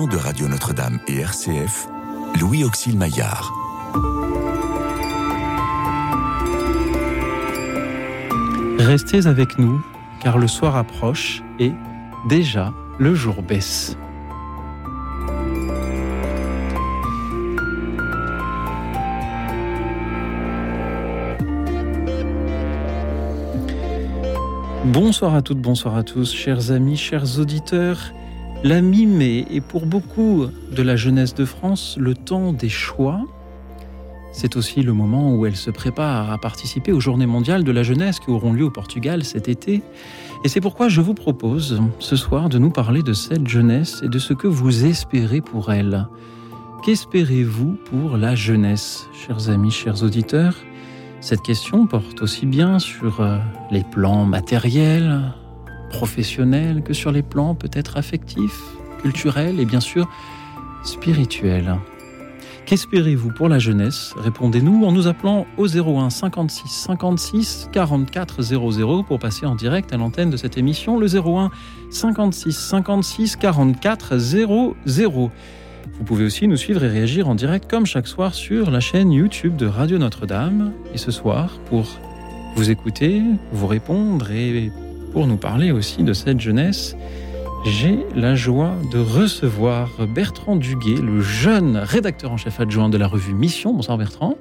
de Radio Notre-Dame et RCF, Louis Auxil Maillard. Restez avec nous, car le soir approche et déjà le jour baisse. Bonsoir à toutes, bonsoir à tous, chers amis, chers auditeurs. La mi-mai est pour beaucoup de la jeunesse de France le temps des choix. C'est aussi le moment où elle se prépare à participer aux Journées mondiales de la jeunesse qui auront lieu au Portugal cet été. Et c'est pourquoi je vous propose ce soir de nous parler de cette jeunesse et de ce que vous espérez pour elle. Qu'espérez-vous pour la jeunesse, chers amis, chers auditeurs? Cette question porte aussi bien sur euh, les plans matériels, professionnels, que sur les plans peut-être affectifs, culturels et bien sûr spirituels. Qu'espérez-vous pour la jeunesse? Répondez-nous en nous appelant au 01 56 56 44 00 pour passer en direct à l'antenne de cette émission, le 01 56 56 44 00. Vous pouvez aussi nous suivre et réagir en direct comme chaque soir sur la chaîne YouTube de Radio Notre-Dame. Et ce soir, pour vous écouter, vous répondre et pour nous parler aussi de cette jeunesse, j'ai la joie de recevoir Bertrand Duguet, le jeune rédacteur en chef adjoint de la revue Mission. Bonsoir Bertrand.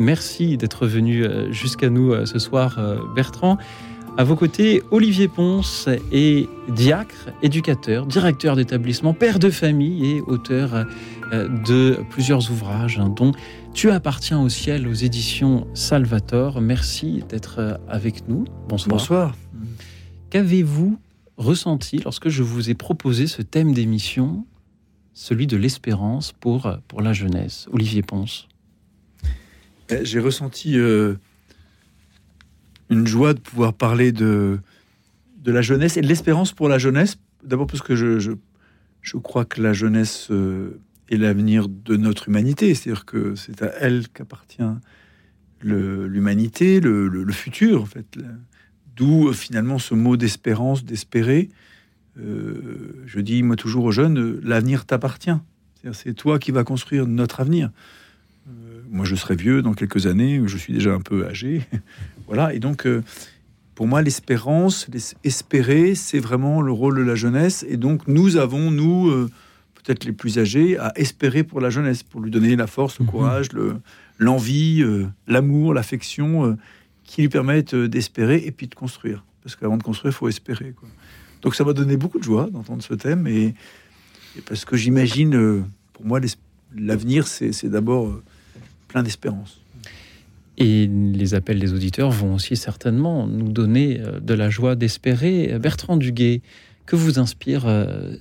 Merci d'être venu euh, jusqu'à nous euh, ce soir, euh, Bertrand. À vos côtés, Olivier Ponce est diacre, éducateur, directeur d'établissement, père de famille et auteur de plusieurs ouvrages, hein, dont Tu appartiens au ciel aux éditions Salvator. Merci d'être euh, avec nous. Bonsoir. Bonsoir. Qu'avez-vous ressenti lorsque je vous ai proposé ce thème d'émission, celui de l'espérance pour, pour la jeunesse? Olivier Ponce. Eh, j'ai ressenti euh, une joie de pouvoir parler de, de la jeunesse et de l'espérance pour la jeunesse. D'abord parce que je, je, je, crois que la jeunesse euh, est l'avenir de notre humanité. C'est-à-dire que c'est à elle qu'appartient l'humanité, le, futur, en fait. D'où finalement ce mot d'espérance, d'espérer. Euh, je dis moi toujours aux jeunes, l'avenir t'appartient. C'est toi qui vas construire notre avenir. Euh, moi, je serai vieux dans quelques années. Je suis déjà un peu âgé. voilà. Et donc, euh, pour moi, l'espérance, espérer, c'est vraiment le rôle de la jeunesse. Et donc, nous avons, nous, euh, peut-être les plus âgés, à espérer pour la jeunesse, pour lui donner la force, le courage, l'envie, le, l'amour, l'affection qui lui permettent d'espérer et puis de construire. Parce qu'avant de construire, il faut espérer. Quoi. Donc, ça m'a donné beaucoup de joie d'entendre ce thème. Et, et parce que j'imagine, pour moi, l'avenir, c'est d'abord plein d'espérance. Et les appels des auditeurs vont aussi certainement nous donner de la joie d'espérer. Bertrand Duguet, que vous inspire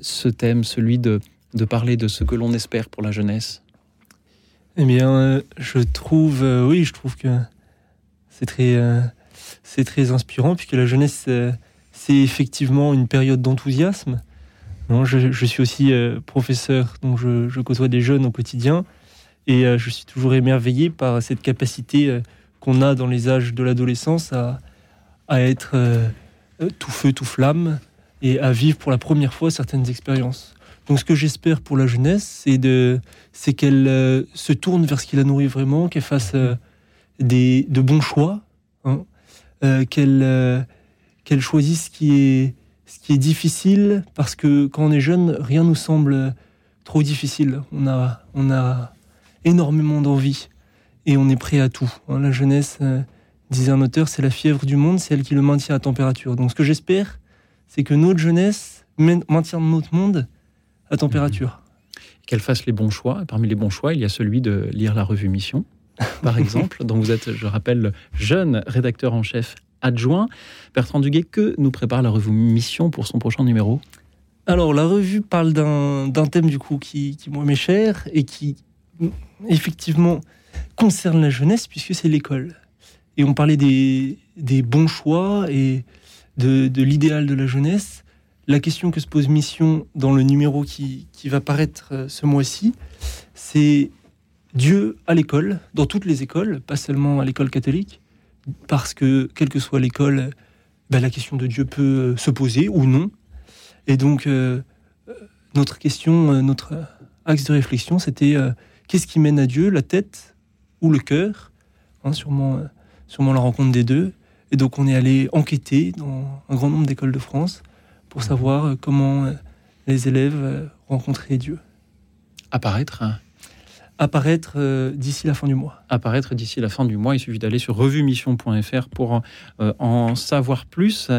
ce thème, celui de, de parler de ce que l'on espère pour la jeunesse Eh bien, je trouve, oui, je trouve que c'est très, c'est très inspirant, puisque la jeunesse, c'est effectivement une période d'enthousiasme. Je, je, suis aussi professeur, donc je, je côtoie des jeunes au quotidien. Et euh, je suis toujours émerveillé par cette capacité euh, qu'on a dans les âges de l'adolescence à, être euh, tout feu, tout flamme et à vivre pour la première fois certaines expériences. Donc ce que j'espère pour la jeunesse, c'est qu'elle euh, se tourne vers ce qui la nourrit vraiment, qu'elle fasse euh, des, de bons choix, hein, qu'elle, qu'elle choisisse ce qui est, ce qui est difficile, parce que quand on est jeune, rien nous semble trop difficile. On a, on a énormément d'envie et on est prêt à tout. Hein, la jeunesse, euh, disait un auteur, c'est la fièvre du monde, c'est elle qui le maintient à température. Donc ce que j'espère, c'est que notre jeunesse maintienne notre monde à température. Qu'elle fasse les bons choix. Parmi les bons choix, il y a celui de lire la revue Mission, par exemple, dont vous êtes, je rappelle, jeune rédacteur en chef adjoint. Bertrand Duguet, que nous prépare la revue Mission pour son prochain numéro? Alors, la revue parle d'un thème du coup qui, qui moi m'est cher et qui effectivement concerne la jeunesse puisque c'est l'école. Et on parlait des, des bons choix et de, de l'idéal de la jeunesse. La question que se pose Mission dans le numéro qui, va paraître ce mois-ci, c'est Dieu à l'école, dans toutes les écoles, pas seulement à l'école catholique, parce que quelle que soit l'école, ben, la question de Dieu peut se poser ou non. Et donc, euh, notre question, notre axe de réflexion, c'était qu'est-ce qui mène à Dieu, la tête ou le cœur hein, sûrement, sûrement la rencontre des deux. Et donc on est allé enquêter dans un grand nombre d'écoles de France pour savoir comment les élèves rencontraient Dieu. Apparaître apparaître euh, d'ici la fin du mois. Apparaître d'ici la fin du mois. Il suffit d'aller sur revuemission.fr pour euh, en savoir plus.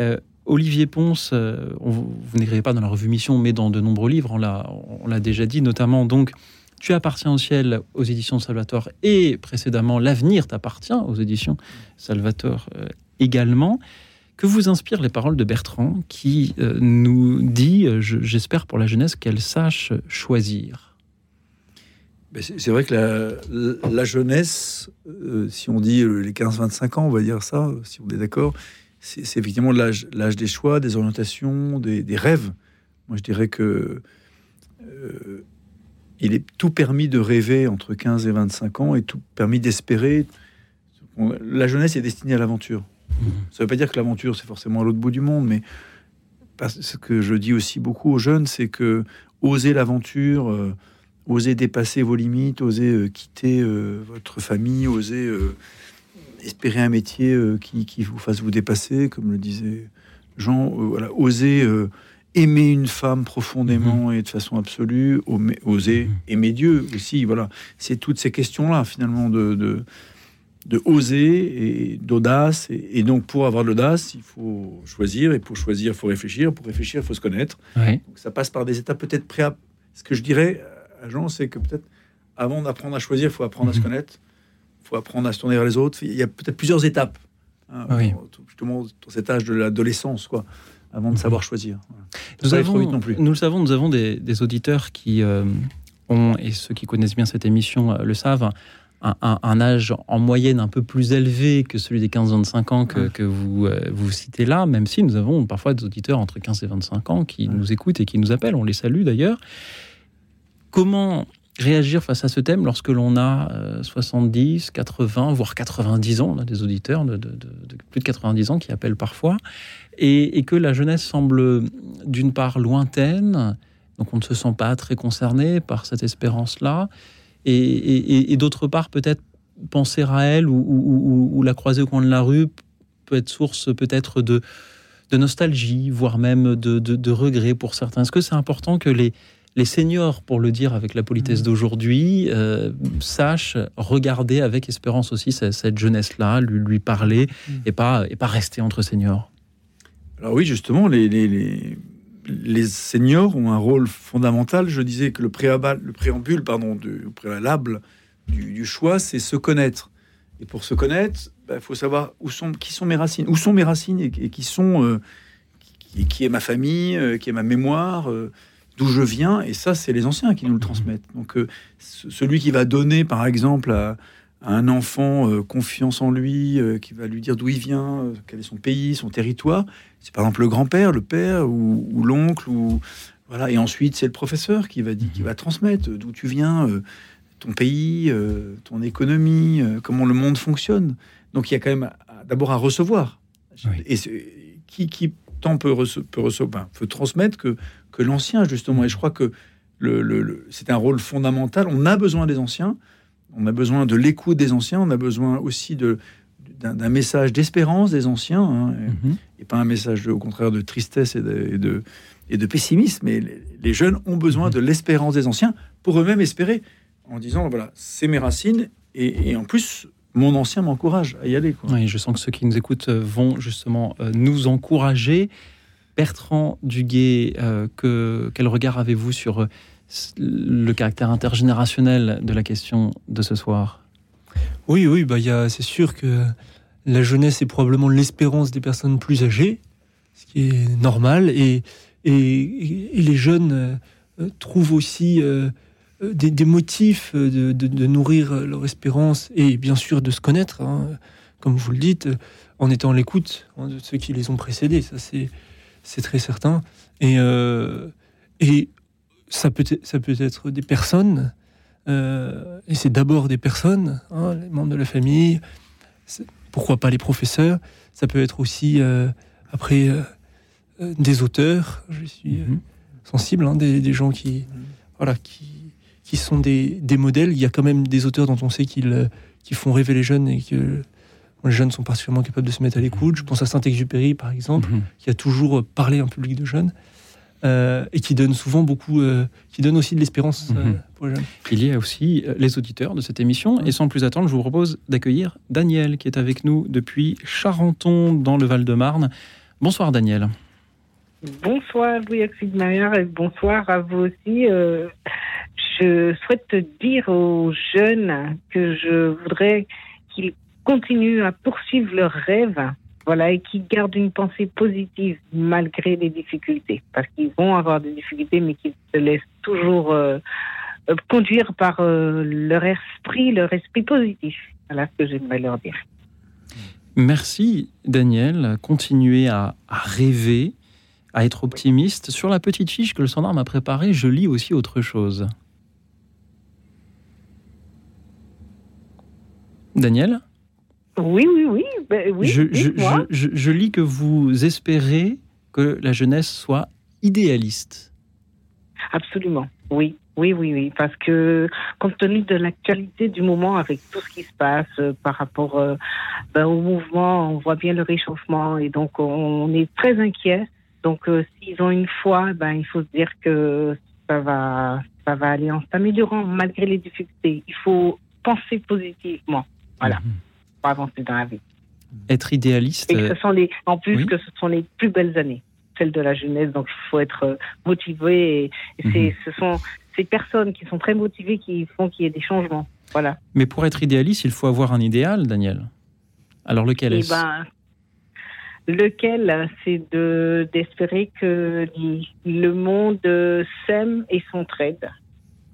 Euh, Olivier Ponce, vous n'écrivez pas dans la revue Mission, mais dans de nombreux livres, on l'a déjà dit, notamment donc Tu appartiens au ciel aux éditions Salvatore et précédemment L'avenir t'appartient aux éditions Salvatore également. Que vous inspirent les paroles de Bertrand qui nous dit, j'espère pour la jeunesse, qu'elle sache choisir? C'est vrai que la, jeunesse, euh, si on dit les 15-25 ans, on va dire ça, si on est d'accord, c'est effectivement l'âge des choix, des orientations, des, rêves. Moi, je dirais que euh, il est tout permis de rêver entre 15 et 25 ans et tout permis d'espérer. La jeunesse est destinée à l'aventure. Mmh. Ça ne veut pas dire que l'aventure, c'est forcément à l'autre bout du monde, mais ce que je dis aussi beaucoup aux jeunes, c'est que oser l'aventure, euh, Osez dépasser vos limites, osez euh, quitter euh, votre famille, euh, espérer un métier qui, vous fasse vous dépasser, comme le disait Jean. voilà, osez aimer une femme profondément mhm. et de façon absolue, oser mhm. aimer Dieu aussi. Voilà, c'est toutes ces questions-là finalement de, de, oser et d'audace. Et, donc pour avoir de l'audace, il faut choisir. Et pour choisir, il faut réfléchir. Pour réfléchir, il faut se connaître. ça passe par des étapes peut-être pré Ce que je dirais c'est que peut-être avant d'apprendre à choisir, il faut apprendre à se mhm. connaître, il faut apprendre à se tourner vers les autres. Il y a peut-être plusieurs étapes, hein, justement dans cet âge de l'adolescence, quoi, avant de mhm. savoir choisir. Nous, avons, non plus. nous le savons, nous avons des, auditeurs qui euh, ont, et ceux qui connaissent bien cette émission euh, le savent, un, âge en moyenne un peu plus élevé que celui des 15-25 ans que, vous, euh, vous citez là, même si nous avons parfois des auditeurs entre 15 et 25 ans qui nous écoutent et qui nous appellent, on les salue d'ailleurs. Comment réagir face à ce thème lorsque l'on a 70, euh, 80, voire 90 ans, on a des auditeurs de, plus de 90 ans qui appellent parfois, et, que la jeunesse semble d'une part lointaine, donc on ne se sent pas très concerné par cette espérance-là, et, d'autre part peut-être penser à elle ou, la croiser au coin de la rue peut être source peut-être de, nostalgie, voire même de, de regret pour certains. Est-ce que c'est important que les les seniors, pour le dire avec la politesse mmh. d'aujourd'hui, euh, sachent regarder avec espérance aussi cette, jeunesse-là, lui, lui parler mmh. et, pas, et pas rester entre seniors? Alors oui, justement, les, les, les, seniors ont un rôle fondamental. Je disais que le, préambule, le préambule pardon, du, préalable du, choix, c'est se connaître. Et pour se connaître, il bah, faut savoir qui sont mes racines, où sont mes racines et, qui sont... Euh, qui, est ma famille, euh, qui est ma mémoire d'où je viens, et ça, c'est les anciens qui nous le transmettent. Donc, euh, celui qui va donner, par exemple, à, un enfant euh, confiance en lui, euh, qui va lui dire d'où il vient, quel est son pays, son territoire, c'est par exemple le grand-père, le père ou, l'oncle, ou voilà. Et ensuite, c'est le professeur qui va dire, qui va transmettre d'où tu viens, ton pays, ton économie, comment le monde fonctionne. Donc, il y a quand même d'abord à recevoir. Et qui, qui tant peut, peut, recevoir, peut transmettre que que l'ancien, justement. Et je crois que le, c'est un rôle fondamental. On a besoin des anciens, on a besoin de l'écoute des anciens, on a besoin aussi de, d'un, message d'espérance des anciens, hein, mhm. et, pas un message, au contraire, de tristesse et de, et de, pessimisme. Mais les, jeunes ont besoin mhm. de l'espérance des anciens pour eux-mêmes espérer, en disant, voilà, c'est mes racines, et, en plus, mon ancien m'encourage à y aller. Oui, je sens que ceux qui nous écoutent vont justement euh, nous encourager. Bertrand Duguay, euh, que, quel regard avez-vous sur euh, le caractère intergénérationnel de la question de ce soir Oui, oui, bah, c'est sûr que la jeunesse est probablement l'espérance des personnes plus âgées, ce qui est normal, et, et, les jeunes euh, trouvent aussi des, motifs de, nourrir leur espérance et bien sûr de se connaître, hein, comme vous le dites, en étant l'écoute hein, de ceux qui les ont précédés. Ça, c'est très certain. Euh, et ça, peut être, ça peut être des personnes, euh, et c'est d'abord des personnes, hein, les membres de la famille, pourquoi pas les professeurs, ça peut être aussi, euh, après, des auteurs. Je suis sensibles, hein, des, des gens qui, voilà, qui, qui sont des, des modèles. Il y a quand même des auteurs dont on sait qu'ils euh, qui font rêver les jeunes et que les jeunes sont particulièrement capables de se mettre à l'écoute. Je pense à Saint-Exupéry, par exemple, Mhm. qui a toujours parlé à un public de jeunes euh, et qui donne souvent beaucoup, euh, qui donne aussi de l'espérance euh, Mhm. pour les jeunes. Il y a aussi les auditeurs de cette émission. Et sans plus attendre, je vous propose d'accueillir Daniel, qui est avec nous depuis Charenton, dans le Val-de-Marne. Bonsoir Daniel. Bonsoir Louis Oxydmeyer et bonsoir à vous aussi. Euh, je souhaite te dire aux jeunes que je voudrais qu'ils continuent à poursuivre leurs rêves, voilà, et qu'ils gardent une pensée positive malgré les difficultés, parce qu'ils vont avoir des difficultés, mais qu'ils se laissent toujours euh, conduire par euh, leur esprit, leur esprit positif. Voilà ce que j'aimerais leur dire. Merci Daniel. Continuez à, à rêver, à être optimiste. Sur la petite fiche que le standard m'a préparée, je lis aussi autre chose. Daniel? Oui, oui, oui, ben oui. je, je- dites-moi. je- je- je lis que vous espérez que la jeunesse soit idéaliste. Absolument, oui. Oui, oui, oui, parce que compte tenu de l'actualité du moment avec tout ce qui se passe euh, par rapport euh, ben, au mouvement, on voit bien le réchauffement et donc on est très inquiet. Donc euh, s'ils ont une foi, ben il faut se dire que ça va, ça va aller en s'améliorant malgré les difficultés. Il faut penser positivement Voilà. Mhm. Pour avancer dans la vie. Être idéaliste, Et que euh, ce sont les, en plus oui. que ce sont les plus belles années, celles de la jeunesse. Donc il faut être euh, motivé. Et, Mhm. ce sont ces personnes qui sont très motivées qui font qu'il y ait des changements. Voilà. mais pour être idéaliste, il faut avoir un idéal, Daniel. Alors lequel Et est-ce? ben, lequel, c'est de d'espérer que le monde euh, s'aime et s'entraide.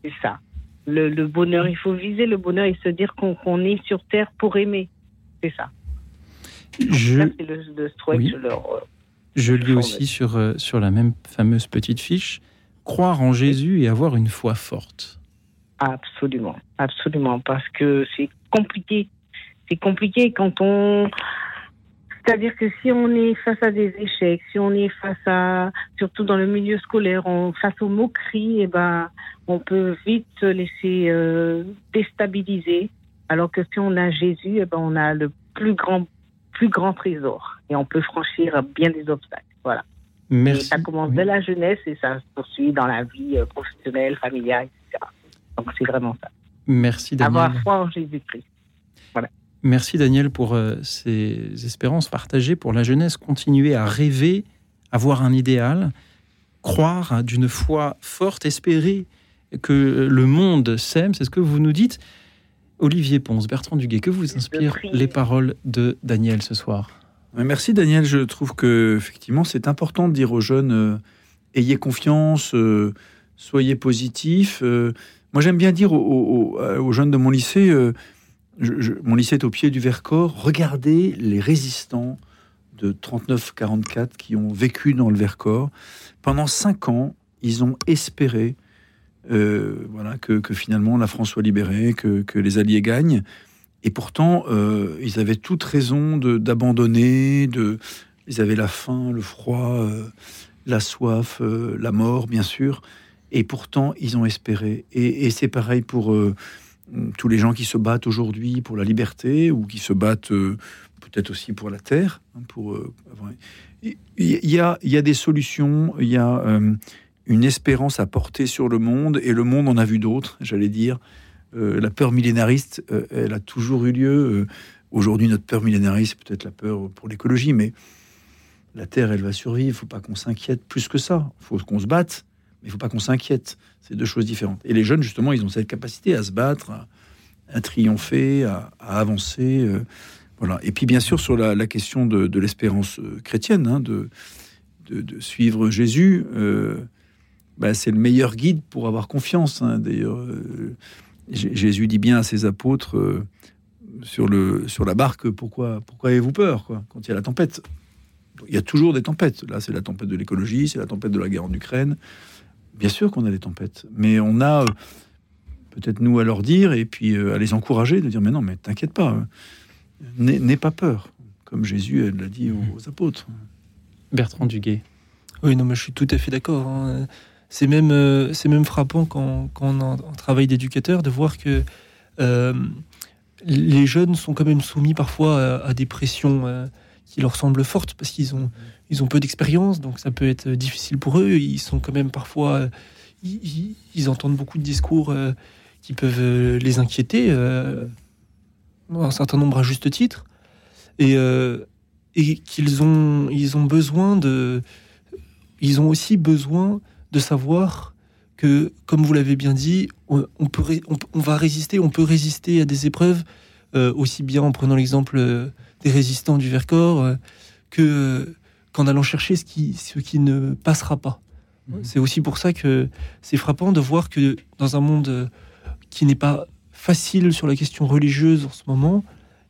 C'est ça. Le, le bonheur, il faut viser le bonheur et se dire qu'on, qu'on est sur terre pour aimer. C'est ça. je, c'est le, le Oui. leur. euh, je lis aussi sur, euh, sur la même fameuse petite fiche, croire en Jésus et avoir une foi forte. Absolument, absolument, parce que c'est compliqué. C'est compliqué quand on. C'est-à-dire que si on est face à des échecs, si on est face à, surtout dans le milieu scolaire, on, face aux moqueries, eh ben, on peut vite se laisser euh, déstabiliser. Alors que si on a Jésus, eh ben, on a le plus grand, plus grand trésor et on peut franchir bien des obstacles. Voilà. Et Merci. ça commence Oui. dès la jeunesse et ça se poursuit dans la vie euh, professionnelle, familiale, etc. Donc c'est vraiment ça. Merci Daniel. Avoir foi en Jésus-Christ. Merci Daniel pour euh, ces espérances partagées pour la jeunesse. Continuer à rêver, avoir un idéal, croire d'une foi forte, espérer que le monde s'aime. C'est ce que vous nous dites. Olivier Ponce, Bertrand Duguay, que vous inspirent les paroles de Daniel ce soir Merci Daniel. Je trouve que effectivement c'est important de dire aux jeunes euh, ayez confiance, euh, soyez positifs. Euh, moi j'aime bien dire aux, aux- aux- aux jeunes de mon lycée, euh, je- je- mon lycée est au pied du Vercors. Regardez les résistants de 39-44 qui ont vécu dans le Vercors pendant cinq ans. Ils ont espéré. Euh, voilà, que, finalement la France soit libérée, que, les Alliés gagnent. Et pourtant, euh, ils avaient toute raison d'abandonner, ils avaient la faim, le froid, euh, la soif, la mort, bien sûr. Et pourtant, ils ont espéré. Et, c'est pareil pour tous les gens qui se battent aujourd'hui pour la liberté ou qui se battent peut-être aussi pour la terre. hein, il y, a, y a des solutions, il y a une espérance à porter sur le monde, et le monde en a vu d'autres, j'allais dire. Euh, la peur millénariste, euh, elle a toujours eu lieu. Euh, Aujourd'hui, notre peur millénariste, c'est peut-être la peur pour l'écologie, mais la Terre, elle va survivre. Il faut pas qu'on s'inquiète plus que ça. Il faut qu'on se batte, mais il faut pas qu'on s'inquiète. C'est deux choses différentes. Et les jeunes, justement, ils ont cette capacité à se battre, à, triompher, à, avancer. voilà. Et puis, bien sûr, sur la, question de, l'espérance chrétienne, hein, de, suivre Jésus, bah, c'est le meilleur guide pour avoir confiance. hein. D'ailleurs, euh, Jésus dit bien à ses apôtres euh, sur, le, sur la barque pourquoi, pourquoi avez-vous peur quoi, quand il y a la tempête? Il y a toujours des tempêtes. Là, c'est la tempête de l'écologie, c'est la tempête de la guerre en Ukraine. Bien sûr qu'on a des tempêtes, mais on a euh, peut-être nous à leur dire et puis euh, à les encourager, de dire mais non, mais t'inquiète pas, hein. n'aie n'aie pas peur, comme Jésus l'a dit aux, aux apôtres. Bertrand Duguay. Oui, non, mais je suis tout à fait d'accord. hein. C'est même, euh, même frappant quand, on, a un travail d'éducateur de voir que euh, les jeunes sont quand même soumis parfois à, des pressions euh, qui leur semblent fortes parce qu'ils ont, ils ont peu d'expérience, donc ça peut être difficile pour eux. Ils sont quand même parfois, ils, entendent beaucoup de discours euh, qui peuvent les inquiéter, un certain nombre à juste titre, et, et qu'ils ont, ils ont besoin de, ils ont aussi besoin de savoir que, comme vous l'avez bien dit, on, on peut, on, on va résister, on peut résister à des épreuves euh, aussi bien en prenant l'exemple euh, des résistants du Vercors euh, que qu'en allant chercher ce qui, ce qui ne passera pas. Mhm. C'est aussi pour ça que c'est frappant de voir que dans un monde qui n'est pas facile sur la question religieuse en ce moment,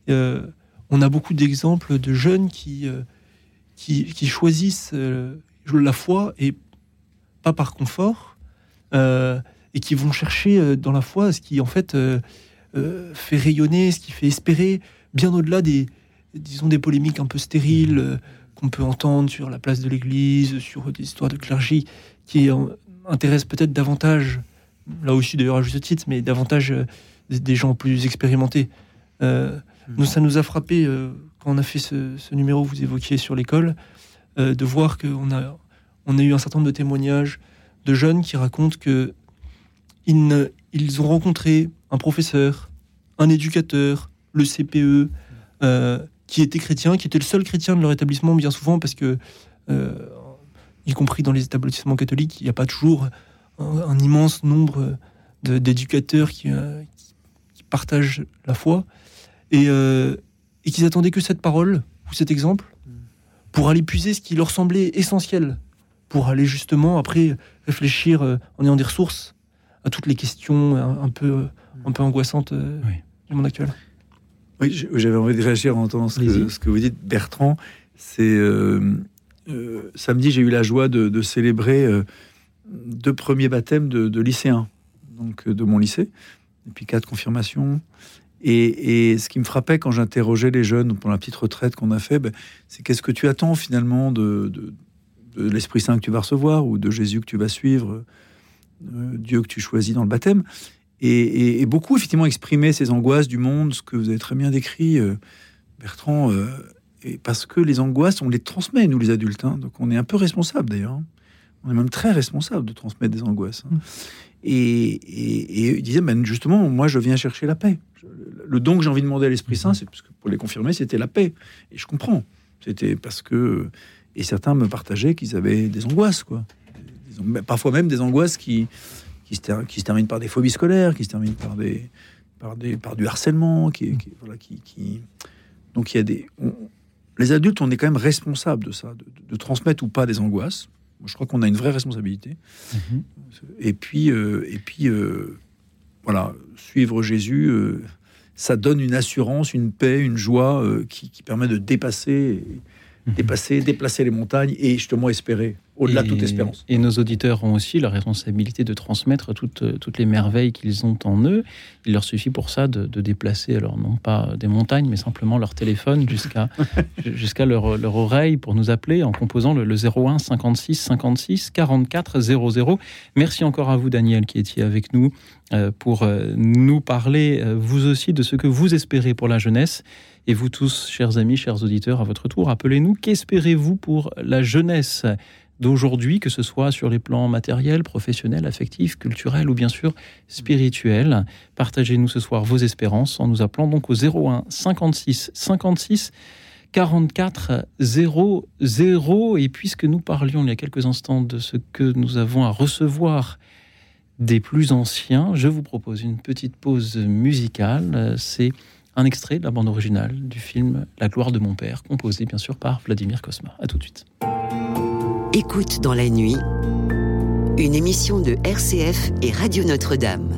euh, on a beaucoup d'exemples de jeunes qui, qui, qui choisissent la foi et pas par confort, euh, et qui vont chercher euh, dans la foi ce qui en fait euh, euh, fait rayonner, ce qui fait espérer, bien au-delà des, disons, des polémiques un peu stériles qu'on peut entendre sur la place de l'Église, sur des histoires de clergie, qui intéressent peut-être davantage, là aussi d'ailleurs à juste titre, mais davantage des- gens plus expérimentés. Euh, nous, ça nous a frappé quand on a fait ce, ce numéro que vous évoquiez sur l'école, de voir qu'on a, on a eu un certain nombre de témoignages de jeunes qui racontent que ils, ont rencontré un professeur, un éducateur, le CPE, euh, qui était chrétien, qui était le seul chrétien de leur établissement bien souvent, parce que, euh, y compris dans les établissements catholiques, il n'y a pas toujours un, immense nombre d'éducateurs qui, euh, qui- partagent la foi, et, et qu'ils attendaient que cette parole ou cet exemple pour aller puiser ce qui leur semblait essentiel, pour aller justement après réfléchir euh, en ayant des ressources à toutes les questions un, un peu, un peu angoissantes euh, Oui. du monde actuel. Oui, j'avais envie de réagir en entendant ce que, Allez-y. ce que vous dites, Bertrand. C'est euh, euh, samedi, j'ai eu la joie de, de célébrer euh, deux premiers baptêmes de, de lycéens, donc euh, de mon lycée, et puis quatre confirmations. Et, et ce qui me frappait quand j'interrogeais les jeunes pour la petite retraite qu'on a fait, ben, c'est qu'est-ce que tu attends finalement de, de- de l'Esprit Saint que tu vas recevoir ou de Jésus que tu vas suivre, euh, Dieu que tu choisis dans le baptême. Et, et- et beaucoup effectivement exprimer ces angoisses du monde, ce que vous avez très bien décrit, euh, Bertrand. euh, et parce que les angoisses, on les transmet nous les adultes, hein. donc on est un peu responsable d'ailleurs. hein. On est même très responsable de transmettre des angoisses. hein. Mm. Et, il disait, ben justement, moi je viens chercher la paix. Le don que j'ai envie de demander à l'Esprit Saint, c'est parce que pour les confirmer, c'était la paix. Et je comprends. C'était parce que et certains me partageaient qu'ils avaient des angoisses, quoi. Des parfois même des angoisses qui qui se, ter- qui se terminent par des phobies scolaires, qui se terminent par des par des par du harcèlement, qui, qui- voilà, qui, qui- donc il y a des on- les adultes, on est quand même responsable de ça, de, de transmettre ou pas des angoisses. Moi, je crois qu'on a une vraie responsabilité. Mhm. Et puis, euh, et puis euh, voilà, suivre Jésus, euh, ça donne une assurance, une paix, une joie qui, qui permet de dépasser. Dépasser, déplacer les montagnes et justement espérer, au-delà de toute espérance. Et nos auditeurs ont aussi la responsabilité de transmettre toutes, toutes les merveilles qu'ils ont en eux. Il leur suffit pour ça de, de déplacer, alors non pas des montagnes, mais simplement leur téléphone jusqu'à jusqu'à leur, leur oreille pour nous appeler en composant le, le 01 56 56 44 00. Merci encore à vous, Daniel, qui étiez avec nous euh, pour euh, nous parler, euh, vous aussi, de ce que vous espérez pour la jeunesse. Et vous tous, chers amis, chers auditeurs, à votre tour, appelez-nous. Qu'espérez-vous pour la jeunesse d'aujourd'hui, que ce soit sur les plans matériels, professionnels, affectifs, culturels ou bien sûr spirituels? Partagez-nous ce soir vos espérances en nous appelant donc au 01 56 56 44 00. Et puisque nous parlions il y a quelques instants de ce que nous avons à recevoir des plus anciens, je vous propose une petite pause musicale. C'est un extrait de la bande originale du film La gloire de mon père, composé bien sûr par Vladimir Kosma. À tout de suite. Écoute dans la nuit, une émission de RCF et Radio Notre-Dame.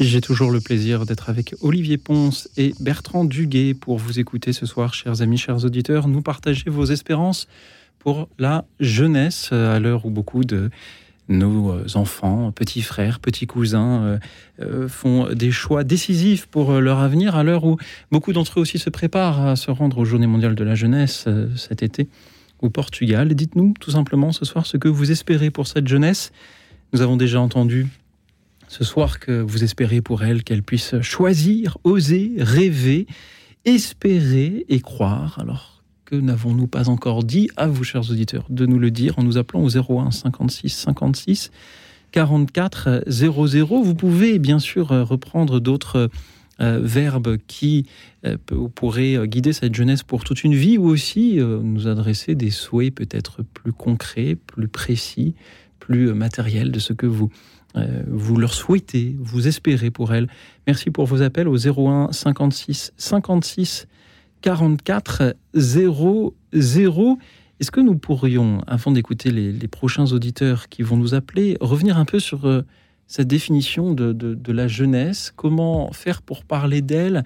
J'ai toujours le plaisir d'être avec Olivier Ponce et Bertrand Duguet pour vous écouter ce soir, chers amis, chers auditeurs. Nous partager vos espérances pour la jeunesse à l'heure où beaucoup de nos enfants, petits frères, petits cousins euh, euh, font des choix décisifs pour leur avenir à l'heure où beaucoup d'entre eux aussi se préparent à se rendre aux Journées mondiales de la jeunesse euh, cet été au Portugal. Dites-nous tout simplement ce soir ce que vous espérez pour cette jeunesse. Nous avons déjà entendu ce soir que vous espérez pour elle qu'elle puisse choisir, oser, rêver, espérer et croire. Alors que n'avons-nous pas encore dit à vous, chers auditeurs, de nous le dire en nous appelant au 01 56 56 44 00. Vous pouvez bien sûr reprendre d'autres euh, verbes qui euh, pourraient guider cette jeunesse pour toute une vie ou aussi euh, nous adresser des souhaits peut-être plus concrets, plus précis, plus matériels de ce que vous euh, vous leur souhaitez, vous espérez pour elles. Merci pour vos appels au 01 56 56 44 00. Est-ce que nous pourrions, avant d'écouter les, prochains auditeurs qui vont nous appeler, revenir un peu sur euh, cette définition de, la jeunesse? Comment faire pour parler d'elle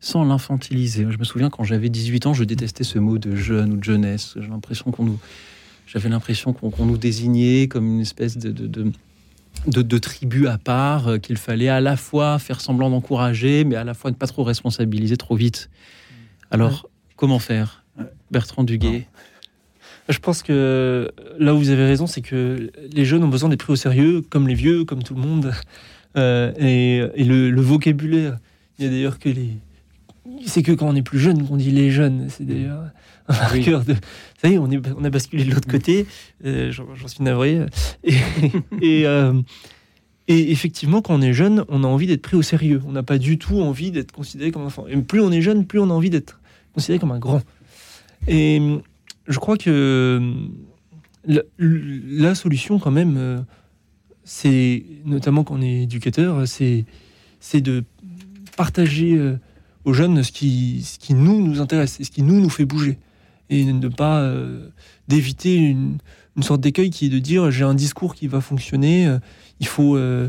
sans l'infantiliser? Je me souviens quand j'avais 18 ans, je détestais ce mot de jeune ou de jeunesse. J'ai l'impression qu'on nous, j'avais l'impression qu'on nous désignait comme une espèce de de, tribus à part euh, qu'il fallait à la fois faire semblant d'encourager, mais à la fois ne pas trop responsabiliser trop vite. Alors, comment faire Bertrand Duguay Je pense que là où vous avez raison, c'est que les jeunes ont besoin d'être pris au sérieux, comme les vieux, comme tout le monde. Euh, et, le, vocabulaire, il y a d'ailleurs que les. C'est que quand on est plus jeune qu'on dit les jeunes. C'est d'ailleurs ah de. Ça y est, on, est, on a basculé de l'autre côté. Euh, j'en suis navré. Et, euh, et, effectivement, quand on est jeune, on a envie d'être pris au sérieux. On n'a pas du tout envie d'être considéré comme un enfant. Et plus on est jeune, plus on a envie d'être considéré comme un grand. Et je crois que la, solution, quand même, euh, c'est notamment quand on est éducateur, c'est de partager aux jeunes ce qui, ce qui nous nous intéresse et ce qui nous nous fait bouger et ne pas euh, d'éviter une, sorte d'écueil qui est de dire j'ai un discours qui va fonctionner, euh, il faut euh,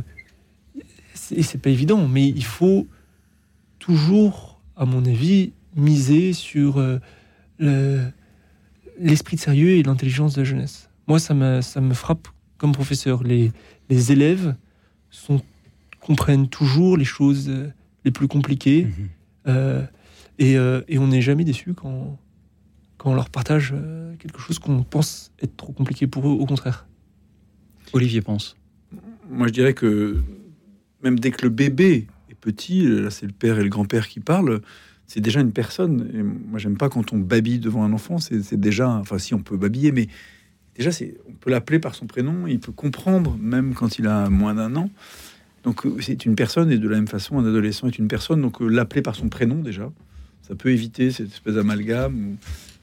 et c'est pas évident, mais il faut toujours, à mon avis, miser sur l'esprit de sérieux et l'intelligence de la jeunesse. Moi, ça me, ça me frappe comme professeur. Les, les élèves sont, comprennent toujours les choses les plus compliquées. Mm-hmm. et, et, on n'est jamais déçu quand, on leur partage euh, quelque chose qu'on pense être trop compliqué pour eux, au contraire. Olivier pense. Moi, je dirais que même dès que le bébé est petit, là, c'est le père et le grand-père qui parlent, c'est déjà une personne. Et moi, j'aime pas quand on babille devant un enfant. C'est déjà, enfin, si on peut babiller, mais déjà, c'est, on peut l'appeler par son prénom. Il peut comprendre, même quand il a moins d'un an. Donc, euh, c'est une personne, et de la même façon, un adolescent est une personne. Donc, euh, l'appeler par son prénom, déjà, ça peut éviter cette espèce d'amalgame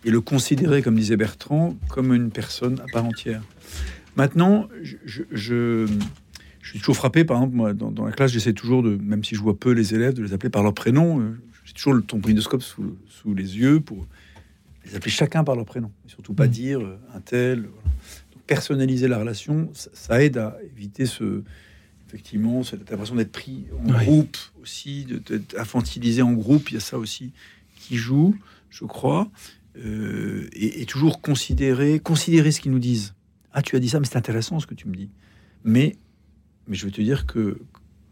et le considérer, comme disait Bertrand, comme une personne à part entière. Maintenant, je, je, suis toujours frappé, par exemple, moi, dans, la classe, j'essaie toujours de, même si je vois peu les élèves, de les appeler par leur prénom. Euh, j'ai toujours le tombridoscope sous, sous les yeux pour les appeler chacun par leur prénom. Et surtout pas mmh. dire euh, un tel. personnaliser la relation, ça, aide à éviter ce, effectivement, cette impression d'être pris en groupe aussi, d'être infantilisé en groupe. Il y a ça aussi qui joue, je crois. Euh, et, toujours considérer, considérer ce qu'ils nous disent. Ah, tu as dit ça, mais c'est intéressant ce que tu me dis. Mais, mais je vais te dire que,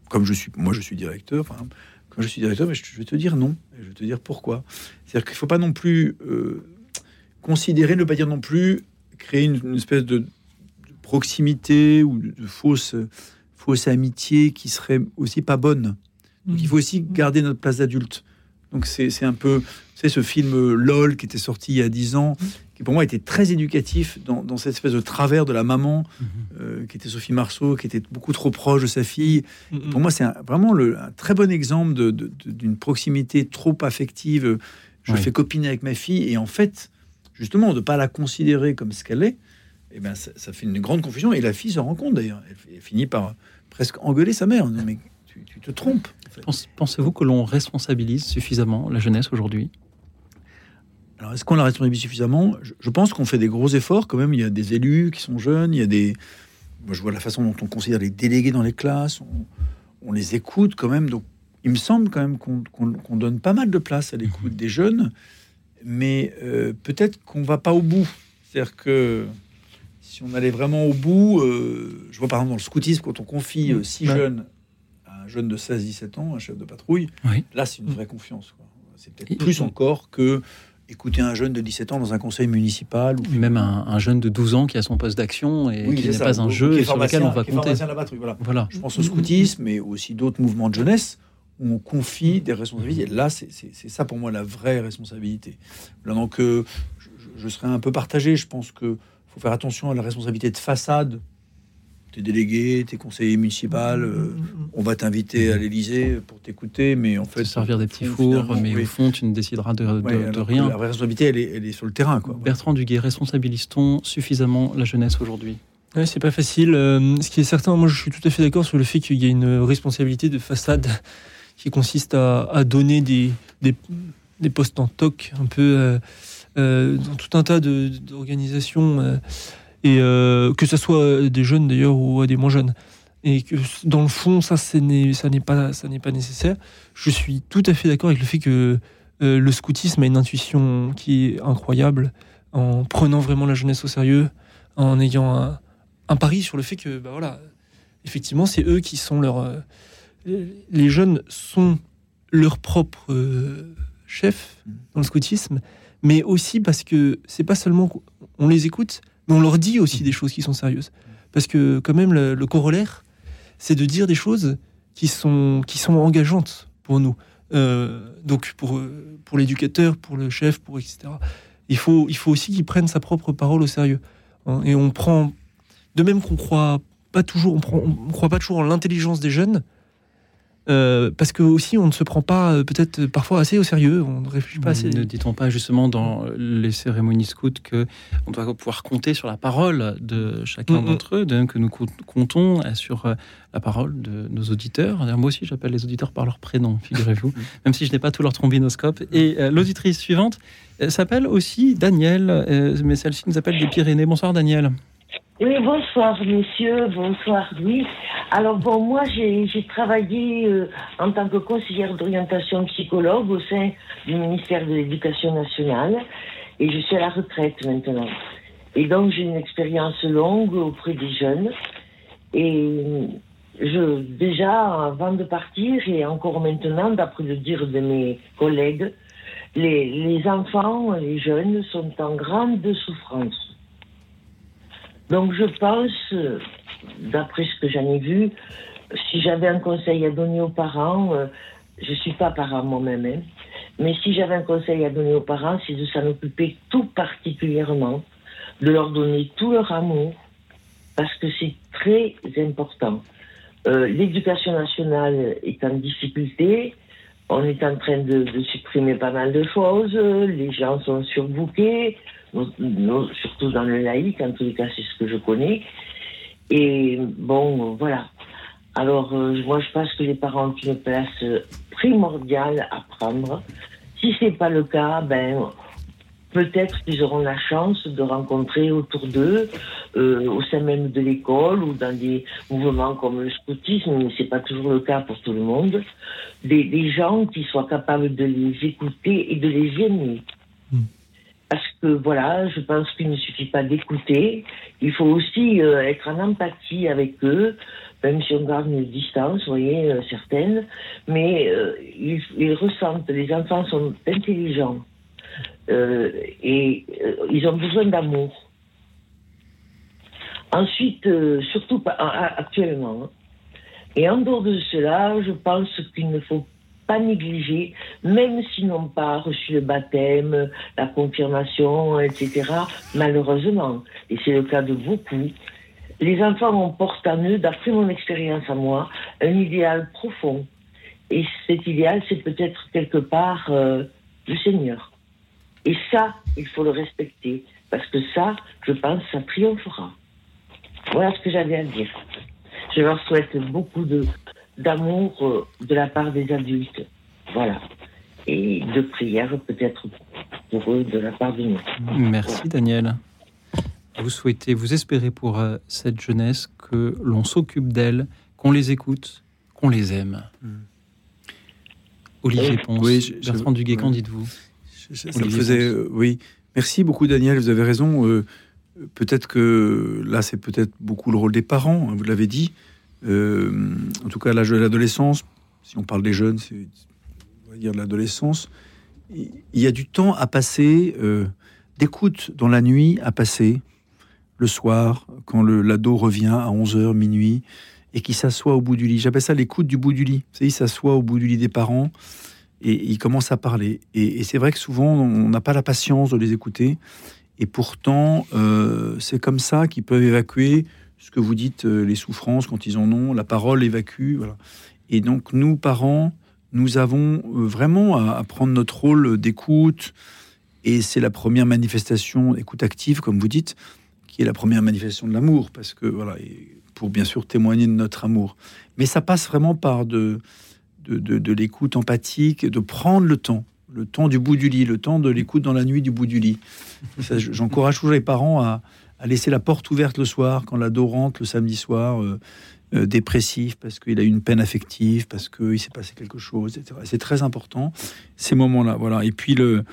comme je suis, moi je suis directeur, enfin, comme je suis directeur, mais je, vais te dire non. Et je vais te dire pourquoi. C'est-à-dire qu'il ne faut pas non plus euh, considérer, ne pas dire non plus, créer une, espèce de, proximité ou de, fausse, fausse amitié qui serait aussi pas bonne. Donc il faut aussi garder notre place d'adulte. Donc c'est un peu, c'est ce film euh, LOL qui était sorti il y a 10 ans, qui pour moi était très éducatif dans, cette espèce de travers de la maman, mhm. euh, qui était Sophie Marceau, qui était beaucoup trop proche de sa fille. Mhm. Pour moi, c'est vraiment le, un très bon exemple d'une proximité trop affective. Je fais copine avec ma fille, et en fait, justement, de ne pas la considérer comme ce qu'elle est, eh ben, ça, fait une grande confusion. Et la fille se rend compte d'ailleurs. Elle, finit par presque engueuler sa mère. mais tu te trompes. Pensez-vous que l'on responsabilise suffisamment la jeunesse aujourd'hui? Alors, est-ce qu'on la responsabilise suffisamment? Je, pense qu'on fait des gros efforts quand même. Il y a des élus qui sont jeunes, il y a des. Moi, je vois la façon dont on considère les délégués dans les classes. on les écoute quand même. Donc, il me semble quand même qu'on donne pas mal de place à l'écoute des jeunes, mais euh, peut-être qu'on va pas au bout. C'est-à-dire que si on allait vraiment au bout, euh, je vois par exemple dans le scoutisme, quand on confie euh, six Ouais. jeunes jeune de 16-17 ans, un chef de patrouille, Oui. là c'est une vraie confiance. C'est peut-être plus encore que écouter un jeune de 17 ans dans un conseil municipal ou Même un, un jeune de 12 ans qui a son poste d'action et Oui, qui n'est pas un jeu et sur lequel on va compter. la patrouille, voilà. Voilà. Je pense au scoutisme, mais aussi d'autres mouvements de jeunesse où on confie des responsabilités. Là, c'est ça pour moi la vraie responsabilité. Là, donc, euh, je, je- je serais un peu partagé. Je pense que faut faire attention à la responsabilité de façade. T'es délégué, t'es conseiller municipal, euh, on va t'inviter à l'Élysée pour t'écouter, mais en fait, Te servir des petits fours, mais oui. au fond, tu ne décideras de, de- Ouais, de alors que rien. La vraie responsabilité, elle est, elle est sur le terrain, quoi. Bertrand Duguay, responsabilise-t-on suffisamment la jeunesse aujourd'hui Ouais, c'est pas facile. Euh, ce qui est certain, moi je suis tout à fait d'accord sur le fait qu'il y a une responsabilité de façade qui consiste à, à donner des, des, des postes en toc un peu euh, euh, dans tout un tas de- d'organisations, et euh, que ce soit des jeunes d'ailleurs ou des moins jeunes. Et que dans le fond, ça, ça n'est pas, pas nécessaire. Je suis tout à fait d'accord avec le fait que euh, le scoutisme a une intuition qui est incroyable en prenant vraiment la jeunesse au sérieux, en ayant un, pari sur le fait que, bah voilà, effectivement, c'est eux qui sont leurs. euh, les jeunes sont leurs propres euh, chefs dans le scoutisme, mais aussi parce que c'est pas seulement qu'on les écoute, mais on leur dit aussi des choses qui sont sérieuses. Parce que, quand même, le, corollaire, c'est de dire des choses qui sont, qui sont engageantes pour nous. Euh, donc, pour, pour l'éducateur, pour le chef, pour etc. Il faut, il faut aussi qu'ils prennent sa propre parole au sérieux. hein. et on prend de même qu'on croit pas toujours, on croit pas toujours en l'intelligence des jeunes, euh, parce que aussi on ne se prend pas euh, peut-être parfois assez au sérieux, on ne réfléchit pas assez. Ne dit-on pas justement dans les cérémonies scouts que on doit pouvoir compter sur la parole de chacun Mhm. d'entre eux, que nous co- comptons euh, sur euh, la parole de nos auditeurs. Moi aussi, j'appelle les auditeurs par leur prénom, figurez-vous, même si je n'ai pas tout leur trombinoscope. Et euh, l'auditrice suivante euh, s'appelle aussi Daniel, euh, mais celle-ci nous appelle des Pyrénées. Bonsoir Daniel. Oui, bonsoir messieurs, bonsoir Louis. Alors bon, moi j'ai travaillé euh, en tant que conseillère d'orientation psychologue au sein du ministère de l'Éducation nationale et je suis à la retraite maintenant. Et donc j'ai une expérience longue auprès des jeunes et je déjà avant de partir et encore maintenant, d'après le dire de mes collègues, les enfants, les jeunes sont en grande souffrance. Donc je pense, euh, d'après ce que j'en ai vu, si j'avais un conseil à donner aux parents, euh, je suis pas parent moi-même, hein, mais si j'avais un conseil à donner aux parents, c'est de s'en occuper tout particulièrement, de leur donner tout leur amour, parce que c'est très important. Euh, L'éducation nationale est en difficulté, on est en train de, de supprimer pas mal de choses, les gens sont surbookés, surtout dans le laïc, en tous les cas, c'est ce que je connais. Et bon, voilà. Alors, euh, moi, je pense que les parents ont une place primordiale à prendre. Si c'est pas le cas, ben, peut-être qu'ils auront la chance de rencontrer autour d'eux, euh, au sein même de l'école ou dans des mouvements comme le scoutisme, mais c'est pas toujours le cas pour tout le monde, des, des gens qui soient capables de les écouter et de les aimer. Parce que voilà, je pense qu'il ne suffit pas d'écouter, il faut aussi euh, être en empathie avec eux, même si on garde une distance, vous voyez, euh, certaines, mais euh, ils, ressentent, les enfants sont intelligents euh, et ils ont besoin d'amour. Ensuite, surtout actuellement, hein. et en dehors de cela, je pense qu'il ne faut pas même s'ils n'ont pas reçu le baptême, la confirmation, etc., malheureusement, et c'est le cas de beaucoup, les enfants ont portent en eux, d'après mon expérience à moi, un idéal profond. Et cet idéal, c'est peut-être quelque part euh, le Seigneur. Et ça, il faut le respecter, parce que ça, je pense, ça triomphera. Voilà ce que j'avais à dire. Je leur souhaite beaucoup de d'amour euh, de la part des adultes. Voilà. Et de prières peut-être pour eux de la part de nous. Merci Daniel. Vous souhaitez, vous espérez pour euh, cette jeunesse que l'on s'occupe d'elle, qu'on les écoute, qu'on les aime. Mm. Olivier Ponce, Oui, je- je- Bertrand Duguay, qu'en ouais. dites-vous? Ça me Olivier faisait, euh, oui. Merci beaucoup, Daniel. Vous avez raison. euh, peut-être que là, c'est peut-être beaucoup le rôle des parents. hein, vous l'avez dit. Euh, en tout cas, l'âge de l'adolescence, si on parle des jeunes, c'est on va dire de l'adolescence. Il y a du temps à passer, euh, d'écoute dans la nuit à passer le soir, quand l'ado revient à 11h, minuit, et qui s'assoit au bout du lit. J'appelle ça l'écoute du bout du lit. Savez, il s'assoit au bout du lit des parents et il commence à parler. Et, et c'est vrai que souvent, on n'a pas la patience de les écouter. Et pourtant, euh, c'est comme ça qu'ils peuvent évacuer ce que vous dites, euh, les souffrances quand ils en ont. La parole évacue. Voilà. Et donc, nous, parents, nous avons euh, vraiment à, prendre notre rôle d'écoute. Et c'est la première manifestation, écoute active, comme vous dites, qui est la première manifestation de l'amour. Parce que, voilà, pour bien sûr témoigner de notre amour. Mais ça passe vraiment par de, de, de- l'écoute empathique, de prendre le temps, le temps du bout du lit, le temps de l'écoute dans la nuit du bout du lit. J'encourage toujours les parents à, à laisser la porte ouverte le soir, quand l'ado rentre le samedi soir, euh, euh, dépressif, parce qu'il a eu une peine affective, parce qu'il s'est passé quelque chose, etc. C'est très important, ces moments-là. Voilà. Et puis, le,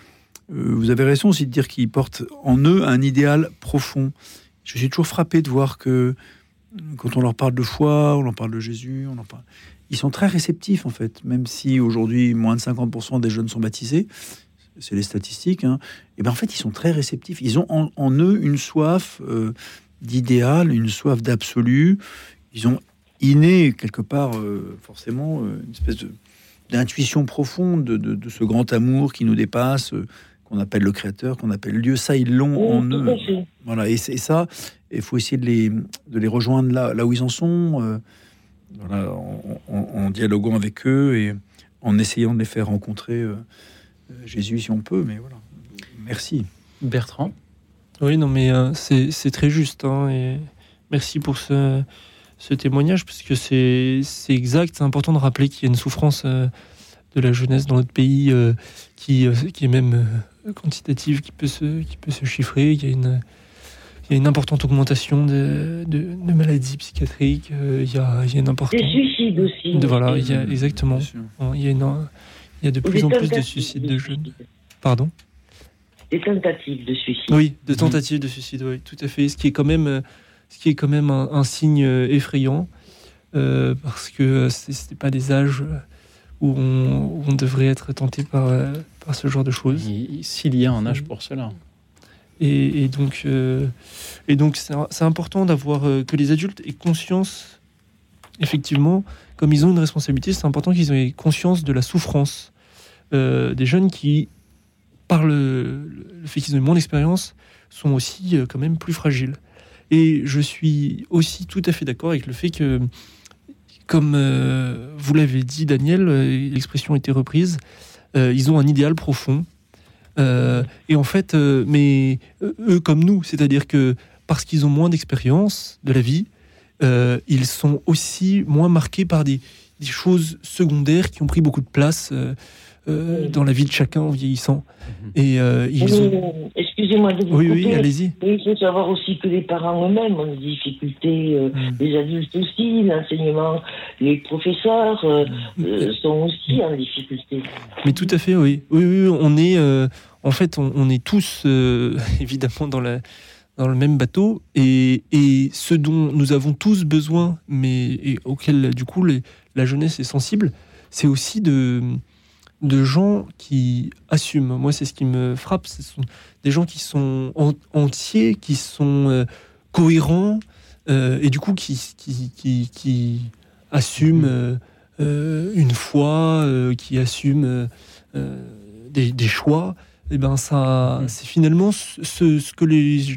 euh, vous avez raison aussi de dire qu'ils portent en eux un idéal profond. Je suis toujours frappé de voir que quand on leur parle de foi, on leur parle de Jésus, on parle ils sont très réceptifs en fait, même si aujourd'hui moins de 50% des jeunes sont baptisés, c'est les statistiques, hein, et ben en fait ils sont très réceptifs. Ils ont en, en eux une soif euh, d'idéal, une soif d'absolu. Ils ont inné quelque part euh, forcément euh, une espèce d'intuition profonde de, de- de ce grand amour qui nous dépasse, euh, qu'on appelle le Créateur, qu'on appelle Dieu. Ça ils l'ont en Oui, eux. Voilà, et, c'est- et ça, il faut essayer de les, de les rejoindre là, là où ils en sont, voilà, en, en- en dialoguant avec eux et en essayant de les faire rencontrer Jésus si on peut. Mais voilà, merci. Bertrand Oui, non, mais euh, c'est c'est très juste. hein, et merci pour ce, ce témoignage, parce que c'est c'est exact. C'est important de rappeler qu'il y a une souffrance euh, de la jeunesse dans notre pays euh, qui, euh, qui est même euh, quantitative, qui peut, se, qui peut se chiffrer. Il y a une, il y a une importante augmentation de, de, de maladies psychiatriques. euh, il, y a, il y a une importante. Des suicides aussi. De- voilà, il y a, exactement. Il y a, une- il y a de plus en plus de suicides de jeunes. suicide. Pardon Des tentatives de suicide. Oui, de tentatives de suicide, oui, tout à fait. Ce qui est quand même, ce qui est quand même un, un signe euh, effrayant, euh, parce que euh, c'est c'est pas des âges où on, où on devrait être tenté par, par ce genre de choses. Il- S'il y a un âge pour cela. Et, et donc, euh, et donc c'est c'est important d'avoir euh, que les adultes aient conscience, effectivement, comme ils ont une responsabilité, c'est important qu'ils aient conscience de la souffrance euh, des jeunes qui, par le, fait qu'ils ont moins d'expérience, sont aussi euh, quand même plus fragiles. Et je suis aussi tout à fait d'accord avec le fait que, comme euh, vous l'avez dit, Daniel, l'expression a été reprise, ils ont un idéal profond. Et en fait, mais eux comme nous, c'est-à-dire que parce qu'ils ont moins d'expérience de la vie, euh, ils sont aussi moins marqués par des, des choses secondaires qui ont pris beaucoup de place euh, euh, dans la vie de chacun en vieillissant. Mhm. Et euh, ils ont... Excusez-moi de vous Oui, couper. oui, allez-y. Il faut savoir aussi que les parents eux-mêmes ont des difficultés, euh, Mm. les adultes aussi, l'enseignement, les professeurs euh, sont aussi en difficulté. Mais tout à fait, oui. Oui, on est, en fait, on, on est tous évidemment dans, la, dans le même bateau. Et, et ce dont nous avons tous besoin, mais et auquel, du coup, les- la jeunesse est sensible, c'est aussi de, de gens qui assument. Moi, c'est ce qui me frappe. Ce sont des gens qui sont en- entiers, qui sont euh, cohérents, euh, et du coup, qui, qui, qui, qui assument. euh, euh, une foi, qui assume euh, des, des choix, et ben ça, Mhm. c'est finalement ce que les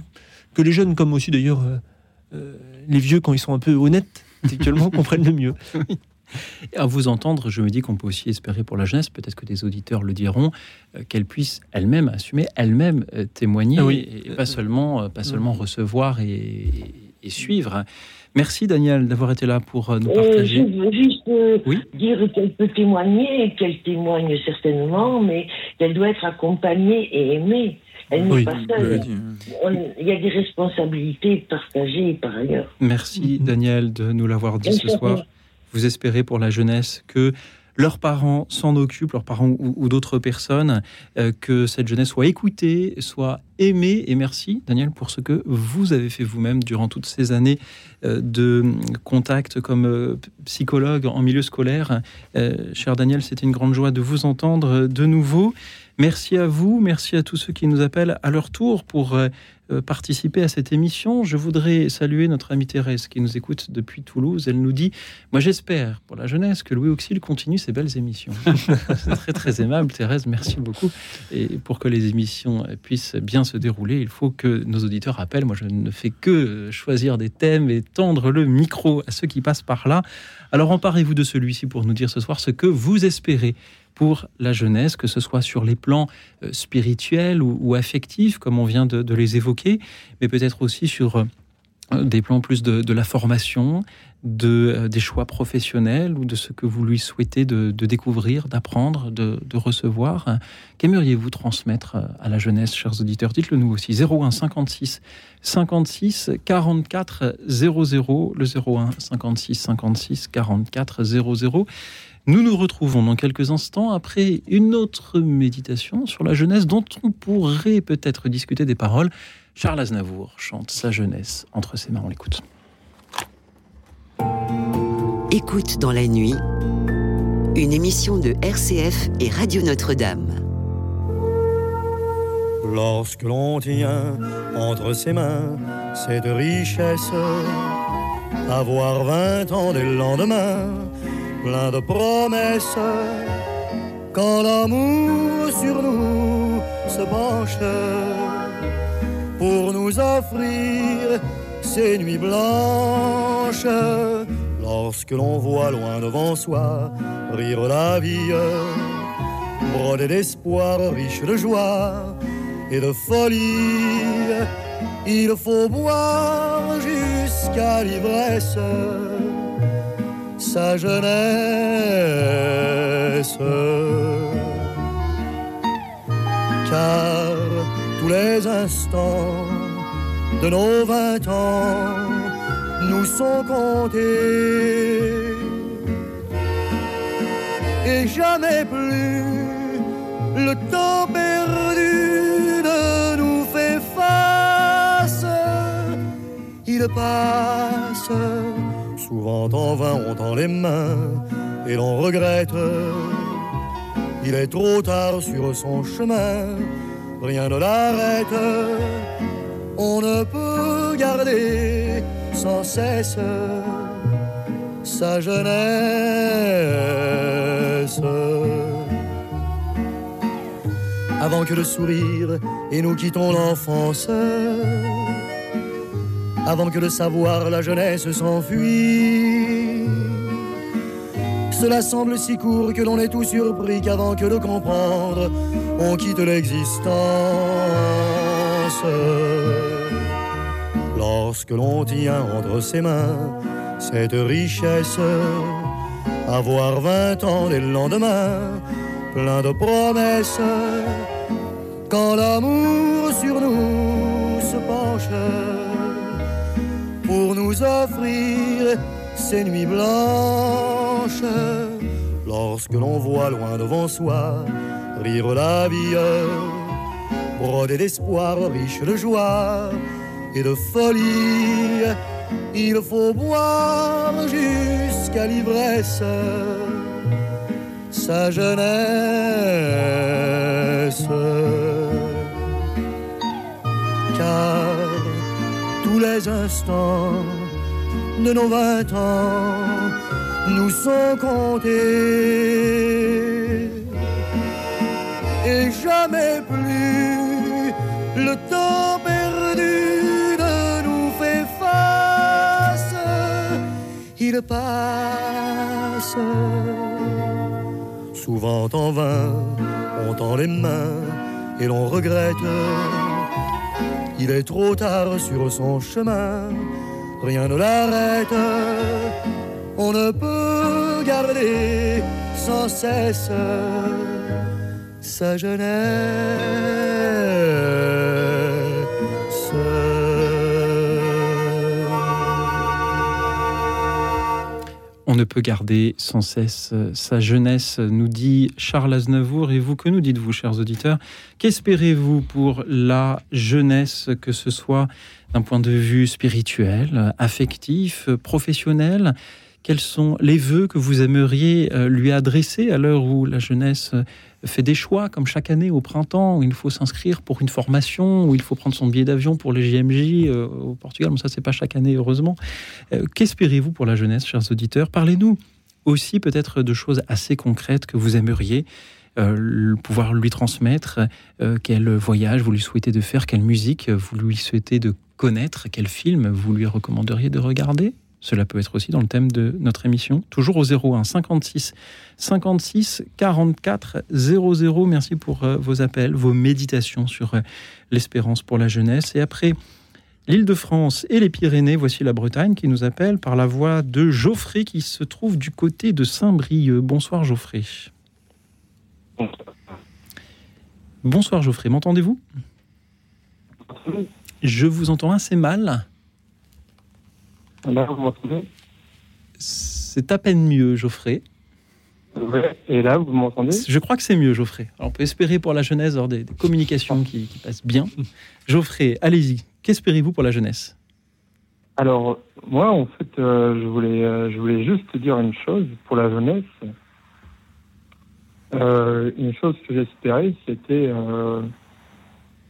que les jeunes, comme aussi d'ailleurs euh, euh, les vieux, quand ils sont un peu honnêtes, intellectuellement, comprennent le mieux. Et À vous entendre, je me dis qu'on peut aussi espérer pour la jeunesse, peut-être que des auditeurs le diront, euh, qu'elle puisse elle-même assumer, elle-même euh, témoigner, Ah oui. et, et pas seulement, euh, pas seulement Mhm. recevoir et, et- et suivre. Merci Daniel d'avoir été là pour nous Euh, je partager. veux juste euh, Oui. dire qu'elle peut témoigner, qu'elle témoigne certainement, mais qu'elle doit être accompagnée et aimée. Elle n'est Oui. pas Vous l'avez seule. dit. On- Il y a des responsabilités partagées par ailleurs. Merci Mhm. Daniel de nous l'avoir dit ce Merci soir. vous. vous espérez pour la jeunesse que leurs parents s'en occupent, leurs parents ou, d'autres personnes, euh, que cette jeunesse soit écoutée, soit aimée. Et merci, Daniel, pour ce que vous avez fait vous-même durant toutes ces années euh, de contact comme euh, psychologue en milieu scolaire. cher Daniel, c'était une grande joie de vous entendre de nouveau. Merci à vous, merci à tous ceux qui nous appellent à leur tour pour euh, participer à cette émission. Je voudrais saluer notre amie Thérèse qui nous écoute depuis Toulouse. Elle nous dit Moi, j'espère pour la jeunesse que Louis Auxil continue ses belles émissions. C'est très, très aimable, Thérèse. Merci beaucoup. Et pour que les émissions puissent bien se dérouler, il faut que nos auditeurs appellent. Moi, je ne fais que choisir des thèmes et tendre le micro à ceux qui passent par là. Alors, emparez-vous de celui-ci pour nous dire ce soir ce que vous espérez pour la jeunesse, que ce soit sur les plans euh, spirituels ou, affectifs, comme on vient de, les évoquer, mais peut-être aussi sur euh, des plans plus de, la formation, de, euh, des choix professionnels ou de ce que vous lui souhaitez de, découvrir, d'apprendre, de, recevoir. Qu'aimeriez-vous transmettre à la jeunesse, chers auditeurs? Dites-le nous aussi. 01 56 56 44 00, le 01 56 56 44 00. Nous nous retrouvons dans quelques instants après une autre méditation sur la jeunesse dont on pourrait peut-être discuter des paroles. Charles Aznavour chante sa jeunesse entre ses mains. On l'écoute. Écoute dans la nuit, une émission de RCF et Radio Notre-Dame. Lorsque l'on tient entre ses mains cette richesse, avoir vingt ans dès le lendemain, plein de promesses. Quand l'amour sur nous se penche pour nous offrir ces nuits blanches, lorsque l'on voit loin devant soi rire la vie, brodée d'espoir, riche de joie et de folie, il faut boire jusqu'à l'ivresse sa jeunesse. Car tous les instants de nos vingt ans nous sont comptés. Et jamais plus le temps perdu ne nous fait face. Il passe Souvent en vain on tend les mains et l'on regrette. Il est trop tard sur son chemin, rien ne l'arrête. On ne peut garder sans cesse sa jeunesse. Avant que le sourire et nous quittons l'enfance avant que le savoir, la jeunesse s'enfuit. Cela semble si court que l'on est tout surpris qu'avant que de comprendre, on quitte l'existence. Lorsque l'on tient entre ses mains cette richesse, avoir vingt ans dès le lendemain, plein de promesses, quand l'amour sur nous se penche pour nous offrir ces nuits blanches. Lorsque l'on voit loin devant soi rire la vie, brodée d'espoir, riche de joie et de folie, il faut boire jusqu'à l'ivresse sa jeunesse. Les instants de nos vingt ans nous sont comptés. Et jamais plus le temps perdu ne nous fait face. Il passe. Souvent en vain, on tend les mains et l'on regrette il est trop tard sur son chemin, rien ne l'arrête. On ne peut garder sans cesse sa jeunesse. Peut garder sans cesse euh, sa jeunesse, nous dit Charles Aznavour. Et vous, que nous dites-vous, chers auditeurs? Qu'espérez-vous pour la jeunesse, que ce soit d'un point de vue spirituel, affectif, professionnel? Quels sont les vœux que vous aimeriez euh, lui adresser à l'heure où la jeunesse euh, fait des choix, comme chaque année au printemps, où il faut s'inscrire pour une formation, où il faut prendre son billet d'avion pour les JMJ euh, au Portugal. Mais ça, c'est pas chaque année, heureusement. Qu'espérez-vous pour la jeunesse, chers auditeurs? Parlez-nous aussi peut-être de choses assez concrètes que vous aimeriez pouvoir lui transmettre. quel voyage vous lui souhaitez de faire Quelle musique vous lui souhaitez de connaître Quel film vous lui recommanderiez de regarder? Cela peut être aussi dans le thème de notre émission. Toujours au 01 56 56 44 00. Merci pour euh, vos appels, vos méditations sur euh, l'espérance pour la jeunesse. Et après l'île de France et les Pyrénées, voici la Bretagne qui nous appelle par la voix de Geoffrey qui se trouve du côté de Saint-Brieuc. Bonsoir Geoffrey. Bonsoir Geoffrey, m'entendez-vous? Je vous entends assez mal. Là, vous m'entendez? C'est à peine mieux, Geoffrey. Et là, vous m'entendez? Je crois que c'est mieux, Geoffrey. Alors, on peut espérer pour la jeunesse avoir des, communications qui, passent bien. Geoffrey, allez-y. Qu'espérez-vous pour la jeunesse? Alors, moi, en fait, euh, je, voulais, euh, je voulais juste dire une chose pour la jeunesse. Euh, une chose que j'espérais, c'était,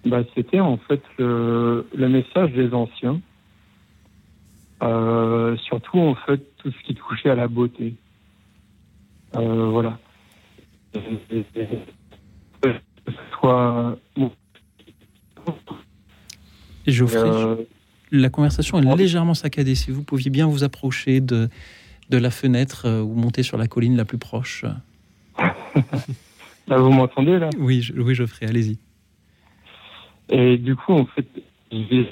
bah, c'était en fait le, le message des anciens euh, surtout, en fait, tout ce qui touchait à la beauté. Euh, voilà. Soit... Geoffrey, euh, la conversation est légèrement saccadée. Si vous pouviez bien vous approcher de, de la fenêtre ou monter sur la colline la plus proche. là, vous m'entendez là? Oui, je, oui, Geoffrey, allez-y. Et du coup, en fait,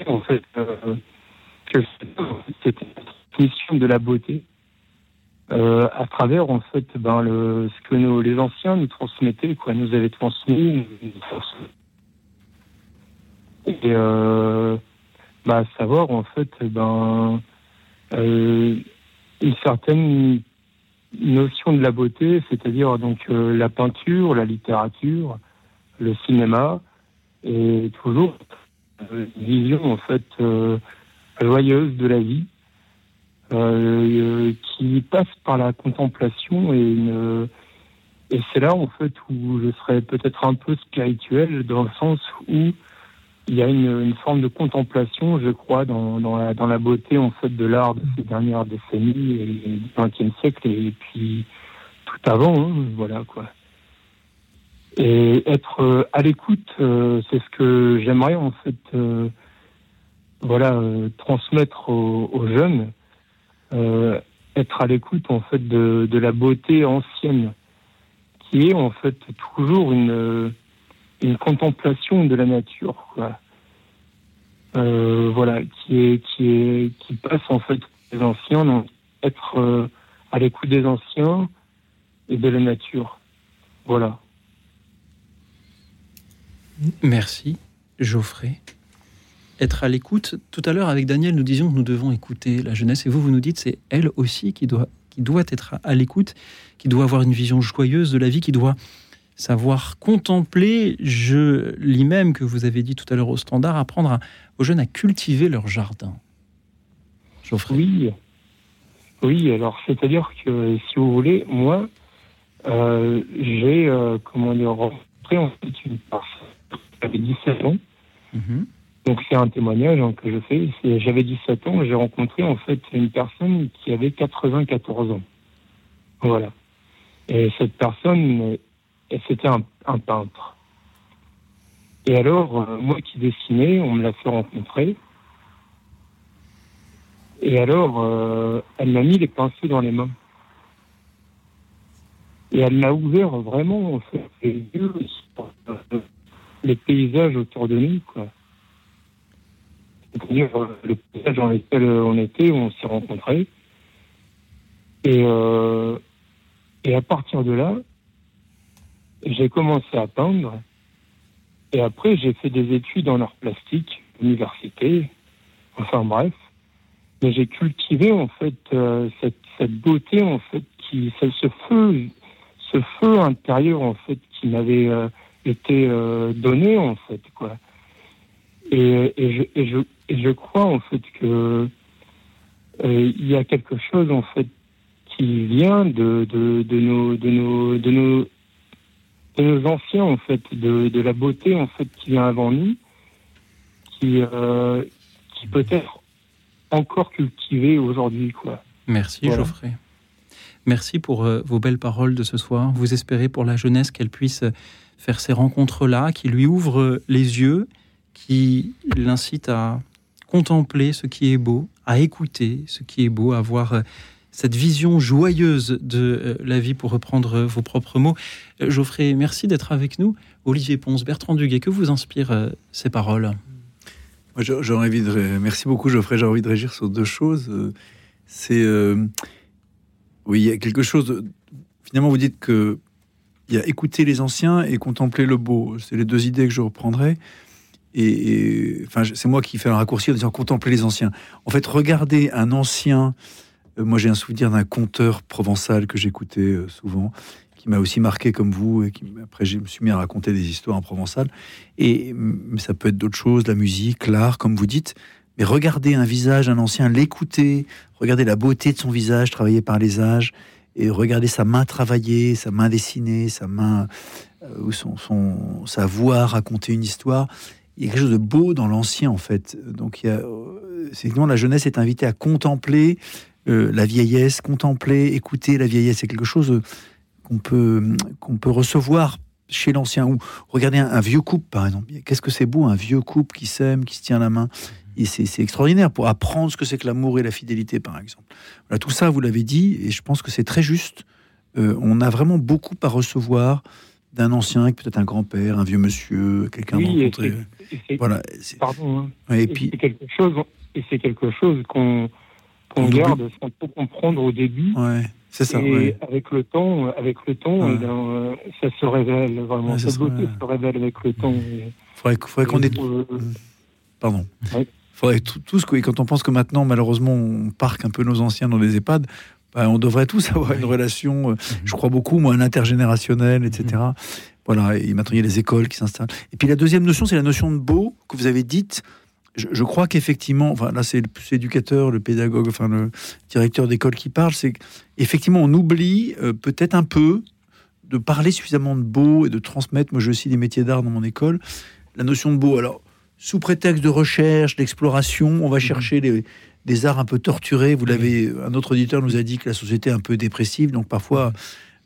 en fait, que une mission de la beauté euh, à travers en fait ben, le, ce que nos, les anciens nous transmettaient, quoi, nous avaient transmis. Et euh, bah, savoir en fait ben, euh, une certaine notion de la beauté, c'est-à-dire donc euh, la peinture, la littérature, le cinéma, et toujours une vision en fait joyeuse de la vie, euh, qui passe par la contemplation et c'est là en fait où je serais peut-être un peu spirituel dans le sens où il y a une, forme de contemplation, je crois, dans, la, beauté en fait de l'art de ces dernières décennies et du XXe siècle et puis tout avant, hein, voilà quoi. Et être euh, à l'écoute, euh, c'est ce que j'aimerais en fait voilà, euh, transmettre aux, jeunes, euh, être à l'écoute en fait de, la beauté ancienne, qui est en fait toujours une, contemplation de la nature. Euh, voilà, qui est passe en fait des anciens, être à l'écoute des anciens et de la nature, voilà. Merci, Geoffrey être à l'écoute. Tout à l'heure, avec Daniel, nous disions que nous devons écouter la jeunesse. Et vous, vous nous dites c'est elle aussi qui doit, qui doit être à l'écoute, qui doit avoir une vision joyeuse de la vie, qui doit savoir contempler. Je lis même que vous avez dit tout à l'heure au standard, apprendre aux jeunes à cultiver leur jardin. Geoffrey. Oui. Oui, alors c'est-à-dire que si vous voulez, moi, euh, j'ai, euh, comment dire, rencontré en fait une personne qui 17 ans. Mhm. Donc c'est un témoignage hein, que je fais. J'avais 17 ans, j'ai rencontré en fait une personne qui avait 94 ans. Voilà. Et cette personne, c'était un, peintre. Et alors, euh, moi qui dessinais, on me l'a fait rencontrer. Et alors, euh, elle m'a mis les pinceaux dans les mains. Et elle m'a ouvert vraiment en fait, les yeux sur les paysages autour de nous, quoi c'est-à-dire euh, le paysage dans lequel on était, où on s'est rencontrés. Et, euh, et à partir de là, j'ai commencé à peindre. Et après, j'ai fait des études en art plastique, université, enfin bref. mais j'ai cultivé en fait euh, cette, beauté en fait qui ce feu ce feu intérieur en fait qui m'avait euh, été euh, donné en fait quoi et, et, je, et, je, et je crois en fait que euh, il y a quelque chose en fait qui vient de, de, de nos de nos de nos de nos anciens en fait de, de la beauté en fait qui vient avant nous qui euh, qui peut être encore cultivée aujourd'hui quoi Merci Voilà. Geoffrey. Merci pour euh, vos belles paroles de ce soir. Vous espérez pour la jeunesse qu'elle puisse faire ces rencontres-là, qui lui ouvrent les yeux, qui l'incitent à contempler ce qui est beau, à écouter ce qui est beau, à avoir euh, cette vision joyeuse de euh, la vie, pour reprendre euh, vos propres mots. Geoffrey, merci d'être avec nous. Olivier Ponce, Bertrand Duguet, que vous inspirent ces paroles? J'ai envie de. Merci beaucoup, Geoffrey. J'ai envie de réagir sur deux choses. C'est. Oui, il y a quelque chose. Finalement, vous dites que. Il y a écouter les anciens et contempler le beau. C'est les deux idées que je reprendrai. Et, c'est moi qui fais un raccourci en disant contempler les anciens. En fait, regarder un ancien. euh, moi, j'ai un souvenir d'un conteur provençal que j'écoutais euh, souvent, qui m'a aussi marqué comme vous. Et qui, après, je me suis mis à raconter des histoires en provençal. Et mais ça peut être d'autres choses, la musique, l'art, comme vous dites. Mais regarder un visage, un ancien, l'écouter, regarder la beauté de son visage travaillé par les âges, et regarder sa main travaillée, sa main dessinée, sa main euh, ou son- sa voix raconter une histoire. Il y a quelque chose de beau dans l'ancien en fait. Donc il y a, euh, la jeunesse est invitée à contempler euh, la vieillesse, contempler, écouter la vieillesse. C'est quelque chose euh, qu'on peut qu'on peut recevoir chez l'ancien ou regarder un, vieux couple par exemple. Qu'est-ce que c'est beau un vieux couple qui s'aime, qui se tient la main. Et c'est extraordinaire pour apprendre ce que c'est que l'amour et la fidélité, par exemple. Voilà, tout ça, vous l'avez dit, et je pense que c'est très juste. On a vraiment beaucoup à recevoir d'un ancien, peut-être un grand-père, un vieux monsieur, quelqu'un Oui, rencontré. c'est- et Voilà. pardon hein. ouais, et Et puis, c'est quelque chose et c'est quelque chose qu'on garde sans trop comprendre au début ouais, c'est ça. et ouais. avec le temps avec le temps Ouais. eh euh, ça se révèle vraiment Ouais, ça se révèle. se révèle avec le temps et- Faudrait, faudrait qu'on ait. euh, Pardon. Ouais. Faudrait tous, quand on pense que maintenant, malheureusement, on parque un peu nos anciens dans des EHPAD, bah, on devrait tous avoir une relation, euh, je crois beaucoup, moi, un intergénérationnel, etc. Voilà, et maintenant, il y a les écoles qui s'installent. Et puis la deuxième notion, c'est la notion de beau que vous avez dite. Je, je crois qu'effectivement, enfin, là, c'est le plus éducateur, le pédagogue, enfin, le directeur d'école qui parle, c'est qu'effectivement, on oublie euh, peut-être un peu de parler suffisamment de beau et de transmettre. Moi, j'ai aussi des métiers d'art dans mon école. La notion de beau, alors, sous prétexte de recherche, d'exploration, on va chercher les- des arts un peu torturés. Vous l'avez, un autre auditeur nous a dit que la société est un peu dépressive, donc parfois,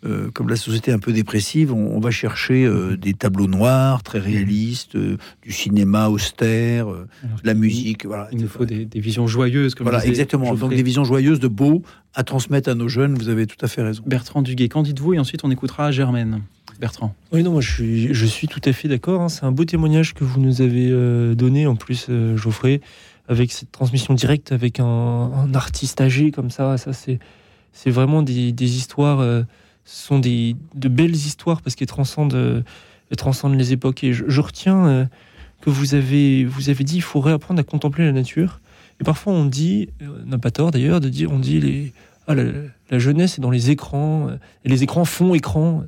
euh, comme la société est un peu dépressive, on, on va chercher euh, des tableaux noirs très réalistes, euh, du cinéma austère, euh, de la musique, voilà. Il nous faut des, des visions joyeuses, comme Voilà, exactement. Geoffrey. Donc des visions joyeuses de beau à transmettre à nos jeunes. Vous avez tout à fait raison. Bertrand Duguet, qu'en dites-vous? Et ensuite, on écoutera Germaine. Bertrand. Oui, non, moi je suis, je suis tout à fait d'accord. hein. C'est un beau témoignage que vous nous avez euh, donné, en plus, euh, Geoffrey, avec cette transmission directe avec un, un artiste âgé comme ça. Ça, c'est, vraiment des, histoires, euh, ce sont des, de belles histoires parce qu'elles transcendent, euh, transcendent les époques. Et je, retiens euh, que vous avez, vous avez dit il faut réapprendre à contempler la nature. Et parfois, on dit, euh, on n'a pas tort d'ailleurs, de dire on dit les, ah, la, la jeunesse est dans les écrans, euh, et les écrans font écran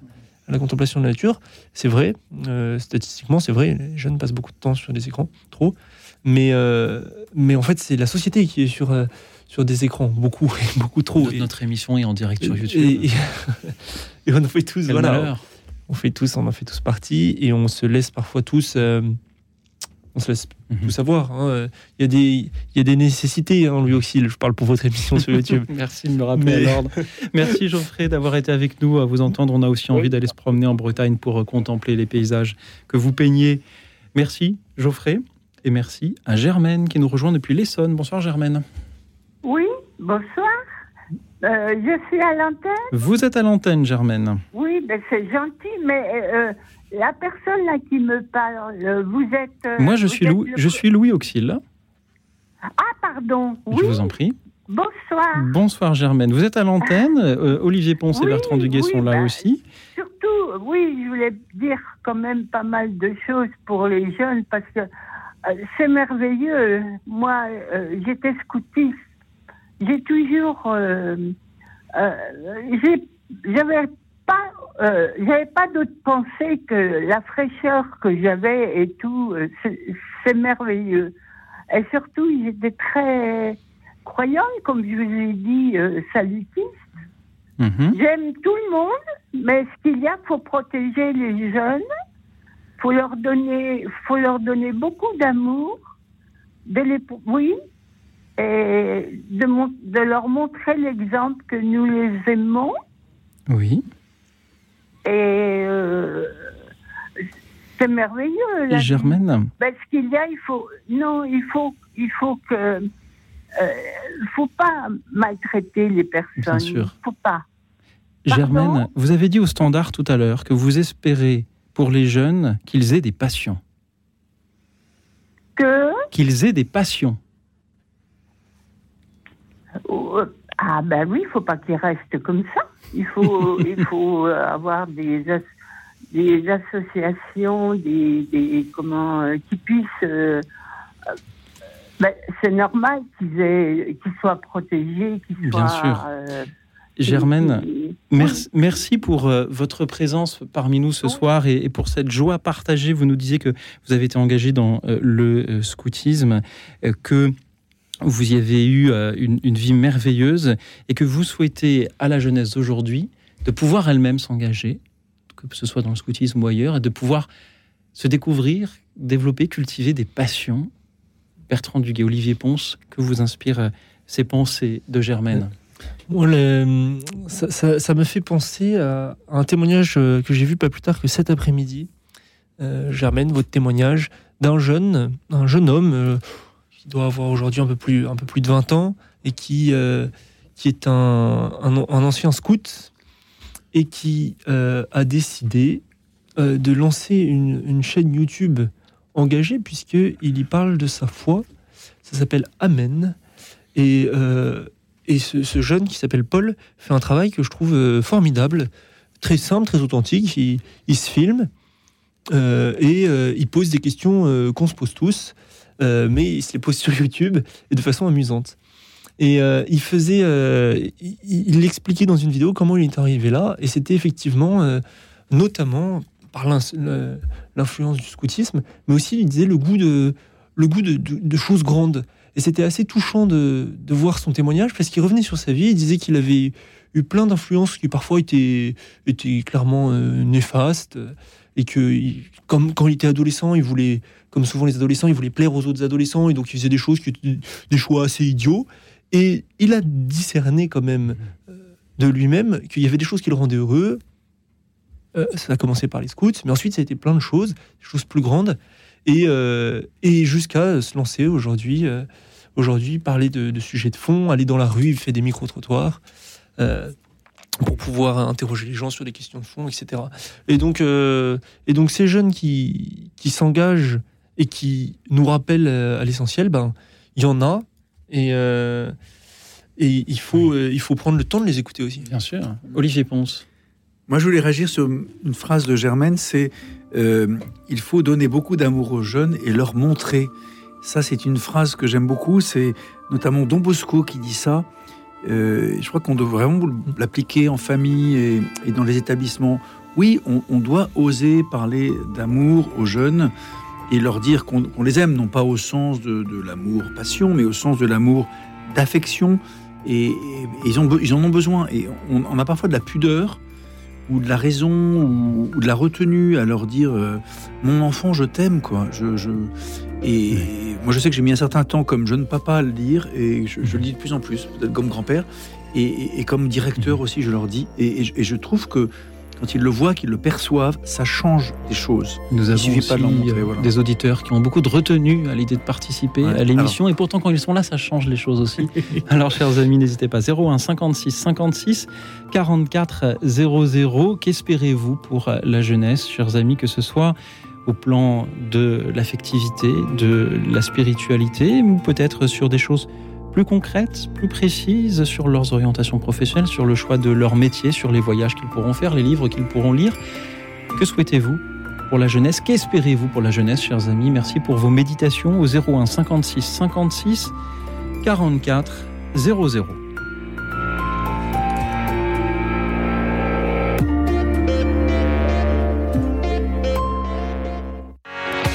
à la contemplation de la nature. C'est vrai, euh, statistiquement, c'est vrai, les jeunes passent beaucoup de temps sur des écrans, trop. Mais, euh, mais en fait, c'est la société qui est sur, euh, sur des écrans, beaucoup, beaucoup trop. Notre- Et- Notre émission est en direct sur YouTube. et- et on en fait tous, Quel voilà, malheur. on fait tous, on en fait tous partie, et on se laisse parfois tous, euh, on se laisse Mhm. tout savoir. hein. Il y a des, il y a des nécessités, hein, Louis Auxil. Je parle pour votre émission sur YouTube. Merci de me rappeler Mais- à l'ordre. Merci Geoffrey d'avoir été avec nous. À vous entendre, on a aussi envie d'aller se promener en Bretagne pour euh, contempler les paysages que vous peignez. Merci Geoffrey et merci à Germaine qui nous rejoint depuis l'Essonne. Bonsoir Germaine. Oui, bonsoir. Euh, je suis à l'antenne. Vous êtes à l'antenne Germaine. Oui, ben c'est gentil, mais euh, la personne là qui me parle, euh, vous êtes. euh, Moi je suis, Louis, le- je suis Louis Auxil. Ah, pardon. Oui, Je vous en prie. bonsoir. Bonsoir Germaine. Vous êtes à l'antenne. Euh, Olivier Ponce et Bertrand Duguet oui, sont là bah, aussi. Surtout, oui, je voulais dire quand même pas mal de choses pour les jeunes parce que c'est merveilleux. Moi, euh, j'étais scoutiste j'ai toujours, euh, euh, j'avais pas, euh, j'avais pas d'autre pensée que la fraîcheur que j'avais et tout, euh, c'est merveilleux. Et surtout, j'étais très croyante, comme je vous ai dit, euh, salutiste. Mhm. J'aime tout le monde, mais ce qu'il y a, faut protéger les jeunes, faut leur donner, faut leur donner beaucoup d'amour, de les, oui, et de, mon- de leur montrer l'exemple que nous les aimons. Oui. Et euh, c'est merveilleux. Et. Germaine? Ben, ce qu'il y a, il faut, non, il faut, il faut que, euh, faut pas maltraiter les personnes. Bien sûr. Il faut pas. Pardon? Germaine, vous avez dit au standard tout à l'heure que vous espérez pour les jeunes qu'ils aient des passions. Que? Qu'ils aient des passions. Euh, Ah ben oui, il faut pas qu'ils restent comme ça. Il faut, il faut euh, avoir des, as- des associations, des, des comment, euh, qui puissent. euh, ben, c'est normal qu'ils aient, qu'ils soient protégés, qu'ils Bien soient. sûr. euh, Germaine, merci, merci pour euh, votre présence parmi nous ce soir et, et pour cette joie partagée. Vous nous disiez que vous avez été engagé dans euh, le euh, scoutisme, euh, que vous y avez eu une, une vie merveilleuse et que vous souhaitez à la jeunesse d'aujourd'hui de pouvoir elle-même s'engager, que ce soit dans le scoutisme ou ailleurs, et de pouvoir se découvrir, développer, cultiver des passions. Bertrand Duguay, Olivier Ponce, que vous inspirent euh, ces pensées de Germaine Ça, me fait penser à un témoignage euh, que j'ai vu pas plus tard que cet après-midi. Euh, Germaine, votre témoignage d'un jeune, un jeune homme euh, qui doit avoir aujourd'hui un peu plus, un peu plus de 20 ans et qui, qui est un, ancien scout et qui a décidé de lancer une, une chaîne YouTube engagée puisqu'il y parle de sa foi. Ça s'appelle Amen. Et, et ce, jeune qui s'appelle Paul fait un travail que je trouve euh, formidable, très simple, très authentique. Il, se filme euh, et euh, il pose des questions qu'on se pose tous, mais il se les pose sur YouTube et de façon amusante. Et il faisait, il, expliquait dans une vidéo comment il est arrivé là, et c'était effectivement, notamment par l'influence du scoutisme, mais aussi il disait le goût de choses grandes. Et c'était assez touchant de, voir son témoignage parce qu'il revenait sur sa vie. Il disait qu'il avait eu plein d'influences qui parfois étaient, clairement euh, néfastes et que comme quand il était adolescent, il voulait, comme souvent les adolescents, il voulait plaire aux autres adolescents et donc il faisait des choses qui des choix assez idiots. Et il a discerné quand même euh, de lui-même qu'il y avait des choses qui le rendaient heureux. Euh, ça a commencé par les scouts, mais ensuite ça a été plein de choses, des choses plus grandes, et, et jusqu'à se lancer aujourd'hui, aujourd'hui parler de, de sujets de fond, aller dans la rue, il fait des micro-trottoirs. euh, pour pouvoir interroger les gens sur des questions de fond, etc. Et donc, euh, et donc ces jeunes qui, qui s'engagent et qui nous rappellent euh, à l'essentiel, ben, il y en a, et, euh, et il, faut, euh, il faut prendre le temps de les écouter aussi. Bien sûr. Olivier Ponce. Moi, je voulais réagir sur une phrase de Germaine, c'est euh, il faut donner beaucoup d'amour aux jeunes et leur montrer. Ça, c'est une phrase que j'aime beaucoup. C'est notamment Don Bosco qui dit ça. Euh, je crois qu'on doit vraiment l'appliquer en famille et, dans les établissements. Oui, on, doit oser parler d'amour aux jeunes et leur dire qu'on les aime, non pas au sens de, l'amour passion, mais au sens de l'amour d'affection. Et, ils, en ont besoin. Et on a parfois de la pudeur ou de la raison ou, ou de la retenue à leur dire euh, mon enfant je t'aime quoi. Je, je- et moi je sais que j'ai mis un certain temps comme jeune papa à le dire et je, je le dis de plus en plus peut-être comme grand-père et, et- et comme directeur aussi je leur dis et je trouve que quand ils le voient qu'ils le perçoivent ça change des choses Nous avons aussi pas de montrer euh, voilà. des auditeurs qui ont beaucoup de retenue à l'idée de participer Ouais. à l'émission. Et pourtant, quand ils sont là, ça change les choses aussi. Alors, chers amis, n'hésitez pas. 01 56 56 44 00. Qu'espérez-vous pour la jeunesse, chers amis, que ce soit au plan de l'affectivité, de la spiritualité, ou peut-être sur des choses plus concrètes, plus précises sur leurs orientations professionnelles, sur le choix de leur métier, sur les voyages qu'ils pourront faire, les livres qu'ils pourront lire. Que souhaitez-vous pour la jeunesse? Qu'espérez-vous pour la jeunesse, chers amis? Merci pour vos méditations au 01 56 56 44 00.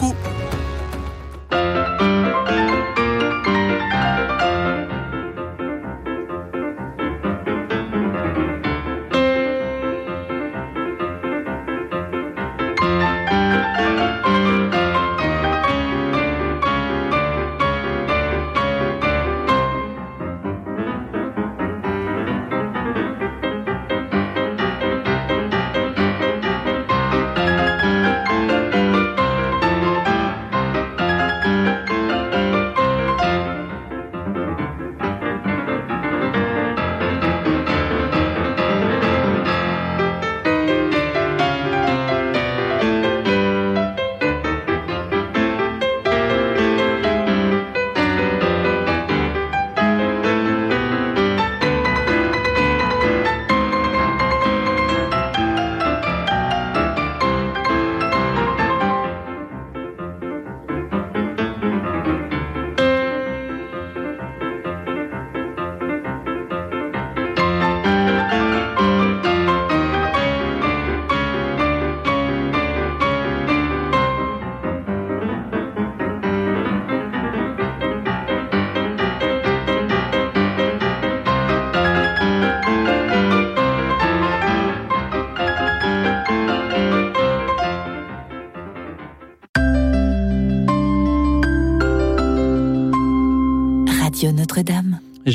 Radio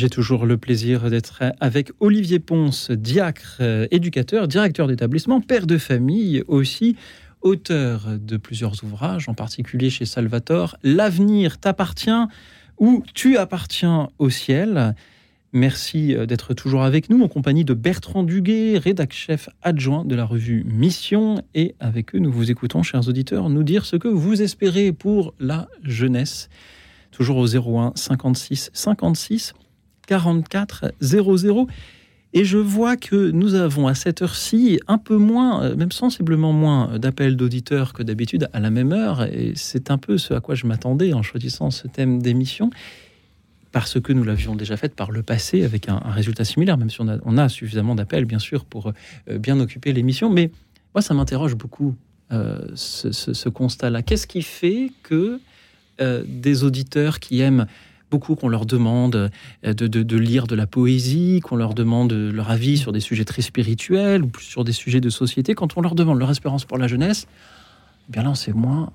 J'ai toujours le plaisir d'être avec Olivier Ponce, diacre, euh, éducateur, directeur d'établissement, père de famille aussi, auteur de plusieurs ouvrages, en particulier chez Salvatore, L'avenir t'appartient ou Tu appartiens au ciel. Merci euh, d'être toujours avec nous en compagnie de Bertrand Duguet, rédac-chef adjoint de la revue Mission. Et avec eux, nous vous écoutons, chers auditeurs, nous dire ce que vous espérez pour la jeunesse. Toujours au 01 56 56 44 00. Et je vois que nous avons à cette heure-ci un peu moins, euh, même sensiblement moins d'appels d'auditeurs que d'habitude à la même heure. Et c'est un peu ce à quoi je m'attendais en choisissant ce thème d'émission parce que nous l'avions déjà fait par le passé avec un, résultat similaire, même si on a, suffisamment d'appels, bien sûr, pour euh, bien occuper l'émission. Mais moi, ça m'interroge beaucoup, euh, ce constat-là. Qu'est-ce qui fait que des auditeurs qui aiment beaucoup qu'on leur demande euh, de, lire de la poésie, qu'on leur demande leur avis sur des sujets très spirituels ou sur des sujets de société. Quand on leur demande leur espérance pour la jeunesse, eh bien là, on sait moins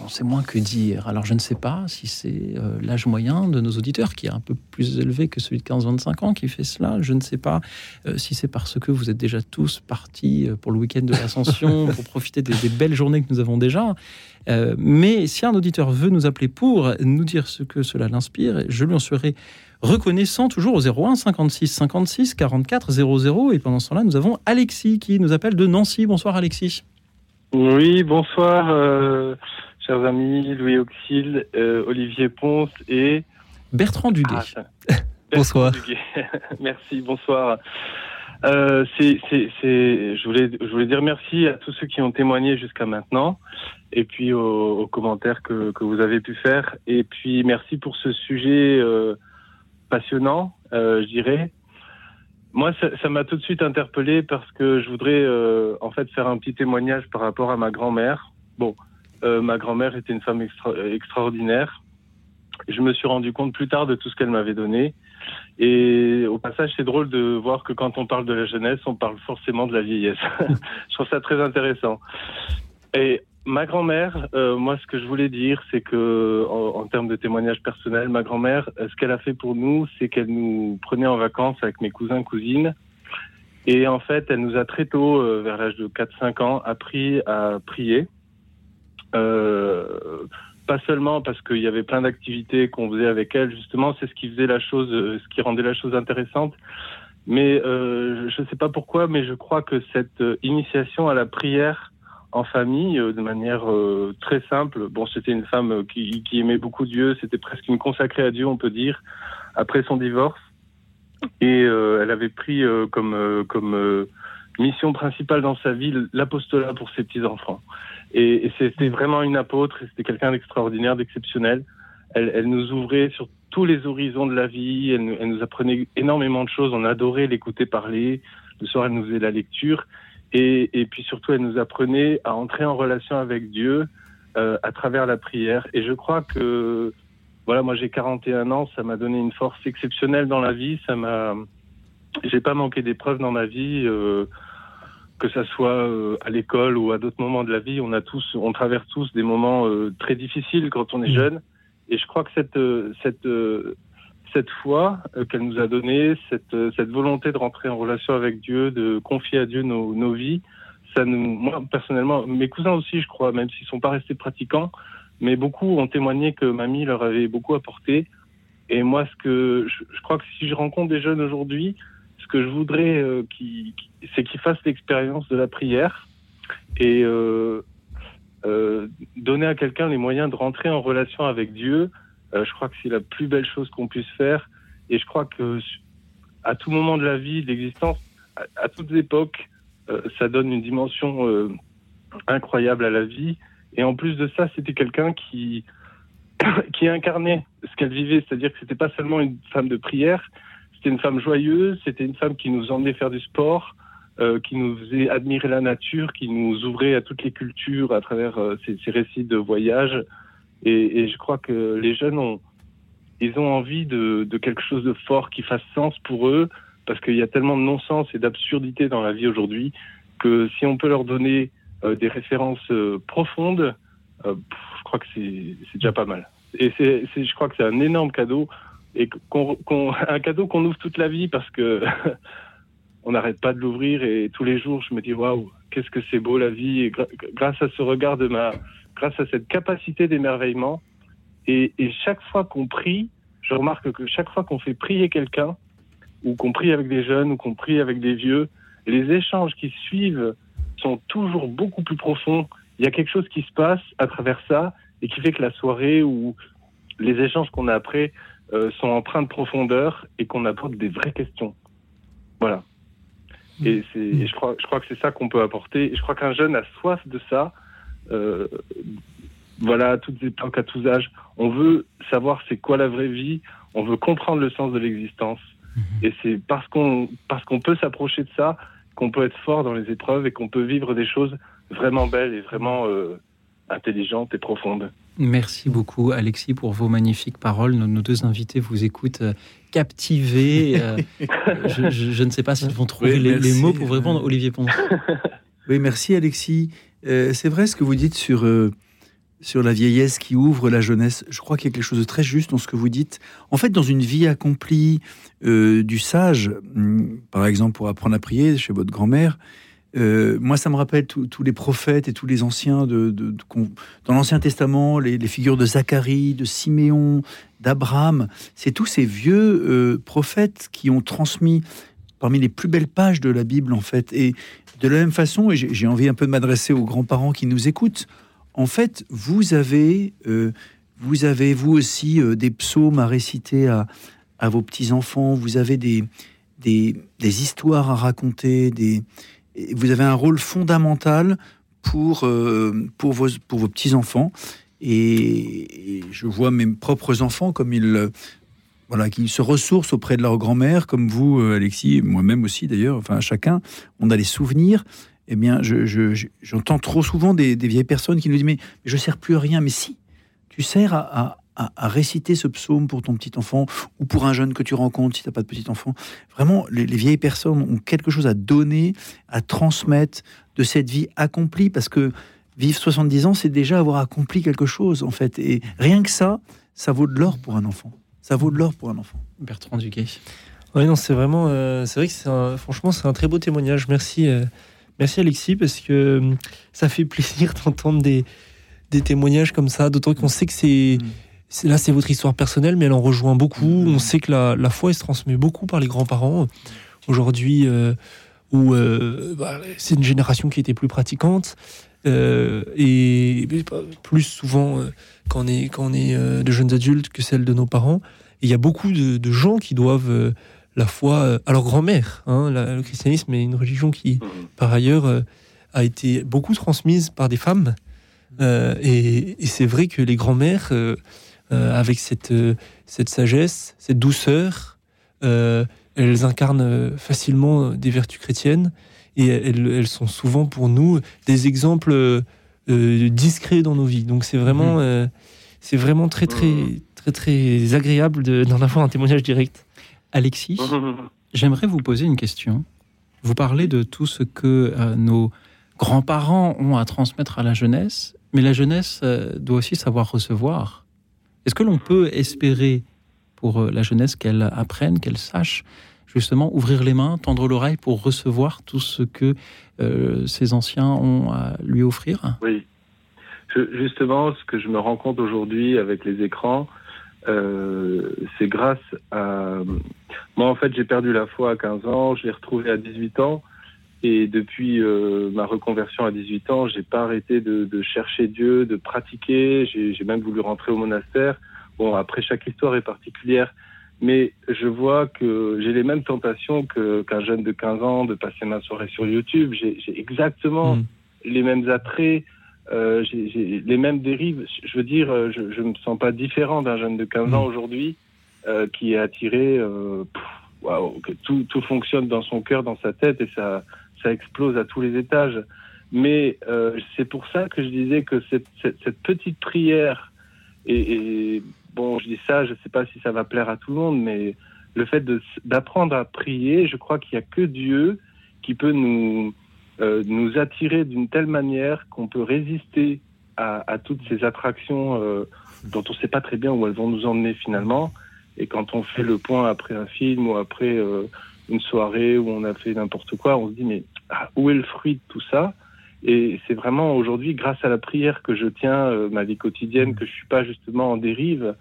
on moins que dire. Alors je ne sais pas si c'est euh, l'âge moyen de nos auditeurs qui est un peu plus élevé que celui de 15-25 ans qui fait cela. Je ne sais pas euh, si c'est parce que vous êtes déjà tous partis pour le week-end de l'Ascension, pour profiter des, belles journées que nous avons déjà. Mais si un auditeur veut nous appeler pour nous dire ce que cela l'inspire, je lui en serai reconnaissant toujours au 01 56 56 44 00. Et pendant ce temps-là, nous avons Alexis qui nous appelle de Nancy. Bonsoir Alexis. Oui, bonsoir chers amis Louis Auxil, euh, Olivier Ponce et Bertrand Duguay. Ah, bonsoir. merci, bonsoir. Euh, c'est, je, voulais, je voulais dire merci à tous ceux qui ont témoigné jusqu'à maintenant, et puis aux, commentaires que, que, vous avez pu faire, et puis merci pour ce sujet euh, passionnant, je dirais. Moi, ça m'a tout de suite interpellé parce que je voudrais en fait faire un petit témoignage par rapport à ma grand-mère. Bon, euh, ma grand-mère était une femme extraordinaire. Je me suis rendu compte plus tard de tout ce qu'elle m'avait donné. Et au passage, c'est drôle de voir que quand on parle de la jeunesse, on parle forcément de la vieillesse. je trouve ça très intéressant. Et ma grand-mère, euh, moi, ce que je voulais dire, c'est que, en, termes de témoignage personnel, ma grand-mère, ce qu'elle a fait pour nous, c'est qu'elle nous prenait en vacances avec mes cousins, cousines. Et en fait, elle nous a très tôt, euh, vers l'âge de 4-5 ans, appris à prier. Euh, pas seulement parce qu'il y avait plein d'activités qu'on faisait avec elle, justement, c'est ce qui faisait la chose, euh, ce qui rendait la chose intéressante. Mais euh, je ne sais pas pourquoi, mais je crois que cette euh, initiation à la prière en famille, de manière très simple, bon, c'était une femme qui, qui, aimait beaucoup Dieu, c'était presque une consacrée à Dieu, on peut dire, après son divorce. Et elle avait pris comme, comme mission principale dans sa vie l'apostolat pour ses petits-enfants. Et, c'était vraiment une apôtre, c'était quelqu'un d'extraordinaire, d'exceptionnel. Elle, elle, nous ouvrait sur tous les horizons de la vie, elle, elle, nous apprenait énormément de choses, on adorait l'écouter parler, le soir elle nous faisait la lecture, et, et, puis surtout elle nous apprenait à entrer en relation avec Dieu euh, à travers la prière. Et je crois que, voilà, moi j'ai 41 ans, ça m'a donné une force exceptionnelle dans la vie, ça m'a... J'ai pas manqué d'épreuves dans ma vie. Euh, que ça soit euh, à l'école ou à d'autres moments de la vie, on a tous, on traverse tous des moments euh, très difficiles quand on est mmh. jeune. Et je crois que cette euh, cette cette foi qu'elle nous a donnée, cette cette volonté de rentrer en relation avec Dieu, de confier à Dieu nos, vies, ça nous, moi personnellement, mes cousins aussi, je crois, même s'ils sont pas restés pratiquants, mais beaucoup ont témoigné que mamie leur avait beaucoup apporté. Et moi, ce que je, crois que si je rencontre des jeunes aujourd'hui, ce que je voudrais, euh, c'est qu'ils fassent l'expérience de la prière et euh, euh, donner à quelqu'un les moyens de rentrer en relation avec Dieu. Je crois que c'est la plus belle chose qu'on puisse faire. Et je crois que à tout moment de la vie, de l'existence, à, toutes époques, ça donne une dimension incroyable à la vie. Et en plus de ça, c'était quelqu'un qui qui incarnait ce qu'elle vivait, c'est-à-dire que c'était pas seulement une femme de prière, c'était une femme joyeuse, c'était une femme qui nous emmenait faire du sport, euh, qui nous faisait admirer la nature, qui nous ouvrait à toutes les cultures à travers euh, ces, ces, récits de voyage. Et, je crois que les jeunes ont, ils ont envie de, de quelque chose de fort qui fasse sens pour eux, parce qu'il y a tellement de non-sens et d'absurdité dans la vie aujourd'hui que si on peut leur donner euh, des références euh, profondes, euh, je crois que c'est déjà pas mal. Et c'est, je crois que c'est un énorme cadeau et qu'on, un cadeau qu'on ouvre toute la vie parce que on n'arrête pas de l'ouvrir et tous les jours je me dis waouh qu'est-ce que c'est beau la vie et grâce à ce regard de ma grâce à cette capacité d'émerveillement et, et chaque fois qu'on prie je remarque que chaque fois qu'on fait prier quelqu'un ou qu'on prie avec des jeunes ou qu'on prie avec des vieux les échanges qui suivent sont toujours beaucoup plus profonds il y a quelque chose qui se passe à travers ça et qui fait que la soirée ou les échanges qu'on a après euh, sont empreints de profondeur et qu'on apporte des vraies questions. Voilà. Et, c'est, je, crois, je crois que c'est ça qu'on peut apporter. Et je crois qu'un jeune a soif de ça. Euh, voilà, à toutes époques, à tous âges. On veut savoir c'est quoi la vraie vie. On veut comprendre le sens de l'existence. Mhm. Et c'est parce qu'on, parce qu'on peut s'approcher de ça qu'on peut être fort dans les épreuves et qu'on peut vivre des choses vraiment belles et vraiment euh, intelligentes et profondes. Merci beaucoup, Alexis, pour vos magnifiques paroles. Nos, deux invités vous écoutent euh, captivés. Euh, je, ne sais pas s'ils vont trouver les, mots pour vous répondre. Olivier Pont. Oui, merci, Alexis. Euh, c'est vrai ce que vous dites sur, sur la vieillesse qui ouvre la jeunesse. Je crois qu'il y a quelque chose de très juste dans ce que vous dites. En fait, dans une vie accomplie du sage, hum, par exemple, pour apprendre à prier chez votre grand-mère, euh, moi, ça me rappelle tous les prophètes et tous les anciens de, dans l'Ancien Testament, les, figures de Zacharie, de Siméon, d'Abraham. C'est tous ces vieux euh, prophètes qui ont transmis parmi les plus belles pages de la Bible, en fait. Et de la même façon, et j'ai envie un peu de m'adresser aux grands-parents qui nous écoutent, en fait, vous avez, euh, vous avez vous aussi des psaumes à réciter à, vos petits-enfants, vous avez des, des, des histoires à raconter, des vous avez un rôle fondamental pour, euh, pour vos, pour vos petits-enfants. Et, je vois mes propres enfants comme ils, voilà, qui se ressourcent auprès de leur grand-mère, comme vous, euh, Alexis, moi-même aussi d'ailleurs, enfin chacun, on a les souvenirs. Eh bien, j'entends je, trop souvent des, vieilles personnes qui nous disent Mais, je sers plus à rien. Mais si, tu sers à, réciter ce psaume pour ton petit enfant ou pour un jeune que tu rencontres si tu n'as pas de petit enfant. Vraiment, les, vieilles personnes ont quelque chose à donner, à transmettre de cette vie accomplie parce que vivre 70 ans, c'est déjà avoir accompli quelque chose en fait. Et rien que ça, ça vaut de l'or pour un enfant. Ça vaut de l'or pour un enfant. Bertrand Duguay. Oui, non, c'est vraiment, euh, c'est vrai que c'est franchement, c'est un très beau témoignage. Merci, euh, merci Alexis, parce que euh, ça fait plaisir d'entendre des, des témoignages comme ça, d'autant qu'on sait que c'est c'est- là c'est votre histoire personnelle, mais elle en rejoint beaucoup. On sait que la, la foi elle se transmet beaucoup par les grands-parents. Aujourd'hui, euh, où euh, bah, c'est une génération qui était plus pratiquante euh, et plus souvent euh, quand on est quand on est euh, de jeunes adultes que celle de nos parents. Et il y a beaucoup de, de gens qui doivent la foi à leur grand-mère. hein. Le christianisme est une religion qui, par ailleurs, a été beaucoup transmise par des femmes. Euh, et et c'est vrai que les grands-mères, euh, euh, avec cette, cette sagesse, cette douceur, elles incarnent facilement des vertus chrétiennes et elles, elles sont souvent pour nous des exemples euh, discrets dans nos vies. Donc c'est vraiment, euh, c'est vraiment très très très très agréable de- d'en avoir un témoignage direct. Alexis, j'aimerais vous poser une question. Vous parlez de tout ce que euh, nos grands-parents ont à transmettre à la jeunesse, mais la jeunesse euh, doit aussi savoir recevoir. Est-ce que l'on peut espérer pour la jeunesse qu'elle apprenne, qu'elle sache justement ouvrir les mains, tendre l'oreille pour recevoir tout ce que euh, ces anciens ont à lui offrir? Oui. Justement, ce que je me rends compte aujourd'hui avec les écrans, euh, c'est grâce à... Moi, en fait, j'ai perdu la foi à 15 ans, je l'ai retrouvée à 18 ans. Et depuis euh, ma reconversion à 18 ans, j'ai pas arrêté de, de chercher Dieu, de pratiquer. J'ai même voulu rentrer au monastère. Bon, après, chaque histoire est particulière. Mais je vois que j'ai les mêmes tentations que- qu'un jeune de 15 ans de passer ma soirée sur YouTube. J'ai j'ai exactement les mêmes attraits, euh, j'ai j'ai les mêmes dérives. Je veux dire, euh, je, je me sens pas différent d'un jeune de 15 ans aujourd'hui euh, qui est attiré, euh, pff, waouh, que tout, tout fonctionne dans son cœur, dans sa tête et ça, ça explose à tous les étages. Mais euh, c'est pour ça que je disais que cette, cette, cette petite prière et, et bon, je dis ça, je sais pas si ça va plaire à tout le monde, mais le fait d'apprendre à prier, je crois qu'il y a que Dieu qui peut nous euh, nous attirer d'une telle manière qu'on peut résister à, à toutes ces attractions euh, dont on ne sait pas très bien où elles vont nous emmener finalement. Et quand on fait le point après un film ou après euh, une soirée où on a fait n'importe quoi, on se dit mais ah, où est le fruit de tout ça? Et c'est vraiment aujourd'hui grâce à la prière que je tiens euh, ma vie quotidienne, que je suis pas justement en dérive,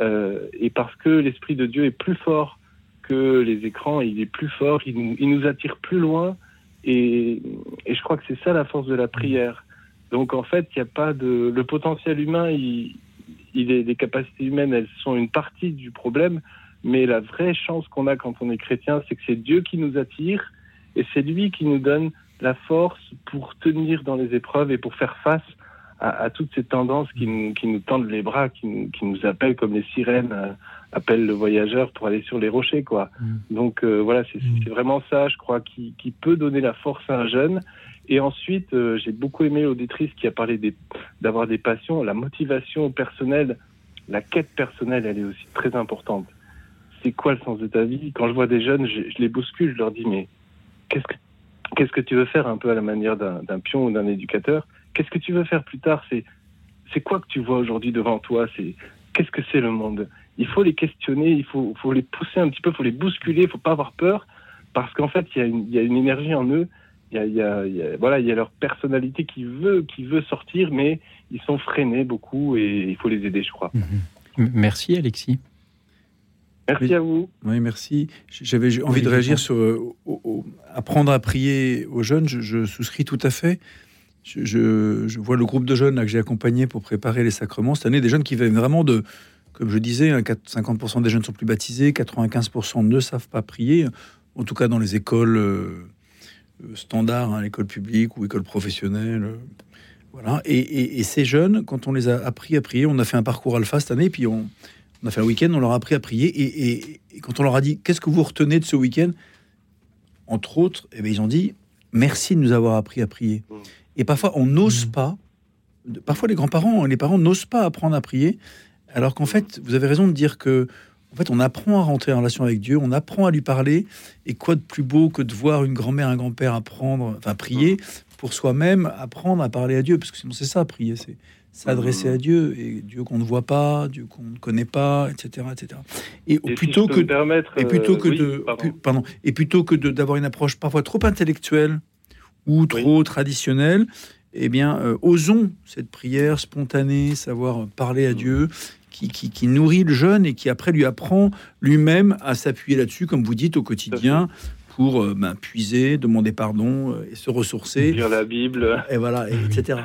euh, et parce que l'esprit de Dieu est plus fort que les écrans, il est plus fort, il nous, il nous attire plus loin. Et, je crois que c'est ça la force de la prière. Donc en fait, il n'y a pas de le potentiel humain, il, il est, les capacités humaines, elles sont une partie du problème, mais la vraie chance qu'on a quand on est chrétien, c'est que c'est Dieu qui nous attire et c'est lui qui nous donne la force pour tenir dans les épreuves et pour faire face à, à toutes ces tendances qui nous, qui nous tendent les bras, qui nous, qui nous appellent comme les sirènes euh, appellent le voyageur pour aller sur les rochers, quoi. Donc euh, voilà, c'est c'est vraiment ça, je crois, qui, qui peut donner la force à un jeune. Et ensuite, euh, j'ai beaucoup aimé l'auditrice qui a parlé des- d'avoir des passions, la motivation personnelle, la quête personnelle, elle est aussi très importante. C'est quoi le sens de ta vie? Quand je vois des jeunes, je, je les bouscule, je leur dis mais qu'est-ce que qu'est-ce que tu veux faire un peu à la manière d'un pion ou d'un éducateur? Qu'est-ce que tu veux faire plus tard? C'est quoi que tu vois aujourd'hui devant toi? Qu'est-ce que c'est le monde? Il faut les questionner, il faut, les pousser un petit peu, il faut les bousculer, il faut pas avoir peur parce qu'en fait il y, a une- énergie en eux, il y a, y a- voilà, il y a leur personnalité qui veut qui veut sortir, mais ils sont freinés beaucoup et il faut les aider, je crois. Merci Alexis. Merci à vous. Oui, merci. J'avais envie de réagir sur euh, au- au- apprendre à prier aux jeunes. Je, je souscris tout à fait. Je, je- je vois le groupe de jeunes là, que j'ai accompagné pour préparer les sacrements cette année, des jeunes qui viennent vraiment de, comme je disais, hein, 4 50% des jeunes sont plus baptisés, 95% ne savent pas prier. En tout cas, dans les écoles euh, euh, standards, hein, l'école publique ou école professionnelle. voilà. Et, et- et ces jeunes, quand on les a appris à prier, on a fait un parcours alpha cette année, puis on, on a fait un week-end, on leur a appris à prier. Et, et- et quand on leur a dit qu'est-ce que vous retenez de ce week-end, entre autres, eh bien, ils ont dit merci de nous avoir appris à prier. Et parfois, on n'ose pas. Parfois, les grands-parents, les parents n'osent pas apprendre à prier, alors qu'en fait, vous avez raison de dire que en fait, on apprend à rentrer en relation avec Dieu, on apprend à lui parler. Et quoi de plus beau que de voir une grand-mère, un grand-père apprendre, enfin prier pour soi-même, apprendre à parler à Dieu, parce que sinon c'est ça, prier, c'est s'adresser à Dieu et Dieu qu'on ne voit pas, Dieu qu'on ne connaît pas, etc., etc. Et, Et si plutôt je peux que et plutôt euh, que oui, de pardon. et plutôt que de- d'avoir une approche parfois trop intellectuelle ou trop traditionnelle, eh bien, euh, osons cette prière spontanée, savoir parler à Dieu, qui, qui- qui nourrit le jeune et qui après lui apprend lui-même à s'appuyer là-dessus, comme vous dites, au quotidien, pour euh, ben, puiser, demander pardon euh, et se ressourcer. Lire la Bible. Et voilà, et etc.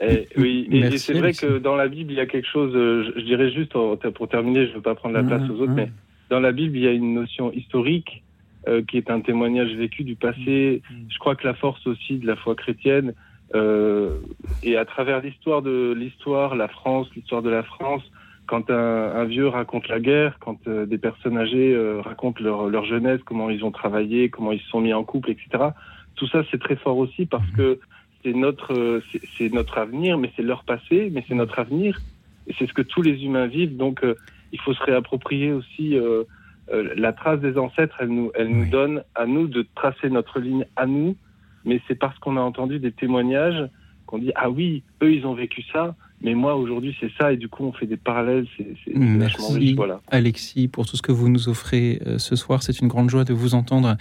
Eh, oui, et, et c'est vrai que dans la Bible, il y a quelque chose, euh, je, je dirais juste pour terminer, je ne veux pas prendre la place Mhm, aux autres, mhm. mais dans la Bible, il y a une notion historique euh, qui est un témoignage vécu du passé. Je crois que la force aussi de la foi chrétienne, euh, et à travers l'histoire de l'histoire, la France, l'histoire de la France, quand un, un vieux raconte la guerre, quand euh, des personnes âgées racontent leur, leur jeunesse, comment ils ont travaillé, comment ils se sont mis en couple, etc. Tout ça, c'est très fort aussi parce que c'est notre, c'est- c'est notre avenir, mais c'est leur passé, mais c'est notre avenir. Et c'est ce que tous les humains vivent. Donc, euh, il faut se réapproprier aussi euh, euh, la trace des ancêtres. Elle nous, elle nous donne à nous de tracer notre ligne à nous. Mais c'est parce qu'on a entendu des témoignages qu'on dit ah oui, eux ils ont vécu ça, mais moi aujourd'hui c'est ça. Et du coup, on fait des parallèles. C'est c'est vachement riche. Merci Voilà. Alexis pour tout ce que vous nous offrez euh, ce soir. C'est une grande joie de vous entendre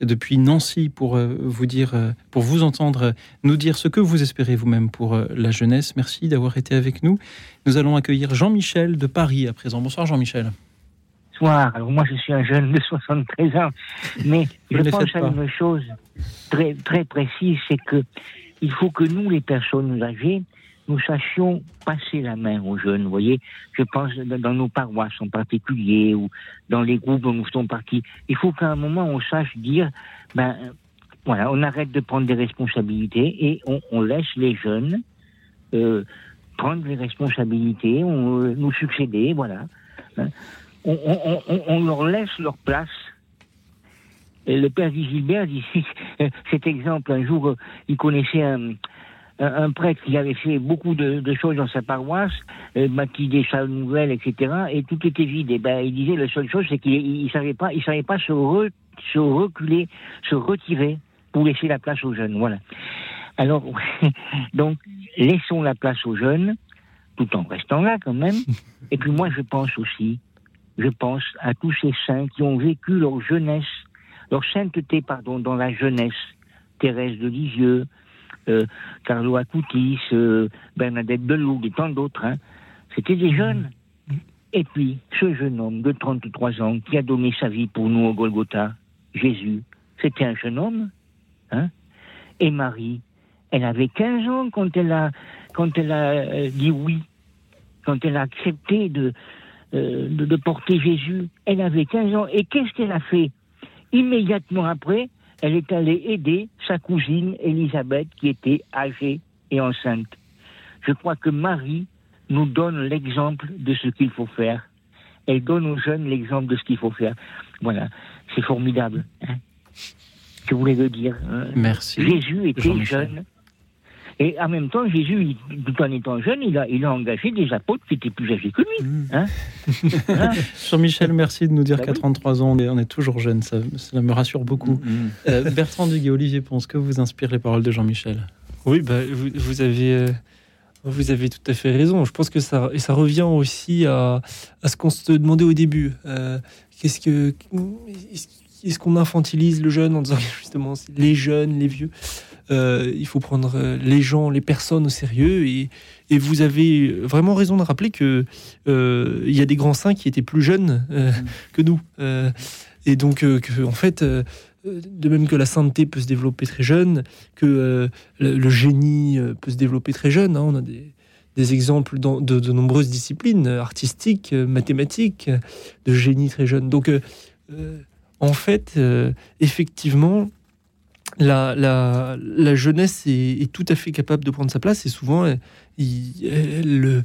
depuis Nancy pour euh, vous dire, euh, pour vous entendre nous dire ce que vous espérez vous-même pour euh, la jeunesse. Merci d'avoir été avec nous. Nous allons accueillir Jean-Michel de Paris à présent. Bonsoir Jean-Michel. Bonsoir. Alors moi je suis un jeune de 73 ans, mais je pense à pas. une chose très très précise, c'est que il faut que nous les personnes âgées nous sachions passer la main aux jeunes. Vous voyez, je pense dans nos paroisses en particulier ou dans les groupes dont nous faisons partie. Il faut qu'à un moment on sache dire, ben voilà, on arrête de prendre des responsabilités et on, on laisse les jeunes euh, prendre les responsabilités, on, euh, nous succéder, voilà. Hein. On, on- leur laisse leur place. Le père Gilbert cet exemple. Un jour, euh, il connaissait un, un- prêtre qui avait fait beaucoup de, de choses dans sa paroisse, euh, des salles nouvelles, etc. Et tout était vide. Et ben, il disait la seule chose, c'est qu'il il savait pas, il savait pas se, re- se reculer, se retirer pour laisser la place aux jeunes. Voilà. Alors, donc, laissons la place aux jeunes, tout en restant là quand même. Et puis moi, je pense aussi, je pense à tous ces saints qui ont vécu leur jeunesse, leur sainteté, pardon, dans la jeunesse. Thérèse de Lisieux, Carlo Acutis, euh, Bernadette de Lourdes et tant d'autres. hein. C'était des jeunes. Et puis, ce jeune homme de 33 ans qui a donné sa vie pour nous au Golgotha, Jésus, c'était un jeune homme. Hein et Marie, elle avait 15 ans quand elle a, quand elle a euh, dit oui, quand elle a accepté de, euh, de, de porter Jésus. Elle avait 15 ans. Et qu'est-ce qu'elle a fait? Immédiatement après, elle est allée aider sa cousine Élisabeth qui était âgée et enceinte. Je crois que Marie nous donne l'exemple de ce qu'il faut faire. Elle donne aux jeunes l'exemple de ce qu'il faut faire. Voilà, c'est formidable. hein. Je voulais le dire. hein. Merci. Jésus était jeune. Et en même temps, Jésus, il- tout en étant jeune, il a, il a engagé des apôtres qui étaient plus âgés que lui. hein. Jean-Michel, merci de nous dire Bah qu'à oui. 33 ans, on est, on est toujours jeune. Ça, ça me rassure beaucoup. Euh, Bertrand Duguay, Olivier Ponce, que vous inspirent les paroles de Jean-Michel? Oui, bah, vous, vous avez, euh, vous avez tout à fait raison. Je pense que ça, et ça revient aussi à, à ce qu'on se demandait au début. Euh, Qu'est-ce que, est-ce est-ce qu'on infantilise le jeune en disant justement les jeunes, les vieux? Euh, Il faut prendre euh, les gens, les personnes au sérieux. Et, et vous avez vraiment raison de rappeler que euh, il y a des grands saints qui étaient plus jeunes euh, que nous. Et donc, que, en fait, de même que la sainteté peut se développer très jeune, que le, le génie peut se développer très jeune. hein. On a des, des exemples dans, de, de nombreuses disciplines artistiques, mathématiques, de génie très jeune. Donc, euh, en fait, euh, effectivement, la, la, la jeunesse est, est tout à fait capable de prendre sa place et souvent, elle, il- elle,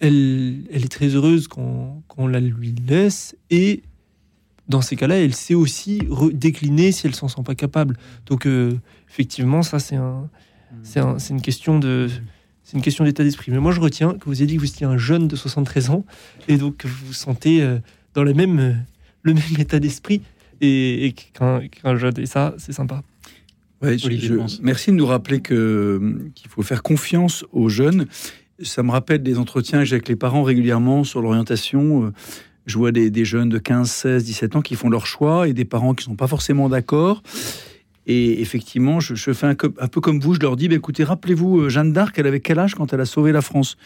elle, elle est très heureuse quand, quand on la lui laisse et dans ces cas-là, elle sait aussi décliner si elle s'en sent pas capable. Donc, euh, effectivement, ça, c'est un, c'est un- c'est une question de. C'est une question d'état d'esprit. Mais moi, je retiens que vous avez dit que vous étiez un jeune de 73 ans et donc que vous vous sentez euh, dans le même, euh, le même état d'esprit et, et qu'un qu'un jeune. Et ça, c'est sympa. Ouais, je- merci de nous rappeler que qu'il faut faire confiance aux jeunes. Ça me rappelle des entretiens que j'ai avec les parents régulièrement sur l'orientation. Euh, Je vois des, des jeunes de 15, 16, 17 ans qui font leur choix et des parents qui sont pas forcément d'accord. Et effectivement, je, je fais un, peu comme vous, je leur dis, bah, écoutez, rappelez-vous, euh, Jeanne d'Arc, elle avait quel âge quand elle a sauvé la France?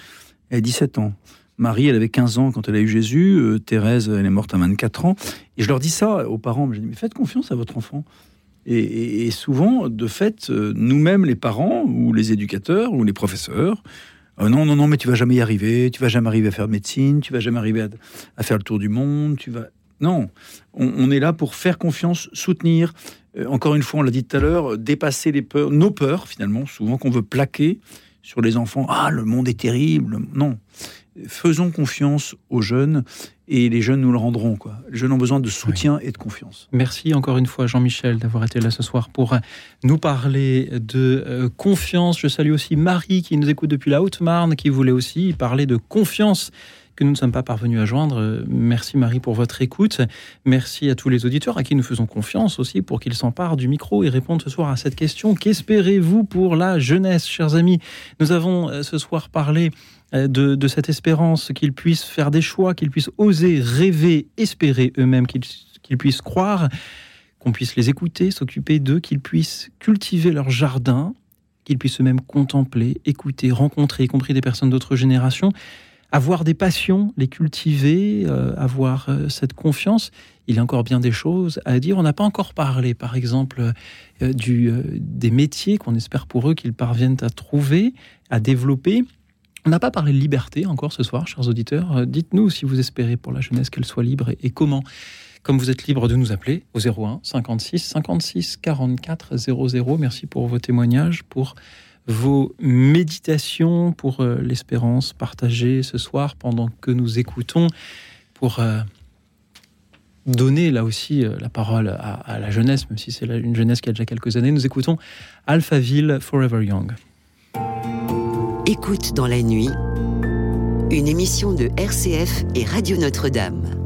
Elle a 17 ans. Marie, elle avait 15 ans quand elle a eu Jésus. Euh, Thérèse, elle est morte à 24 ans. Et je leur dis ça aux parents. Je dis, mais faites confiance à votre enfant. Et, souvent, de fait, euh, nous-mêmes, les parents, ou les éducateurs, ou les professeurs, euh, non, non, non, mais tu vas jamais y arriver, tu vas jamais arriver à faire de médecine, tu vas jamais arriver à, faire le tour du monde, tu vas... Non, on, on est là pour faire confiance, soutenir. Euh, encore une fois, on l'a dit tout à l'heure, dépasser les peurs, nos peurs finalement, souvent qu'on veut plaquer sur les enfants. Ah, le monde est terrible. Non, faisons confiance aux jeunes et les jeunes nous le rendront. Quoi. Les jeunes ont besoin de soutien et de confiance. Merci encore une fois Jean-Michel d'avoir été là ce soir pour euh, nous parler de euh, confiance. Je salue aussi Marie qui nous écoute depuis la Haute-Marne, qui voulait aussi parler de confiance que nous ne sommes pas parvenus à joindre. Merci Marie pour votre écoute. Merci à tous les auditeurs à qui nous faisons confiance aussi pour qu'ils s'emparent du micro et répondent ce soir à cette question. Qu'espérez-vous pour la jeunesse, chers amis? Nous avons euh, ce soir parlé euh, de, cette espérance, qu'ils puissent faire des choix, qu'ils puissent oser rêver, espérer eux-mêmes, qu'ils puissent croire, qu'on puisse les écouter, s'occuper d'eux, qu'ils puissent cultiver leur jardin, qu'ils puissent eux-mêmes contempler, écouter, rencontrer, y compris des personnes d'autres générations, avoir des passions, les cultiver, euh, avoir euh, cette confiance. Il y a encore bien des choses à dire. On n'a pas encore parlé, par exemple, euh, des métiers qu'on espère pour eux qu'ils parviennent à trouver, à développer. On n'a pas parlé de liberté encore ce soir, chers auditeurs. Dites-nous si vous espérez pour la jeunesse qu'elle soit libre et, et comment. Comme vous êtes libre de nous appeler au 01 56 56 44 00. Merci pour vos témoignages, pour vos méditations, pour euh, l'espérance partagée ce soir pendant que nous écoutons, pour euh, donner là aussi euh, la parole à, la jeunesse, même si c'est une jeunesse qui a déjà quelques années. Nous écoutons Alphaville Forever Young. Écoute dans la nuit, une émission de RCF et Radio Notre-Dame.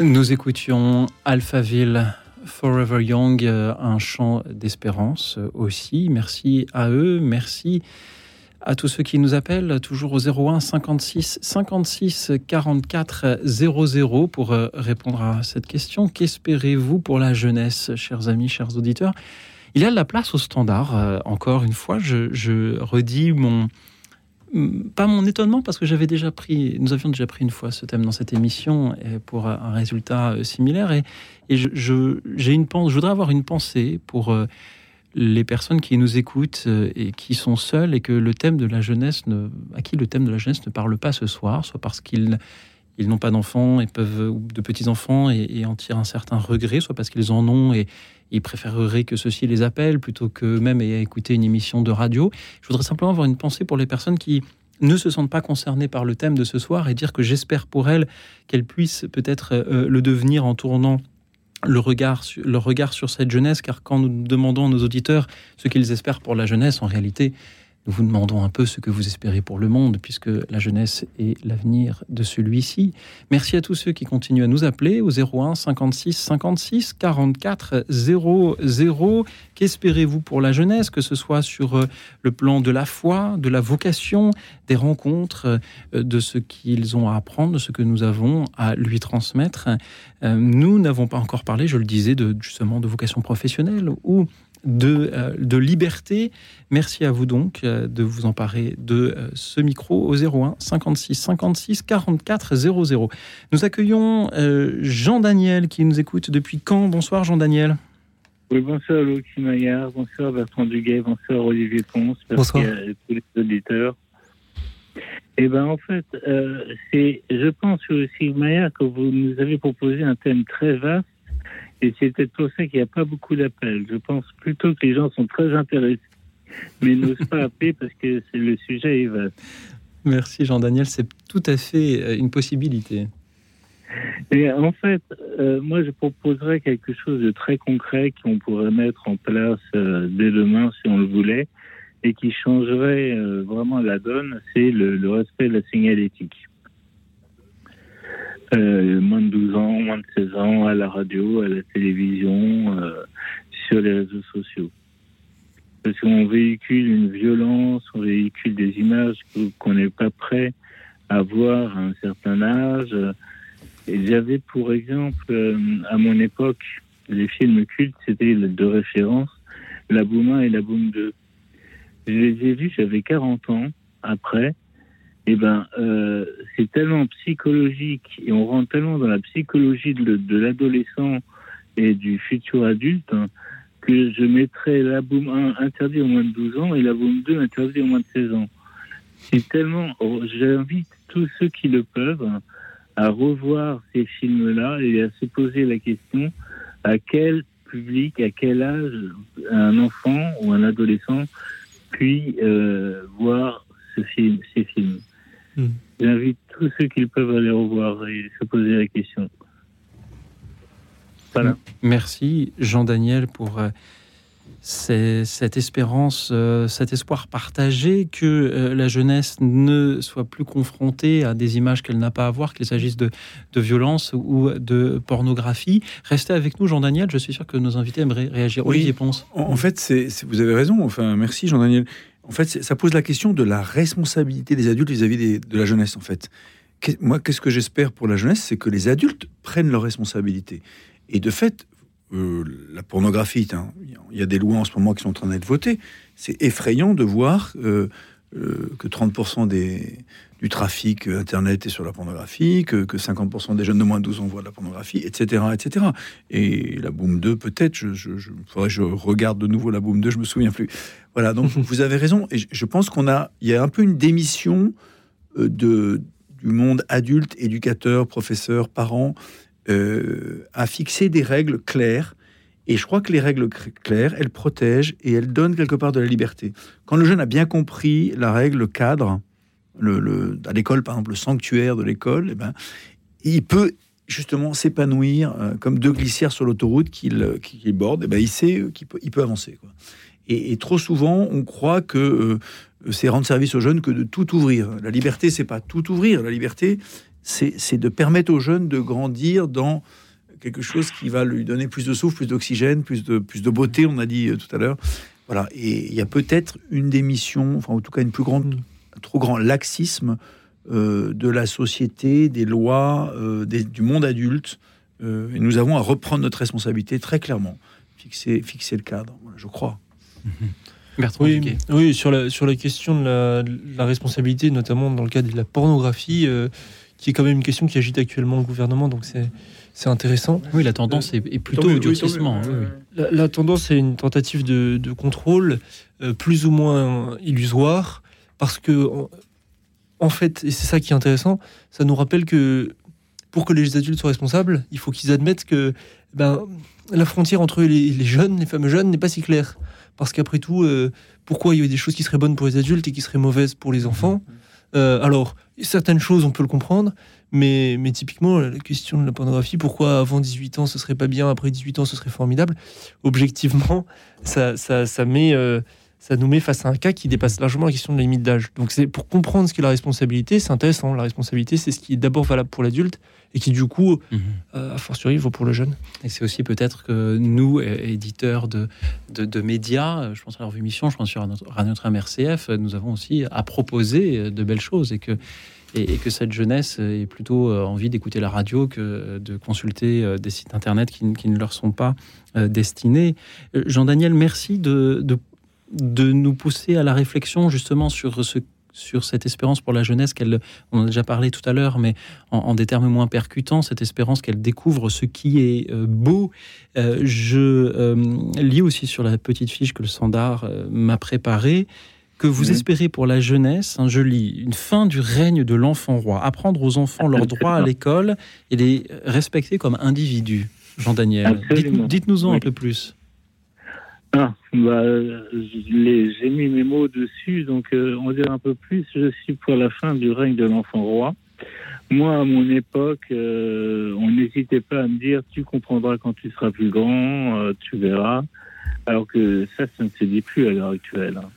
Nous écoutions Alphaville Forever Young, euh, un chant d'espérance euh, aussi. Merci à eux, merci à tous ceux qui nous appellent, toujours au 01 56 56 44 00 pour euh, répondre à cette question. Qu'espérez-vous pour la jeunesse, chers amis, chers auditeurs? Il y a de la place au standard, encore une fois. Je redis mon, pas mon étonnement parce que j'avais déjà pris, nous avions déjà pris une fois ce thème dans cette émission pour un résultat euh, similaire et, je- j'ai une pense, je voudrais avoir une pensée pour euh, les personnes qui nous écoutent euh, et qui sont seules et que le thème de la jeunesse ne, à qui le thème de la jeunesse ne parle pas ce soir, soit parce qu'ils ils n'ont pas d'enfants et peuvent ou de petits enfants et, en tirent un certain regret, soit parce qu'ils en ont et ils préféreraient que ceux-ci les appellent plutôt que même à écouter une émission de radio. Je voudrais simplement avoir une pensée pour les personnes qui ne se sentent pas concernées par le thème de ce soir et dire que j'espère pour elles qu'elles puissent peut-être euh, le devenir en tournant le regard, sur, le regard sur cette jeunesse, car quand nous demandons à nos auditeurs ce qu'ils espèrent pour la jeunesse, en réalité, nous vous demandons un peu ce que vous espérez pour le monde, puisque la jeunesse est l'avenir de celui-ci. Merci à tous ceux qui continuent à nous appeler au 01 56 56 44 00. Qu'espérez-vous pour la jeunesse, que ce soit sur euh, le plan de la foi, de la vocation, des rencontres, euh, de ce qu'ils ont à apprendre, de ce que nous avons à lui transmettre? Euh, Nous n'avons pas encore parlé, je le disais, de, justement de vocation professionnelle ou de, euh, de liberté. Merci à vous donc euh, de vous emparer de euh, ce micro au 01 56 56 44 00. Nous accueillons euh, Jean-Daniel qui nous écoute depuis quand Bonsoir Jean-Daniel. Oui, bonsoir Louis Maillard, bonsoir Bertrand Duguay, bonsoir Olivier Ponce, Bonsoir. merci à tous les auditeurs. Eh ben en fait, euh, c'est, je pense aussi Maillard que vous nous avez proposé un thème très vaste et c'est peut-être pour ça qu'il n'y a pas beaucoup d'appels. Je pense plutôt que les gens sont très intéressés, mais n'osent pas appeler parce que c'est, le sujet est vaste. Merci Jean-Daniel, c'est tout à fait euh, une possibilité. Et en fait, euh, moi, je proposerais quelque chose de très concret qu'on pourrait mettre en place euh, dès demain si on le voulait et qui changerait euh, vraiment la donne, c'est le, le respect de la signalétique. Euh, moins de 12 ans, moins de 16 ans, à la radio, à la télévision, euh, sur les réseaux sociaux. Parce qu'on véhicule une violence, on véhicule des images qu'on n'est pas prêt à voir à un certain âge. et j'avais, pour exemple, euh, à mon époque, les films cultes, c'était de référence, La Boum 1 et La Boum 2. Je les ai vus, j'avais 40 ans après. Et ben, euh, c'est tellement psychologique et on rentre tellement dans la psychologie de, l'adolescent et du futur adulte hein, que je mettrais la Boum 1 interdit au moins de 12 ans et la Boum 2 interdit au moins de 16 ans. C'est tellement. oh, J'invite tous ceux qui le peuvent à revoir ces films-là et à se poser la question à quel public, à quel âge un enfant ou un adolescent puis euh, voir ces films. Hmm. J'invite tous ceux qui le peuvent à les revoir et se poser la question. Voilà. Merci Jean-Daniel pour euh, cette espérance, euh, cet espoir partagé que euh, la jeunesse ne soit plus confrontée à des images qu'elle n'a pas à voir, qu'il s'agisse de, de violence ou de pornographie. Restez avec nous Jean-Daniel, je suis sûr que nos invités aimeraient réagir. Oui. Olivier Ponce. En, en fait, vous avez raison. Enfin, merci Jean-Daniel. En fait, ça pose la question de la responsabilité des adultes vis-à-vis de la jeunesse. En fait, moi, qu'est-ce que j'espère pour la jeunesse, c'est que les adultes prennent leurs responsabilités. Et de fait, euh, la pornographie, hein, il y a des lois en ce moment qui sont en train d'être votées. C'est effrayant de voir euh, euh, que 30% des, du trafic euh, Internet est sur la pornographie, que, que 50% des jeunes de moins de 12 ans voient de la pornographie, etc. etc. Et la Boom 2, peut-être, je, je, je, faudrait que je regarde de nouveau la Boom 2, je me souviens plus. Voilà, donc vous avez raison. Et je, je pense qu'on a, il y a un peu une démission euh, de, du monde adulte, éducateur, professeur, parent, euh, à fixer des règles claires. Et je crois que les règles claires, elles protègent et elles donnent quelque part de la liberté. Quand le jeune a bien compris la règle, le cadre, le, à l'école, par exemple, le sanctuaire de l'école, eh ben, il peut justement s'épanouir euh, comme deux glissières sur l'autoroute qu'il euh, qu'il borde. Eh ben, il sait euh, qu'il peut, avancer. Et, trop souvent, on croit que c'est rendre service aux jeunes que de tout ouvrir. La liberté, c'est pas tout ouvrir. La liberté, c'est de permettre aux jeunes de grandir dans quelque chose qui va lui donner plus de souffle, plus d'oxygène, plus de, plus de beauté, on a dit tout à l'heure. Voilà, et il y a peut-être une des missions, enfin en tout cas une plus grande, un trop grand laxisme euh, de la société, des lois, euh, des- du monde adulte. Euh, et nous avons à reprendre notre responsabilité très clairement, fixer, fixer le cadre, voilà, je crois. Bertrand Oui, oui sur, la, sur la question de la, de la responsabilité, notamment dans le cadre de la pornographie, euh, qui est quand même une question qui agite actuellement le gouvernement, donc c'est c'est intéressant. Oui, la tendance est, est plutôt au durcissement. oui, oui. La, la tendance est une tentative de, de contrôle euh, plus ou moins illusoire, parce que, en, fait, et c'est ça qui est intéressant, ça nous rappelle que pour que les adultes soient responsables, il faut qu'ils admettent que ben, la frontière entre les, jeunes, les fameux jeunes, n'est pas si claire. Parce qu'après tout, euh, pourquoi il y a des choses qui seraient bonnes pour les adultes et qui seraient mauvaises pour les enfants? Euh, Alors, certaines choses, on peut le comprendre, mais, mais typiquement, la question de la pornographie, pourquoi avant 18 ans ce serait pas bien, après 18 ans ce serait formidable? Objectivement, ça, ça, ça, met, euh, ça nous met face à un cas qui dépasse largement la question de la limite d'âge. Donc, c'est pour comprendre ce qu'est la responsabilité, c'est intéressant. La responsabilité, c'est ce qui est d'abord valable pour l'adulte et qui, du coup, euh, a fortiori, vaut pour le jeune. Et c'est aussi peut-être que nous, éditeurs de, de, de médias, euh, je pense à la revue Mission, je pense sur notre, à notre RCF, euh, nous avons aussi à proposer euh, de belles choses et que, et, que cette jeunesse ait plutôt envie d'écouter la radio que de consulter des sites internet qui, qui ne leur sont pas destinés. Jean-Daniel, merci de, de, de nous pousser à la réflexion justement sur ce sur cette espérance pour la jeunesse qu'elle, on en a déjà parlé tout à l'heure, mais en, en des termes moins percutants, cette espérance qu'elle découvre ce qui est euh, beau. Euh, je euh, lis aussi sur la petite fiche que le Sandar m'a préparée que vous espérez pour la jeunesse, hein, je lis, une fin du règne de l'enfant roi, apprendre aux enfants leurs droits à l'école et les respecter comme individus. Jean-Daniel, Absolument. dites- dites-nous-en un peu plus. Ah, bah, euh, j'ai mis mes mots dessus, donc euh, on dire un peu plus. Je suis pour la fin du règne de l'enfant roi. Moi, à mon époque, euh, on n'hésitait pas à me dire tu comprendras quand tu seras plus grand, tu verras. Alors que ça, ça ne se dit plus à l'heure actuelle. hein.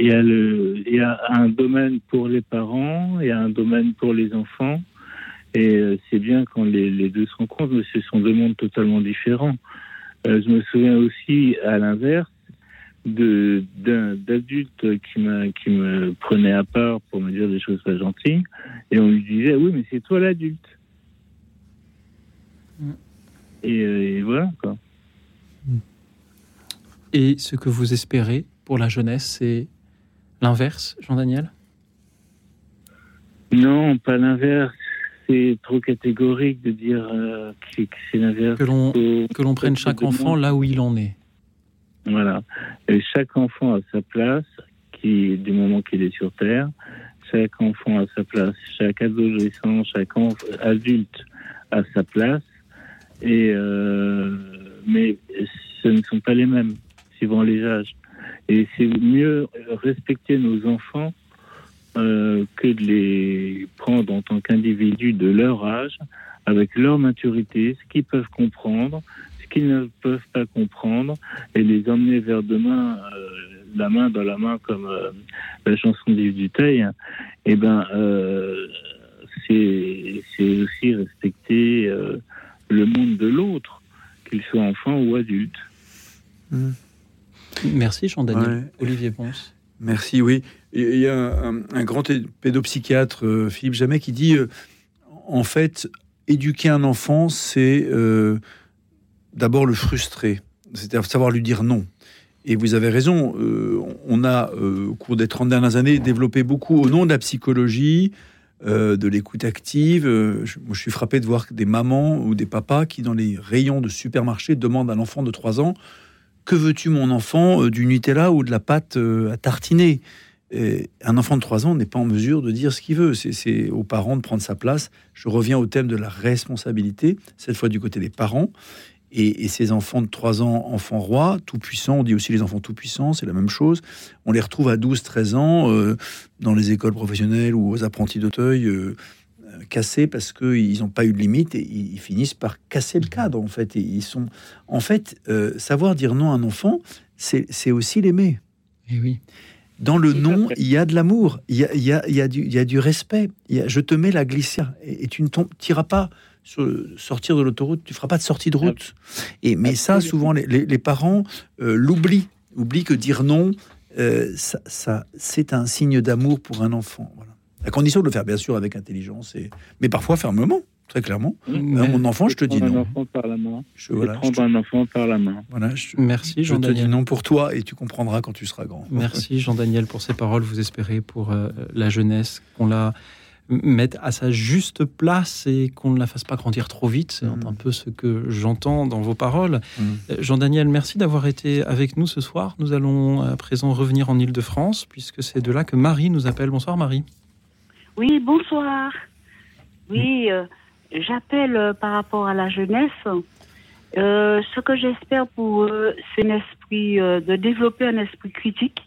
Il y, a y a un domaine pour les parents, il y a un domaine pour les enfants. Et c'est bien quand les, les deux se rencontrent, mais ce sont deux mondes totalement différents. Euh, je me souviens aussi, à l'inverse, d'adultes qui, qui me prenaient à part pour me dire des choses pas gentilles. Et on lui disait, oui, mais c'est toi l'adulte. Et, euh, et voilà, quoi. Et ce que vous espérez pour la jeunesse, c'est l'inverse, Jean-Daniel? Non, pas l'inverse. C'est trop catégorique de dire euh, que, que c'est l'inverse. Que l'on Faut- que l'on prenne chaque que enfant là où il en est. Voilà. Et chaque enfant a sa place, qui, du moment qu'il est sur Terre. Chaque enfant a sa place. Chaque adolescent, chaque adulte a sa place. Et euh, mais ce ne sont pas les mêmes, suivant les âges. Et c'est mieux respecter nos enfants euh, que de les prendre en tant qu'individus de leur âge, avec leur maturité, ce qu'ils peuvent comprendre, ce qu'ils ne peuvent pas comprendre, et les emmener vers demain, euh, la main dans la main, comme euh, la chanson d'Yves Duteil. Et ben, euh, c'est aussi respecter euh, le monde de l'autre, qu'il soit enfant ou adulte. Merci Jean-Daniel. Ouais. Olivier Ponce. Merci, oui. Il y a un, grand pédopsychiatre, euh, Philippe Jamet, qui dit, euh, en fait, éduquer un enfant, c'est euh, d'abord le frustrer, c'est-à-dire savoir lui dire non. Et vous avez raison, on a, au cours des 30 dernières années, développé beaucoup au nom de la psychologie, de l'écoute active. Je, suis frappé de voir des mamans ou des papas qui, dans les rayons de supermarché, demandent à un enfant de 3 ans Que veux-tu, mon enfant, du Nutella ou de la pâte à tartiner? Un enfant de 3 ans n'est pas en mesure de dire ce qu'il veut. C'est- aux parents de prendre sa place. Je reviens au thème de la responsabilité, cette fois du côté des parents. Et, ces enfants de 3 ans, enfants rois, tout puissants, on dit aussi les enfants tout puissants, c'est la même chose. On les retrouve à 12, 13 ans euh, dans les écoles professionnelles ou aux apprentis d'Auteuil, euh, euh, cassés parce qu'ils n'ont pas eu de limite et ils, finissent par casser le cadre, en fait. Ils sont. En fait, savoir dire non à un enfant, c'est aussi l'aimer. Et oui. Dans le non, il y a de l'amour, il y a, il y, a, il y, a du- il y a du respect. Il y a- je te mets la glicia et, et tu ne tireras pas sur, sortir de l'autoroute, tu feras pas de sortie de route. Et, mais ça, souvent, les, les- les parents euh, l'oublient, oublient que dire non, euh, ça, ça- c'est un signe d'amour pour un enfant. Voilà. À condition de le faire, bien sûr, avec intelligence, et... mais parfois fermement, très clairement. Euh, mon enfant, je te dis prendre un non. enfant par la main. Je, voilà, prendre je te- un enfant par la main. Voilà, je, Merci, je te dis Jean-Daniel. non pour toi et tu comprendras quand tu seras grand. Merci Jean-Daniel pour ces paroles. Vous espérez pour euh, la jeunesse qu'on la mette à sa juste place et qu'on ne la fasse pas grandir trop vite. C'est un peu ce que j'entends dans vos paroles. Euh, Jean-Daniel, merci d'avoir été avec nous ce soir. Nous allons à présent revenir en Ile-de-France puisque c'est de là que Marie nous appelle. Bonsoir Marie. Oui, bonsoir. Oui, euh, j'appelle euh, par rapport à la jeunesse. Euh, ce que j'espère pour eux, c'est un esprit euh, de développer un esprit critique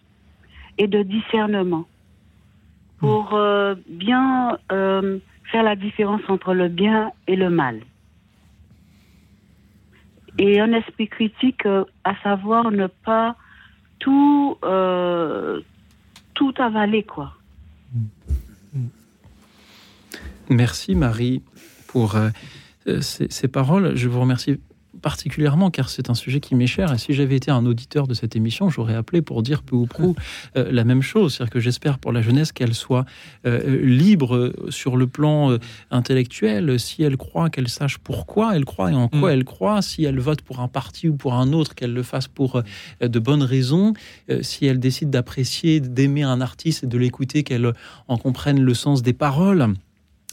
et de discernement pour euh, bien faire la différence entre le bien et le mal. Et un esprit critique, à savoir ne pas tout tout avaler quoi. Merci Marie pour euh, euh, ces, ces paroles. Je vous remercie particulièrement car c'est un sujet qui m'est cher et si j'avais été un auditeur de cette émission, j'aurais appelé pour dire peu ou prou euh, la même chose. C'est-à-dire que j'espère pour la jeunesse qu'elle soit euh, libre sur le plan euh, intellectuel. Si elle croit, qu'elle sache pourquoi elle croit et en quoi elle croit. Si elle vote pour un parti ou pour un autre, qu'elle le fasse pour de bonnes raisons. Si elle décide d'apprécier, d'aimer un artiste et de l'écouter, qu'elle en comprenne le sens des paroles.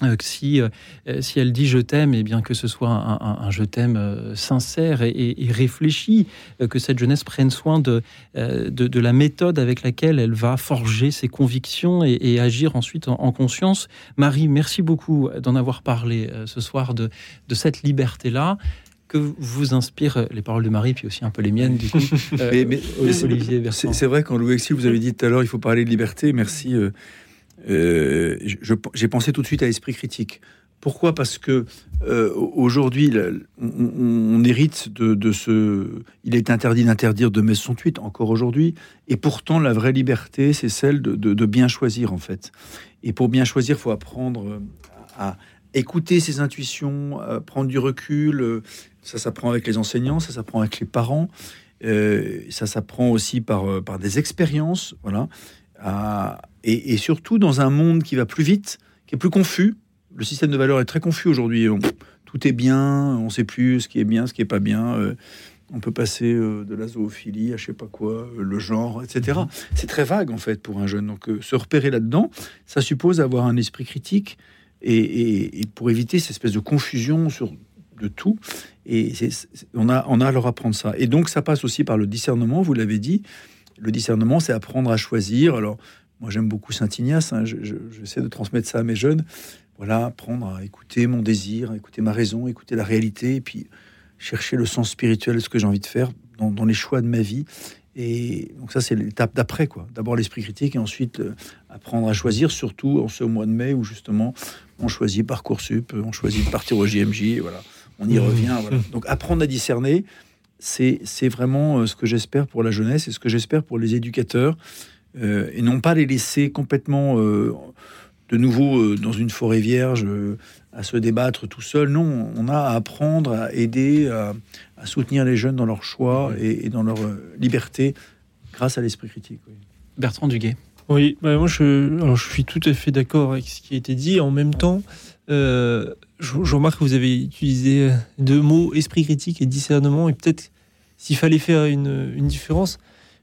Euh, si, euh, euh, si elle dit je t'aime, et bien que ce soit un, un- un je t'aime euh, sincère et, et- et réfléchi, que cette jeunesse prenne soin de, de, de la méthode avec laquelle elle va forger ses convictions et, et agir ensuite en, en conscience. Marie, merci beaucoup d'en avoir parlé ce soir de, de cette liberté-là. Que vous inspirent les paroles de Marie, puis aussi un peu les miennes, du coup. mais, mais- Olivier c'est vrai, quand Louis vous avez dit tout à l'heure, il faut parler de liberté. Merci. euh, euh, J'ai pensé tout de suite à l'esprit critique. Pourquoi? Parce que euh, aujourd'hui, on, hérite de, ce. Il est interdit d'interdire de mai 68, encore aujourd'hui. Et pourtant, la vraie liberté, c'est celle de, bien choisir, en fait. Et pour bien choisir, il faut apprendre euh, à écouter ses intuitions, à prendre du recul. Ça s'apprend avec les enseignants, ça s'apprend avec les parents. Ça s'apprend aussi par, des expériences, voilà. Et, et surtout dans un monde qui va plus vite, qui est plus confus. Le système de valeurs est très confus aujourd'hui. Tout est bien, on ne sait plus ce qui est bien, ce qui est pas bien. Euh, on peut passer euh, de la zoophilie à je sais pas quoi, euh, le genre, etc. C'est très vague en fait pour un jeune. Donc se repérer là-dedans, ça suppose avoir un esprit critique et, et- et pour éviter cette espèce de confusion sur de tout. Et on, a, on a à leur apprendre ça. Et donc, ça passe aussi par le discernement, vous l'avez dit. Le discernement, c'est apprendre à choisir. Alors, moi, j'aime beaucoup Saint-Ignace. hein, je- je- J'essaie de transmettre ça à mes jeunes. Voilà, apprendre à écouter mon désir, écouter ma raison, écouter la réalité, et puis chercher le sens spirituel de ce que j'ai envie de faire dans, dans les choix de ma vie. Et donc ça, c'est l'étape d'après, quoi. D'abord l'esprit critique et ensuite euh, apprendre à choisir, surtout en ce mois de mai où justement on choisit Parcoursup, on choisit de partir au JMJ, et voilà, on y revient. Voilà. Donc apprendre à discerner, c'est c'est vraiment euh, ce que j'espère pour la jeunesse et ce que j'espère pour les éducateurs, euh, et non pas les laisser complètement euh, de nouveau euh, dans une forêt vierge euh, à se débattre tout seul. Non, on a à apprendre, à aider, à, à soutenir les jeunes dans leurs choix et, et dans leur euh, liberté grâce à l'esprit critique. oui. Bertrand Duguay. Oui, bah, moi je, alors, je suis tout à fait d'accord avec ce qui a été dit. En même temps, euh, je, je remarque que vous avez utilisé deux mots, esprit critique et discernement. Et peut-être s'il fallait faire une, une différence,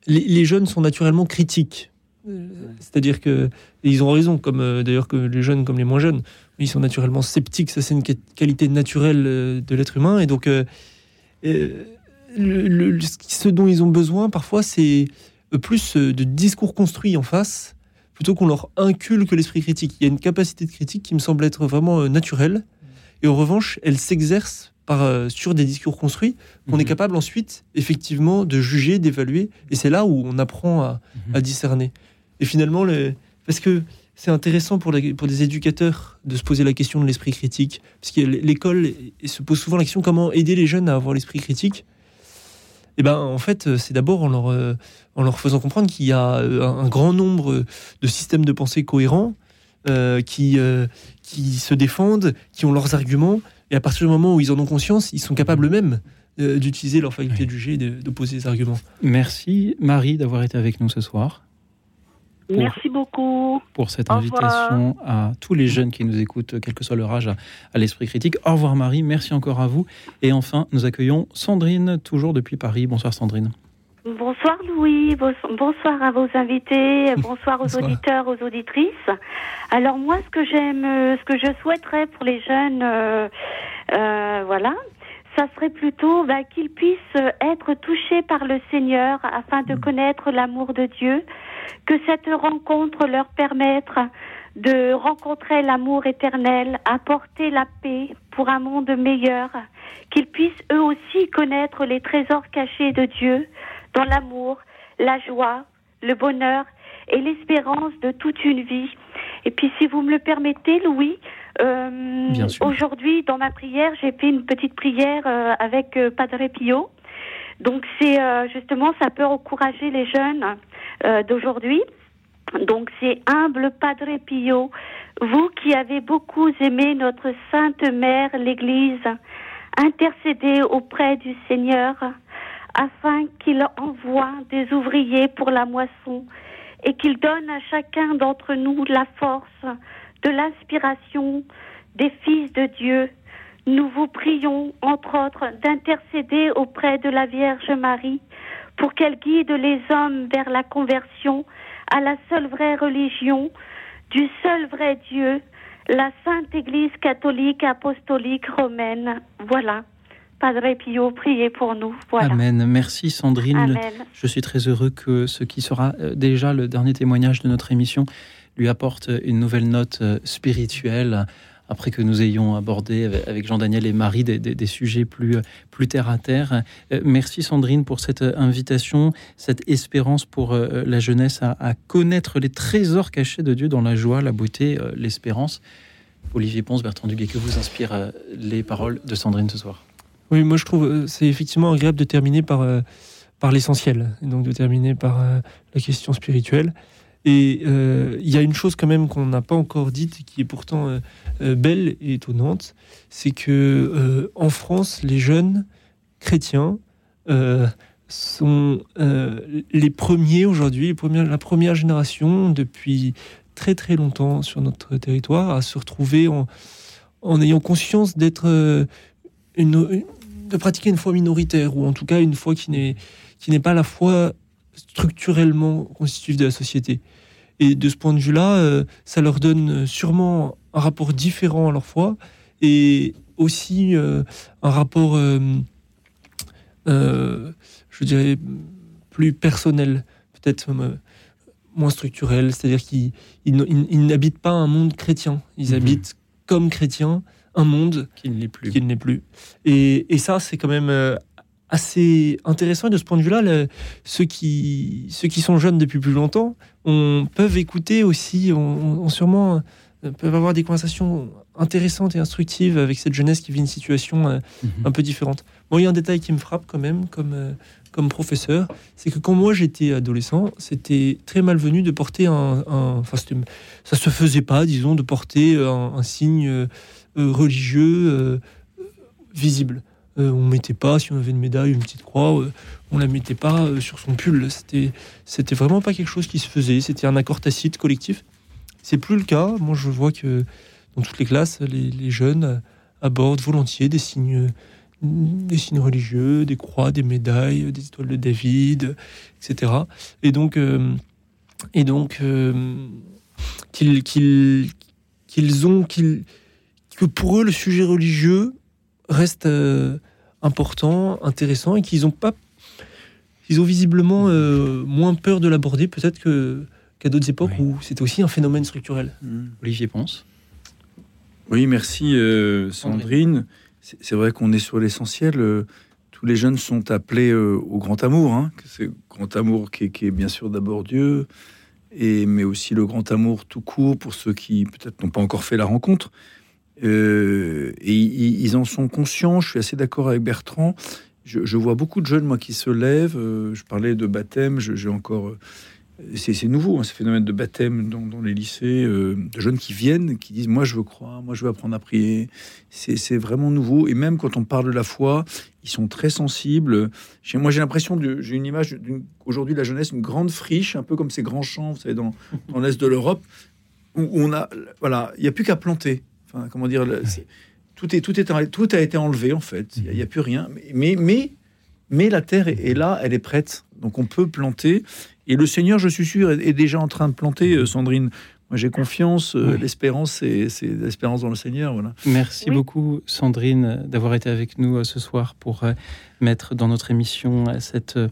les, les jeunes sont naturellement critiques. Euh, C'est-à-dire que et ils ont raison, comme euh, d'ailleurs que les jeunes comme les moins jeunes, ils sont naturellement sceptiques. Ça, c'est une qua- qualité naturelle euh, de l'être humain. Et donc, euh, le- le- ce dont ils ont besoin parfois, c'est plus de discours construits en face, plutôt qu'on leur inculque l'esprit critique. Il y a une capacité de critique qui me semble être vraiment naturelle, et en revanche, elle s'exerce par, euh, sur des discours construits qu'on est capable ensuite, effectivement, de juger, d'évaluer, et c'est là où on apprend à, à discerner. Et finalement, le- parce que c'est intéressant pour, les- pour des éducateurs de se poser la question de l'esprit critique, parce que l'école se pose souvent la question comment aider les jeunes à avoir l'esprit critique? Et ben en fait, euh, c'est d'abord en leur euh, en leur faisant comprendre qu'il y a un, un grand nombre de systèmes de pensée cohérents euh, qui euh, qui se défendent, qui ont leurs arguments, et à partir du moment où ils en ont conscience, ils sont capables eux-mêmes euh, d'utiliser leur faculté de juger et de- d'opposer des arguments. Merci Marie d'avoir été avec nous ce soir. Pour- Merci beaucoup. pour cette Au revoir. invitation à tous les jeunes qui nous écoutent, quel que soit leur âge, à, à l'esprit critique. Au revoir Marie, merci encore à vous. Et enfin, nous accueillons Sandrine, toujours depuis Paris. Bonsoir Sandrine. Bonsoir Louis, bonsoir à vos invités, bonsoir aux Bonsoir. auditeurs, aux auditrices. Alors moi, ce que j'aime, euh, ce que je souhaiterais pour les jeunes, euh, euh, voilà, ça serait plutôt bah, qu'ils puissent euh, être touchés par le Seigneur afin de connaître l'amour de Dieu, que cette rencontre leur permette de rencontrer l'amour éternel, apporter la paix pour un monde meilleur, qu'ils puissent eux aussi connaître les trésors cachés de Dieu dans l'amour, la joie, le bonheur et l'espérance de toute une vie. Et puis si vous me le permettez, Louis, euh, aujourd'hui dans ma prière, j'ai fait une petite prière euh, avec euh, Padre Pio. Donc c'est euh, justement, ça peut encourager les jeunes euh, d'aujourd'hui. Donc c'est humble Padre Pio, vous qui avez beaucoup aimé notre Sainte Mère, l'Église, intercédez auprès du Seigneur afin qu'il envoie des ouvriers pour la moisson et qu'il donne à chacun d'entre nous la force de l'inspiration des fils de Dieu. Nous vous prions, entre autres, d'intercéder auprès de la Vierge Marie pour qu'elle guide les hommes vers la conversion à la seule vraie religion, du seul vrai Dieu, la Sainte Église catholique apostolique romaine. Voilà. Padre Pio, priez pour nous. Voilà. Amen. Merci Sandrine. Amen. Je suis très heureux que ce qui sera euh, déjà le dernier témoignage de notre émission lui apporte une nouvelle note euh, spirituelle. Après que nous ayons abordé avec- Jean-Daniel et Marie des, des- des sujets plus, euh, plus terre à terre. Merci Sandrine pour cette invitation, cette espérance pour la jeunesse à, à connaître les trésors cachés de Dieu dans la joie, la beauté, l'espérance. Olivier Ponce, Bertrand Duguay, que vous inspirent les paroles de Sandrine ce soir Oui, moi je trouve euh, c'est effectivement agréable de terminer par, euh, par l'essentiel, donc de terminer par euh, la question spirituelle. Et il y a une chose quand même qu'on n'a pas encore dite, qui est pourtant belle et étonnante, c'est que en France, les jeunes chrétiens sont les premiers aujourd'hui, la première génération depuis très très longtemps sur notre territoire à se retrouver en, ayant conscience d'être une- de pratiquer une foi minoritaire ou en tout cas une foi qui n'est qui n'est pas la foi structurellement constitutive de la société. Et de ce point de vue-là, euh, ça leur donne sûrement un rapport différent à leur foi et aussi euh, un rapport, euh, je dirais, plus personnel, peut-être moins structurel, c'est-à-dire qu'ils ils n- ils- ils n'habitent pas un monde chrétien, ils Mhm. habitent comme chrétiens un monde qui ne l'est plus. Qui ne l'est plus. Et, et ça, c'est quand même euh, assez intéressant. Et de ce point de vue-là, ceux, qui, ceux qui sont jeunes depuis plus longtemps on, peuvent écouter aussi, on, on- sûrement euh, peuvent avoir des conversations intéressantes et instructives avec cette jeunesse qui vit une situation euh, un peu différente. Bon, il y a un détail qui me frappe quand même, comme, euh, comme professeur, c'est que quand moi j'étais adolescent, c'était très malvenu de porter un... enfin, ça se faisait pas, disons, de porter un, un signe religieux euh, visible. Euh, on mettait pas, si on avait une médaille, une petite croix, euh, on la mettait pas euh, sur son pull. C'était, c'était vraiment pas quelque chose qui se faisait. C'était un accord tacite collectif. C'est plus le cas. Moi, je vois que dans toutes les classes, les, les jeunes euh, abordent volontiers des signes, des signes religieux, des croix, des médailles, des étoiles de David, etc. Et donc, euh, et donc euh, qu'ils, qu'ils, qu'ils ont, qu'ils, que pour eux, le sujet religieux reste euh, important, intéressant, et qu'ils ont pas, ils ont visiblement euh, moins peur de l'aborder, peut-être que qu'à d'autres époques où c'était aussi un phénomène structurel. Olivier Ponce. Oui, merci euh, Sandrine. C'est vrai qu'on est sur l'essentiel. tous les jeunes sont appelés euh, au grand amour. Hein, c'est le grand amour qui est, qui est bien sûr d'abord Dieu, et, mais aussi le grand amour tout court pour ceux qui peut-être n'ont pas encore fait la rencontre. Euh, et ils, en sont conscients. Je suis assez d'accord avec Bertrand. je, vois beaucoup de jeunes, moi, qui se lèvent. euh, je parlais de baptême, j'ai encore. euh, c'est nouveau, hein, ce phénomène de baptême dans, les lycées, de jeunes qui viennent, qui disent Moi, je veux croire, moi, je veux apprendre à prier. C'est vraiment nouveau. Et même quand on parle de la foi, ils sont très sensibles. Moi, j'ai l'impression, j'ai une image aujourd'hui la jeunesse, une grande friche, un peu comme ces grands champs, vous savez, dans, dans l'est de l'Europe, où on a, voilà, il n'y a plus qu'à planter. Enfin, comment dire, le- c'est- tout est, tout est, tout a été enlevé en fait. Il n'y a, il y a plus rien. Mais, mais, mais la terre est, est là, elle est prête. Donc on peut planter. Et le Seigneur, je suis sûr, est, est déjà en train de planter. euh, Sandrine, moi j'ai confiance. euh, L'espérance, c'est c'est l'espérance dans le Seigneur. Voilà. Merci beaucoup, Sandrine, d'avoir été avec nous euh, ce soir pour euh, mettre dans notre émission cette euh,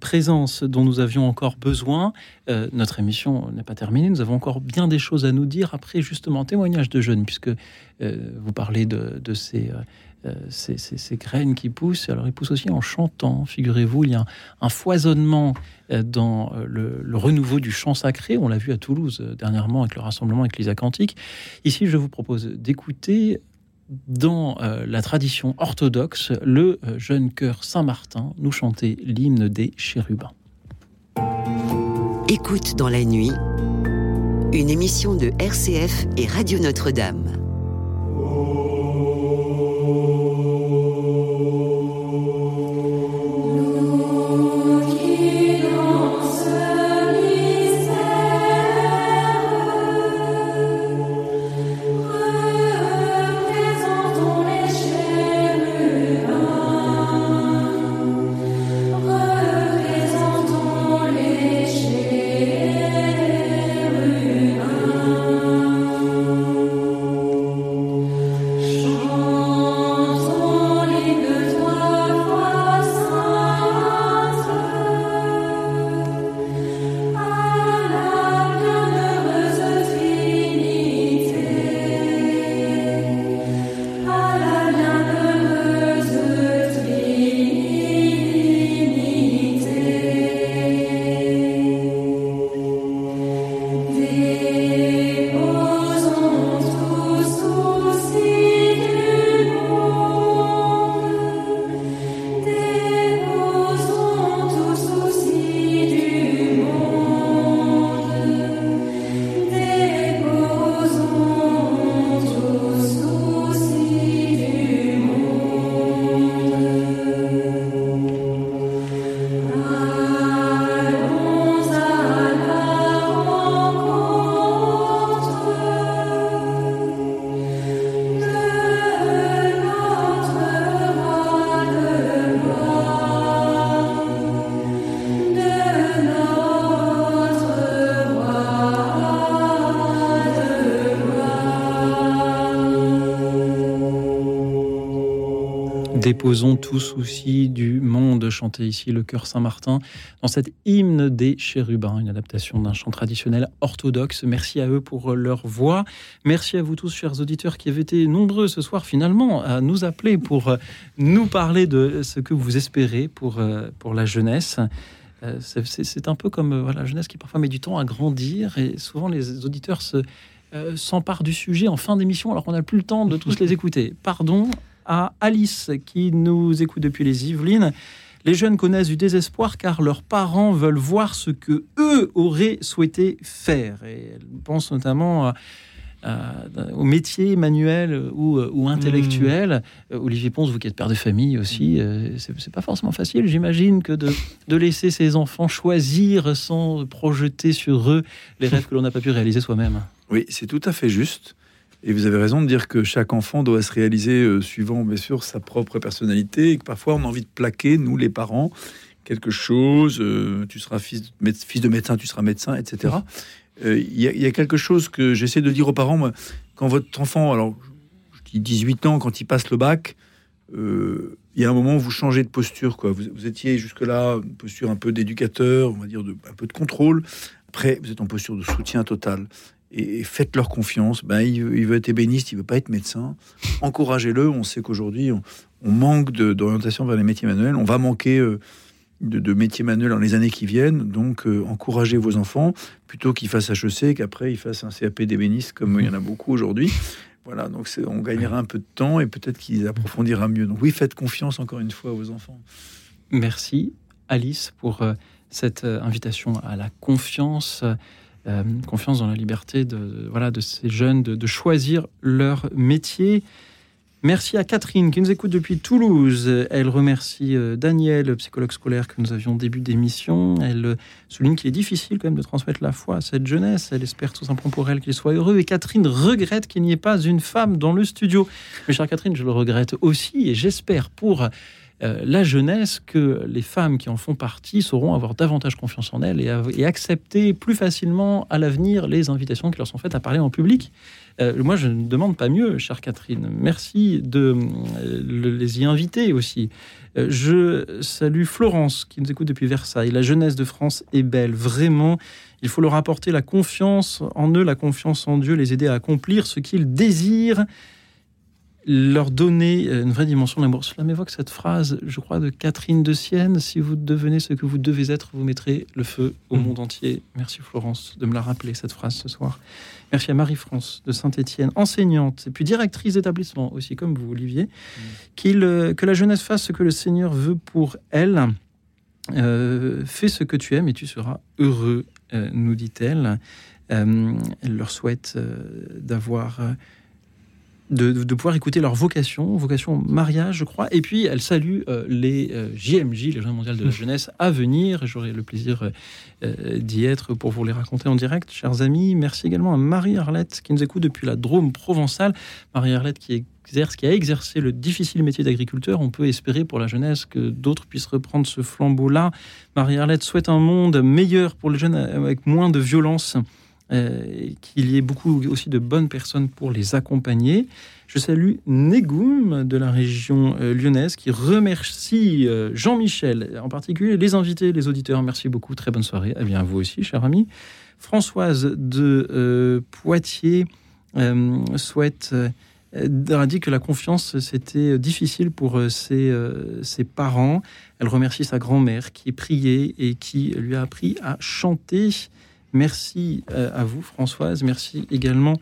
présence dont nous avions encore besoin. Euh, notre émission n'est pas terminée, nous avons encore bien des choses à nous dire après justement témoignage de jeunes, puisque euh, vous parlez de, ces, euh, euh, graines qui poussent. Alors ils poussent aussi en chantant, figurez-vous, il y a un, foisonnement euh, dans euh, le, renouveau du chant sacré. On l'a vu à Toulouse euh, dernièrement avec le rassemblement avec l'Isa Cantique. Ici, je vous propose d'écouter dans euh, la tradition orthodoxe le euh, jeune chœur Saint-Martin nous chanter l'hymne des chérubins. Écoute dans la nuit, une émission de RCF et Radio Notre-Dame. Déposons tout souci du monde, chanté ici le chœur Saint-Martin dans cet hymne des chérubins, une adaptation d'un chant traditionnel orthodoxe. Merci à eux pour leur voix. Merci à vous tous, chers auditeurs, qui avez été nombreux ce soir finalement à nous appeler pour euh, nous parler de ce que vous espérez pour, euh, pour la jeunesse. Euh, c'est- un peu comme voilà, la jeunesse qui parfois met du temps à grandir et souvent les auditeurs se euh, s'emparent du sujet en fin d'émission alors qu'on n'a plus le temps de tous les écouter. Pardon à Alice qui nous écoute depuis les Yvelines. Les jeunes connaissent du désespoir car leurs parents veulent voir ce que eux auraient souhaité faire. Et elle pense notamment à- à- au métier manuel ou, ou intellectuel. Euh, Olivier Ponce, vous qui êtes père de famille aussi, euh, c'est c'est pas forcément facile, j'imagine, que de, de laisser ses enfants choisir sans projeter sur eux les rêves que l'on n'a pas pu réaliser soi-même. Oui, c'est tout à fait juste. Et vous avez raison de dire que chaque enfant doit se réaliser euh, suivant, bien sûr, sa propre personnalité. Et que parfois, on a envie de plaquer, nous, les parents, quelque chose. euh, tu seras fils de, méde- fils de médecin, tu seras médecin, etc. Euh, Il y, a- il y a quelque chose que j'essaie de dire aux parents. moi, quand votre enfant, alors, je dis 18 ans, quand il passe le bac, il y a un moment où vous changez de posture. Quoi. Vous, vous étiez jusque-là une posture un peu d'éducateur, on va dire de, un peu de contrôle. Après, vous êtes en posture de soutien total. Et, et faites-leur confiance. Ben, il, veut- être ébéniste, il veut pas être médecin. Encouragez-le. On sait qu'aujourd'hui, on, manque d'orientation vers les métiers manuels. On va manquer euh, de, métiers manuels dans les années qui viennent. Donc, euh, encouragez vos enfants plutôt qu'ils fassent HEC qu'après ils fassent un CAP d'ébéniste, comme il y en a beaucoup aujourd'hui. Voilà, donc on gagnera un peu de temps et peut-être qu'ils approfondira mieux. Donc oui, faites confiance encore une fois aux enfants. Merci Alice pour euh, cette invitation à la confiance, euh, confiance dans la liberté de, voilà, de ces jeunes de, choisir leur métier. Merci à Catherine qui nous écoute depuis Toulouse. Elle remercie euh, Daniel, psychologue scolaire que nous avions début d'émission. Elle euh, souligne qu'il est difficile quand même de transmettre la foi à cette jeunesse. Elle espère tout simplement pour elle qu'il soit heureux. Et Catherine regrette qu'il n'y ait pas une femme dans le studio. Mais chère Catherine, je le regrette aussi et j'espère pour euh, la jeunesse que les femmes qui en font partie sauront avoir davantage confiance en elles et, accepter plus facilement à l'avenir les invitations qui leur sont faites à parler en public. Euh, moi, je ne demande pas mieux, chère Catherine. Merci de euh, le- les y inviter aussi. Je salue Florence qui nous écoute depuis Versailles. La jeunesse de France est belle, vraiment. Il faut leur apporter la confiance en eux, la confiance en Dieu, les aider à accomplir ce qu'ils désirent leur donner euh, une vraie dimension d'amour. Cela m'évoque cette phrase, je crois, de Catherine de Sienne. Si vous devenez ce que vous devez être, vous mettrez le feu au monde entier. Merci Florence de me la rappeler, cette phrase ce soir. Merci à Marie-France de Saint-Étienne, enseignante et puis directrice d'établissement aussi, comme vous, Olivier. Euh, que la jeunesse fasse ce que le Seigneur veut pour elle. Euh, fais ce que tu aimes et tu seras heureux, euh, nous dit-elle. Euh, elle leur souhaite d'avoir de, pouvoir écouter leur vocation, vocation mariage, je crois. Et puis, elle salue euh, les euh, JMJ, les Journées mondiales de la jeunesse, à venir. J'aurai le plaisir euh, euh, d'y être pour vous les raconter en direct, chers amis. Merci également à Marie-Arlette, qui nous écoute depuis la Drôme provençale. Marie-Arlette qui exerce, qui a exercé le difficile métier d'agriculteur. On peut espérer pour la jeunesse que d'autres puissent reprendre ce flambeau-là. Marie-Arlette souhaite un monde meilleur pour les jeunes, avec moins de violence euh, qu'il y ait beaucoup aussi de bonnes personnes pour les accompagner. Je salue Négoum de la région euh, lyonnaise qui remercie euh, Jean-Michel, en particulier les invités, les auditeurs. Merci beaucoup, très bonne soirée. Eh bien, à vous aussi, cher ami. Françoise de euh, Poitiers souhaite a dit que la confiance c'était difficile pour ses, ses parents. Elle remercie sa grand-mère qui priait et qui lui a appris à chanter. Merci euh, à vous, Françoise. Merci également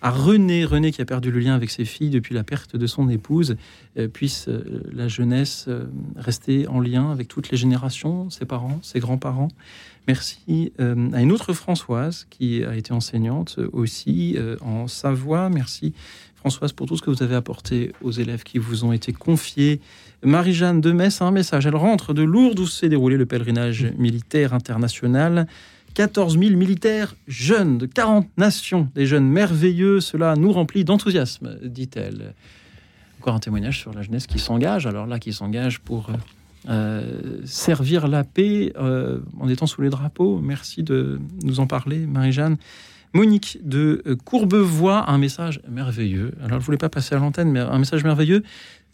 à René, René qui a perdu le lien avec ses filles depuis la perte de son épouse, euh, puisse euh, la jeunesse rester en lien avec toutes les générations, ses parents, ses grands-parents. Merci à une autre Françoise qui a été enseignante aussi en Savoie. Merci Françoise pour tout ce que vous avez apporté aux élèves qui vous ont été confiés. Marie-Jeanne de Metz a un message. Elle rentre de Lourdes où s'est déroulé le pèlerinage militaire international. 14 000 militaires jeunes de 40 nations, des jeunes merveilleux, cela nous remplit d'enthousiasme, dit-elle. Encore un témoignage sur la jeunesse qui s'engage, alors là, qui s'engage pour euh, servir la paix euh, en étant sous les drapeaux. Merci de nous en parler, Marie-Jeanne. Monique de Courbevoie un message merveilleux. Alors, je ne voulais pas passer à l'antenne, mais un message merveilleux.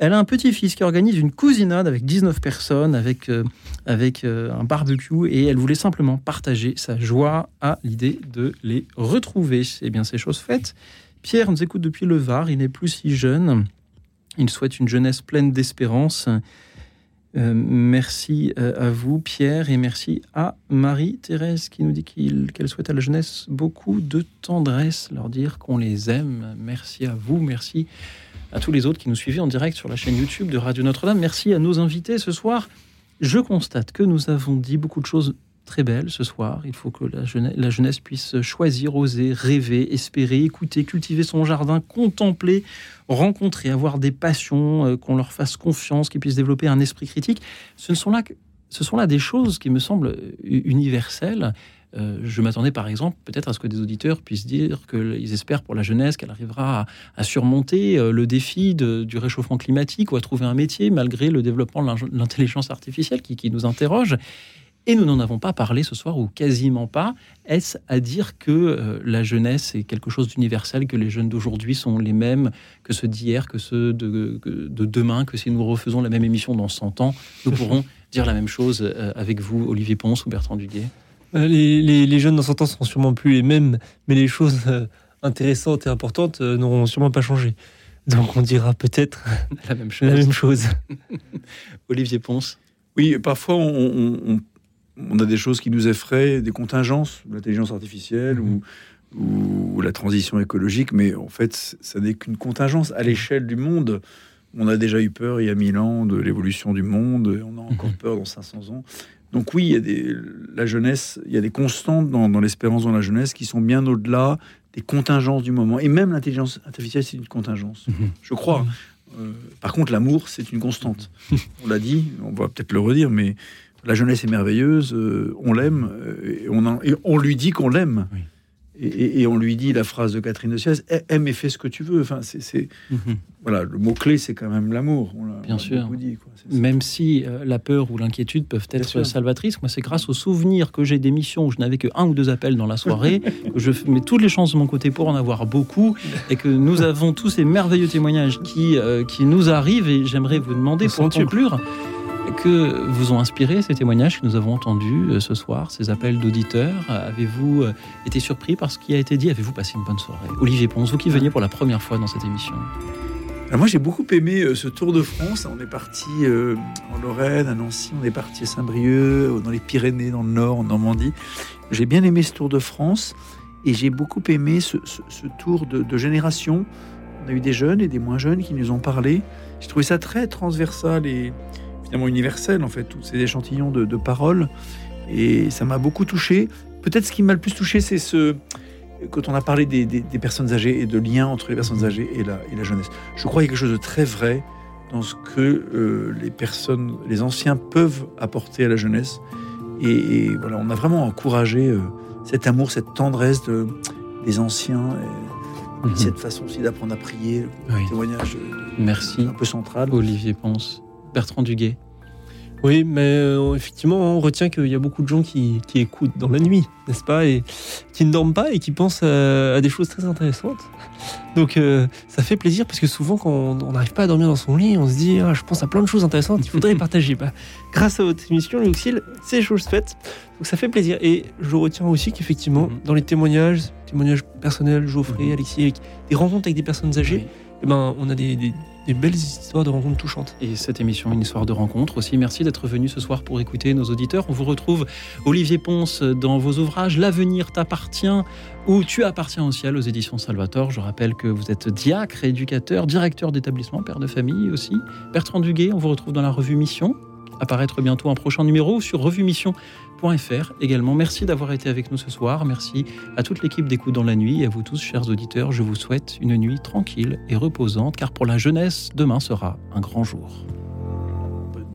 Elle a un petit-fils qui organise une cousinade avec 19 personnes, avec, euh, avec euh, un barbecue, et elle voulait simplement partager sa joie à l'idée de les retrouver. Eh bien, c'est chose faite. Pierre nous écoute depuis le Var, il n'est plus si jeune. Il souhaite une jeunesse pleine d'espérance. Euh, merci à vous, Pierre, et merci à Marie-Thérèse qui nous dit qu'elle souhaite à la jeunesse beaucoup de tendresse, leur dire qu'on les aime. Merci à vous, merci à tous les autres qui nous suivaient en direct sur la chaîne YouTube de Radio Notre-Dame. Merci à nos invités ce soir. Je constate que nous avons dit beaucoup de choses très belles ce soir. Il faut que la jeunesse, puisse choisir, oser, rêver, espérer, écouter, cultiver son jardin, contempler, rencontrer, avoir des passions, euh, qu'on leur fasse confiance, qu'ils puissent développer un esprit critique. Ce ne sont là que ce sont là des choses qui me semblent euh, universelles. Euh, je m'attendais par exemple peut-être à ce que des auditeurs puissent dire qu'ils espèrent pour la jeunesse qu'elle arrivera à, à surmonter euh, le défi de- du réchauffement climatique ou à trouver un métier malgré le développement de l'intelligence artificielle qui, qui nous interroge. Et nous n'en avons pas parlé ce soir, ou quasiment pas. Est-ce à dire que euh, la jeunesse est quelque chose d'universel, que les jeunes d'aujourd'hui sont les mêmes que ceux d'hier, que ceux de, que- de demain, que si nous refaisons la même émission dans 100 ans, nous pourrons dire la même chose euh, avec vous, Olivier Ponce ou Bertrand Duguay Euh, Les, les- les jeunes dans 100 ans seront sûrement plus les mêmes, mais les choses euh, intéressantes et importantes euh, n'auront sûrement pas changé. Donc on dira peut-être la même chose. La même chose. Olivier Ponce Oui, parfois on, on- on- on a des choses qui nous effraient, des contingences, l'intelligence artificielle ou, ou la transition écologique, mais en fait, ça n'est qu'une contingence. À l'échelle du monde, on a déjà eu peur il y a 1000 ans de l'évolution du monde, et on a encore peur dans 500 ans. Donc oui, il y a des, la jeunesse, il y a des constantes dans, dans l'espérance dans la jeunesse qui sont bien au-delà des contingences du moment. Et même l'intelligence artificielle, c'est une contingence, je crois. Euh, par contre, l'amour, c'est une constante. On l'a dit, on va peut-être le redire, mais la jeunesse est merveilleuse, euh, on l'aime, euh, et, on en- et on lui dit qu'on l'aime. Et, et- et on lui dit la phrase de Catherine de Siès aime et fais ce que tu veux. Enfin, c'est, c'est- voilà, le mot clé, c'est quand même l'amour. On l'a- on Bien sûr. beaucoup dit, quoi. Même si euh, la peur ou l'inquiétude peuvent être salvatrices, moi c'est grâce au souvenir que j'ai d'émissions où je n'avais que un ou deux appels dans la soirée, que je mets toutes les chances de mon côté pour en avoir beaucoup, et que nous avons tous ces merveilleux témoignages qui, euh, qui nous arrivent, et j'aimerais vous demander pour Sentir. conclure, que vous ont inspiré ces témoignages que nous avons entendus euh, ce soir, ces appels d'auditeurs? Avez-vous euh, été surpris par ce qui a été dit? Avez-vous passé une bonne soirée? Olivier Ponce, vous qui veniez pour la première fois dans cette émission. Alors moi, j'ai beaucoup aimé euh, ce Tour de France. On est parti en Lorraine, à Nancy, on est parti à Saint-Brieuc, dans les Pyrénées, dans le Nord, en Normandie. J'ai bien aimé ce Tour de France et j'ai beaucoup aimé ce tour de, de génération. On a eu des jeunes et des moins jeunes qui nous ont parlé. J'ai trouvé ça très transversal et finalement universel, en fait, tous ces échantillons de, de paroles. Et ça m'a beaucoup touché. Peut-être ce qui m'a le plus touché, c'est ce, quand on a parlé des, des- des personnes âgées et de liens entre les personnes âgées et la, et la jeunesse. Je crois qu'il y a quelque chose de très vrai dans ce que euh, les personnes, les anciens peuvent apporter à la jeunesse. Et, et voilà, on a vraiment encouragé euh, cet amour, cette tendresse de, des anciens, et, Mhm. cette façon aussi d'apprendre à prier, Oui. témoignage euh, Merci. un peu central. Olivier Ponce. Bertrand Duguet. Oui, mais euh, effectivement, on retient qu'il y a beaucoup de gens qui, qui écoutent dans la nuit, n'est-ce pas, et qui ne dorment pas et qui pensent à, à des choses très intéressantes. Donc, euh, ça fait plaisir parce que souvent, quand on n'arrive pas à dormir dans son lit, on se dit ah, Je pense à plein de choses intéressantes, il faudrait les partager. Bah, grâce à votre émission, Luxil, c'est chose faite. Donc, ça fait plaisir. Et je retiens aussi qu'effectivement, dans les témoignages, témoignages personnels, Geoffrey, Alexis, avec des rencontres avec des personnes âgées, eh ben, on a des, des- des belles histoires de rencontres touchantes. Et cette émission, une histoire de rencontre aussi. Merci d'être venu ce soir pour écouter nos auditeurs. On vous retrouve, Olivier Ponce, dans vos ouvrages L'avenir t'appartient ou Tu appartiens au ciel aux éditions Salvator. Je rappelle que vous êtes diacre, éducateur, directeur d'établissement, père de famille aussi. Bertrand Duguet, on vous retrouve dans la revue Mission. Apparaître bientôt un prochain numéro sur également. Merci d'avoir été avec nous ce soir. Merci à toute l'équipe d'Écoute dans la nuit et à vous tous, chers auditeurs. Je vous souhaite une nuit tranquille et reposante car pour la jeunesse, demain sera un grand jour.